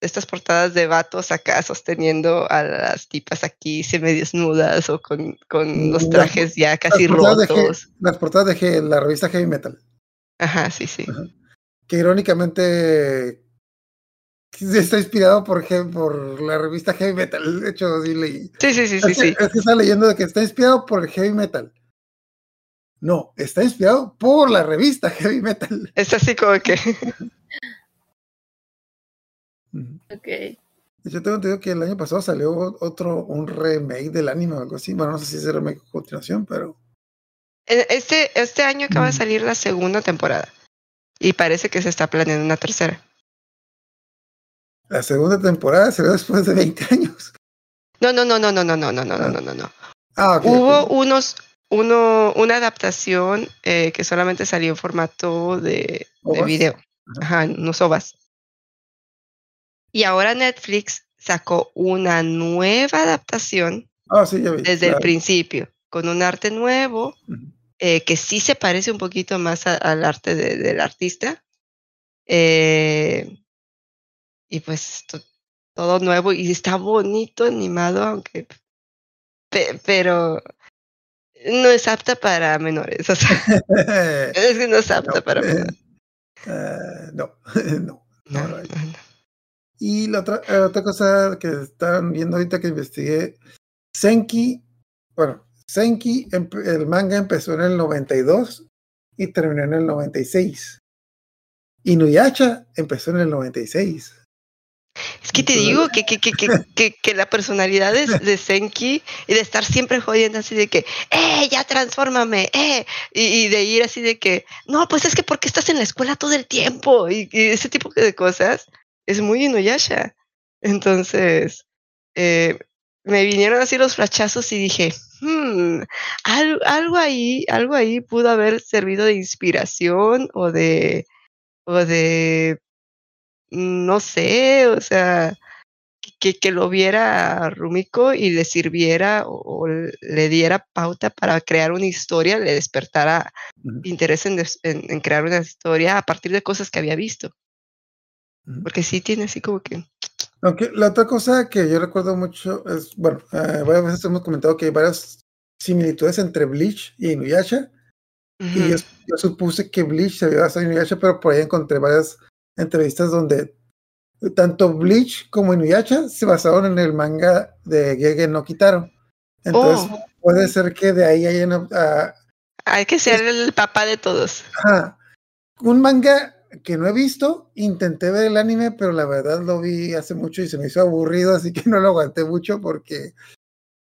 estas portadas de vatos acá sosteniendo a las tipas aquí semidesnudas o con, con los Las- trajes ya casi las rotos. las portadas de la revista Heavy Metal, Ajá, sí, sí. que irónicamente está inspirado por, por la revista Heavy Metal, de hecho sí leí. Sí, sí, sí, sí, es, que, sí. es que está leyendo de que está inspirado por el heavy metal. No, está inspirado por la revista heavy metal. Es así como que. Ok. Yo tengo entendido que el año pasado salió otro, un remake del anime o algo así. Bueno, no sé si es el remake a continuación, pero. En Este, este año acaba de salir la segunda temporada y parece que se está planeando una tercera. La segunda temporada salió después de 20 años. No, no, no, no, no, no, no, no, no, no, no, no, no. Ah, ok. Hubo ok. unos, uno, una adaptación eh, que solamente salió en formato de, de video, ajá, unos ovas. Y ahora Netflix sacó una nueva adaptación Ah, sí, ya vi. desde el principio, con un arte nuevo, eh, que sí se parece un poquito más a- al arte de- del artista. Eh, y pues to- todo nuevo y está bonito animado, aunque pe- pero no es apta para menores. O sea, es que no es apta No, para eh, menores. eh, no, no, no. no. Y la otra, eh, otra cosa que están viendo ahorita que investigué, Senki, bueno, Senki, el manga empezó en el 92 y terminó en el 96. Inuyasha empezó en el 96. Es que te digo que, que, que, que, que, que la personalidad de, de Senki y de estar siempre jodiendo así de que, ¡eh, ya transfórmame! ¡eh! Y, y de ir así de que, no, pues es que porque estás en la escuela todo el tiempo y, y ese tipo de cosas es muy Inuyasha. Entonces, eh, me vinieron así los flachazos y dije, hmm, algo, algo ahí, algo ahí pudo haber servido de inspiración o de, o de no sé, o sea, que, que lo viera a Rumiko y le sirviera o, o le diera pauta para crear una historia, le despertara interés en- en crear una historia a partir de cosas que había visto. Porque sí tiene así como que Aunque la otra cosa que yo recuerdo mucho es, bueno, eh, varias veces hemos comentado que hay varias similitudes entre Bleach y Inuyasha. Y yo, yo supuse que Bleach se había basado en Inuyasha, pero por ahí encontré varias entrevistas donde tanto Bleach como Inuyasha se basaron en el manga de Gege no Kitaro. Entonces Oh. puede ser que de ahí hayan ah, Hay que ser el papá de todos. Ajá. Un manga que no he visto, intenté ver el anime, pero la verdad lo vi hace mucho y se me hizo aburrido, así que no lo aguanté mucho porque,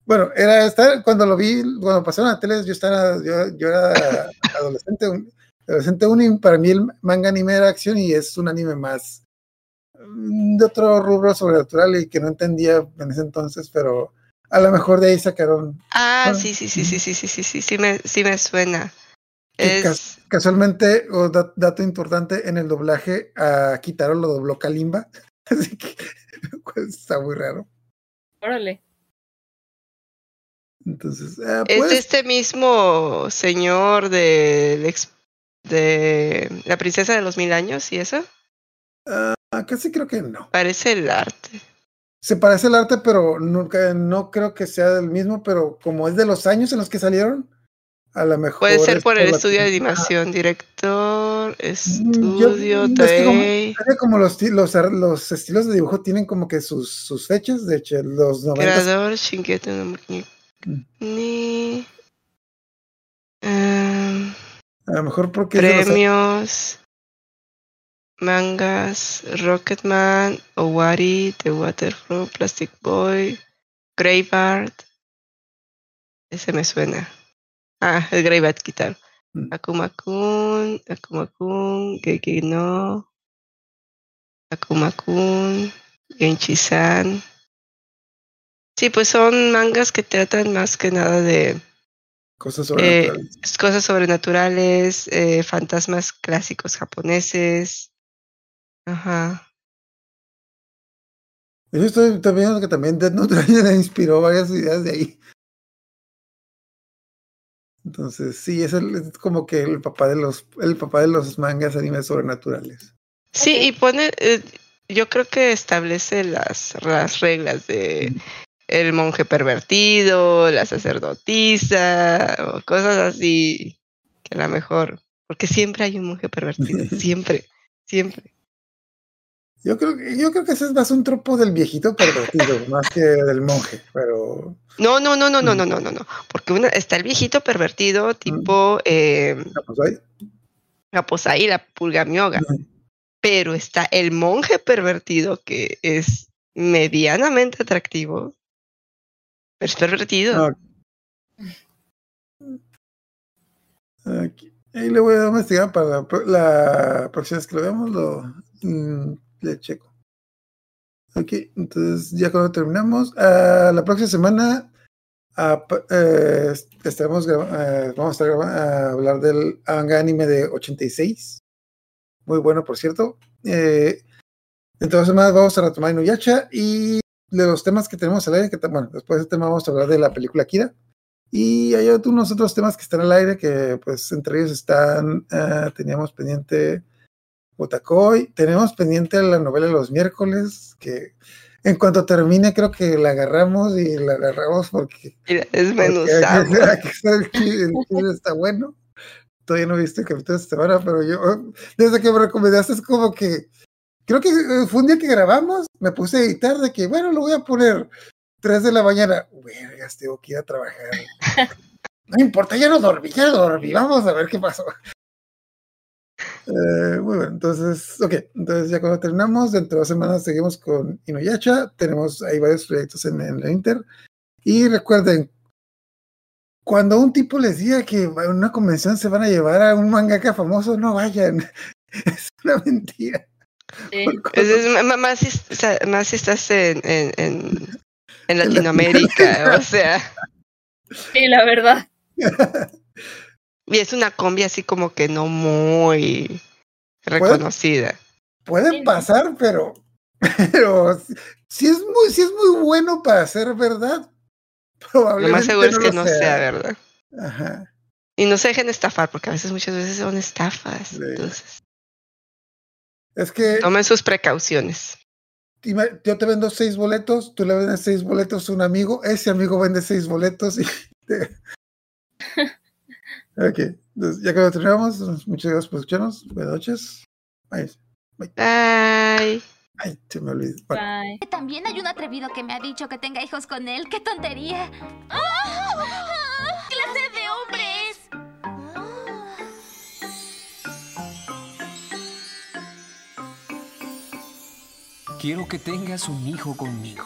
bueno, era estar, cuando lo vi, cuando pasaron a tele, yo estaba, yo, yo era adolescente, un- adolescente uno, y para mí el manga anime era acción y es un anime más mm, de otro rubro sobrenatural y que no entendía en ese entonces, pero a lo mejor de ahí sacaron Ah, sí, sí, sí, sí, sí, sí, sí, sí, sí me, sí me suena. Es, Casualmente, o da- dato importante, en el doblaje a Kitaro lo dobló Kalimba. Así que pues, está muy raro. Órale. Entonces, eh, es pues, de este mismo señor de, de la princesa de los mil años y eso. ah, casi creo que no. Parece el arte. Se parece el arte, pero nunca, no creo que sea del mismo, pero como es de los años en los que salieron, a lo mejor. Puede ser por el estudio de animación, director, Mm, yo- estudio, es que como- los, los, ar- los estilos de dibujo tienen como que sus, sus fechas, de hecho, los 90 creador, Shingeki no Mm. ni a lo mejor porque los- premios, mangas, Rocketman, Owari, The Waterfall, Plastic Boy, Graveyard. Ese me suena. Ah, el Graveyard Guitar. Mm. Akuma Kun, Akuma Kun, Geki no, Akuma Kun, Genchi-san. Sí, pues son mangas que tratan más que nada de cosas eh, sobrenaturales. cosas sobrenaturales, eh, fantasmas clásicos japoneses. Ajá. Yo estoy también que también Death Note inspiró varias ideas de ahí. Entonces, sí, es, el- es como que el papá de los, el papá de los mangas animes sobrenaturales. Sí, y pone, eh, yo creo que establece las, las reglas de el monje pervertido, la sacerdotisa, o cosas así, que a lo mejor, porque siempre hay un monje pervertido, siempre, siempre. Yo creo, que- yo creo que ese es más un tropo del viejito pervertido, más que del monje, pero No, no, no, no, no, Mm. no, no, no, no, porque una, está el viejito pervertido tipo eh. Aposai, la pulgamioga, pero está el monje pervertido que es medianamente atractivo, pero es pervertido. Ah, Aquí. Ahí le voy a investigar para la próxima vez que lo veamos, lo mm, le checo. Ok, entonces ya cuando terminamos, ah, la próxima semana pa- eh, estaremos eh, vamos a estar a hablar del manga anime de 86. Muy bueno, por cierto. Eh, en todas las semanas vamos a retomar Inuyasha y de los temas que tenemos al aire, que bueno, después de este tema vamos a hablar de la película Kira. Y hay unos otros temas que están al aire que, pues, entre ellos están, ah, teníamos pendiente Otakoi, tenemos pendiente la novela de los miércoles, que en cuanto termine creo que la agarramos y la agarramos porque, Mira, está el está bueno. Todavía no he visto el capítulo de esta semana, pero yo, desde que me recomendaste es como que, creo que eh, fue un día que grabamos, me puse a editar de que, bueno, lo voy a poner 3 de la mañana. Vergas, tengo que ir a trabajar. No importa, ya no dormí, ya no dormí. Vamos a ver qué pasó. Eh, muy bueno, entonces, ok, entonces ya cuando terminamos, dentro de dos semanas seguimos con Inuyasha. Tenemos ahí varios proyectos en, en la Inter. Y recuerden, cuando un tipo les diga que en una convención se van a llevar a un mangaka famoso, no vayan. Es una mentira. Sí. Es- es más, si, o sea, más si estás en, en, en, en Latinoamérica, o sea, Sí, la verdad. y es una combi así como que no muy reconocida. Puede pasar, pero, pero si, si es muy, si es muy bueno para ser verdad, Lo probablemente más seguro es que lo no sea verdad. Ajá. Y no se dejen estafar, porque a veces, muchas veces son estafas. Sí. Entonces, Es que tomen sus precauciones. yo te vendo seis boletos, tú le vendes seis boletos a un amigo, ese amigo vende seis boletos y te- Ok, entonces, ya que lo terminamos, muchas gracias por escucharnos. Buenas noches. Ay, Bye. ay, se me olvidó. Bye. También hay un atrevido que me ha dicho que tenga hijos con él. ¡Qué tontería! ¡Ah! ¡Clase de hombres! Quiero que tengas un hijo conmigo.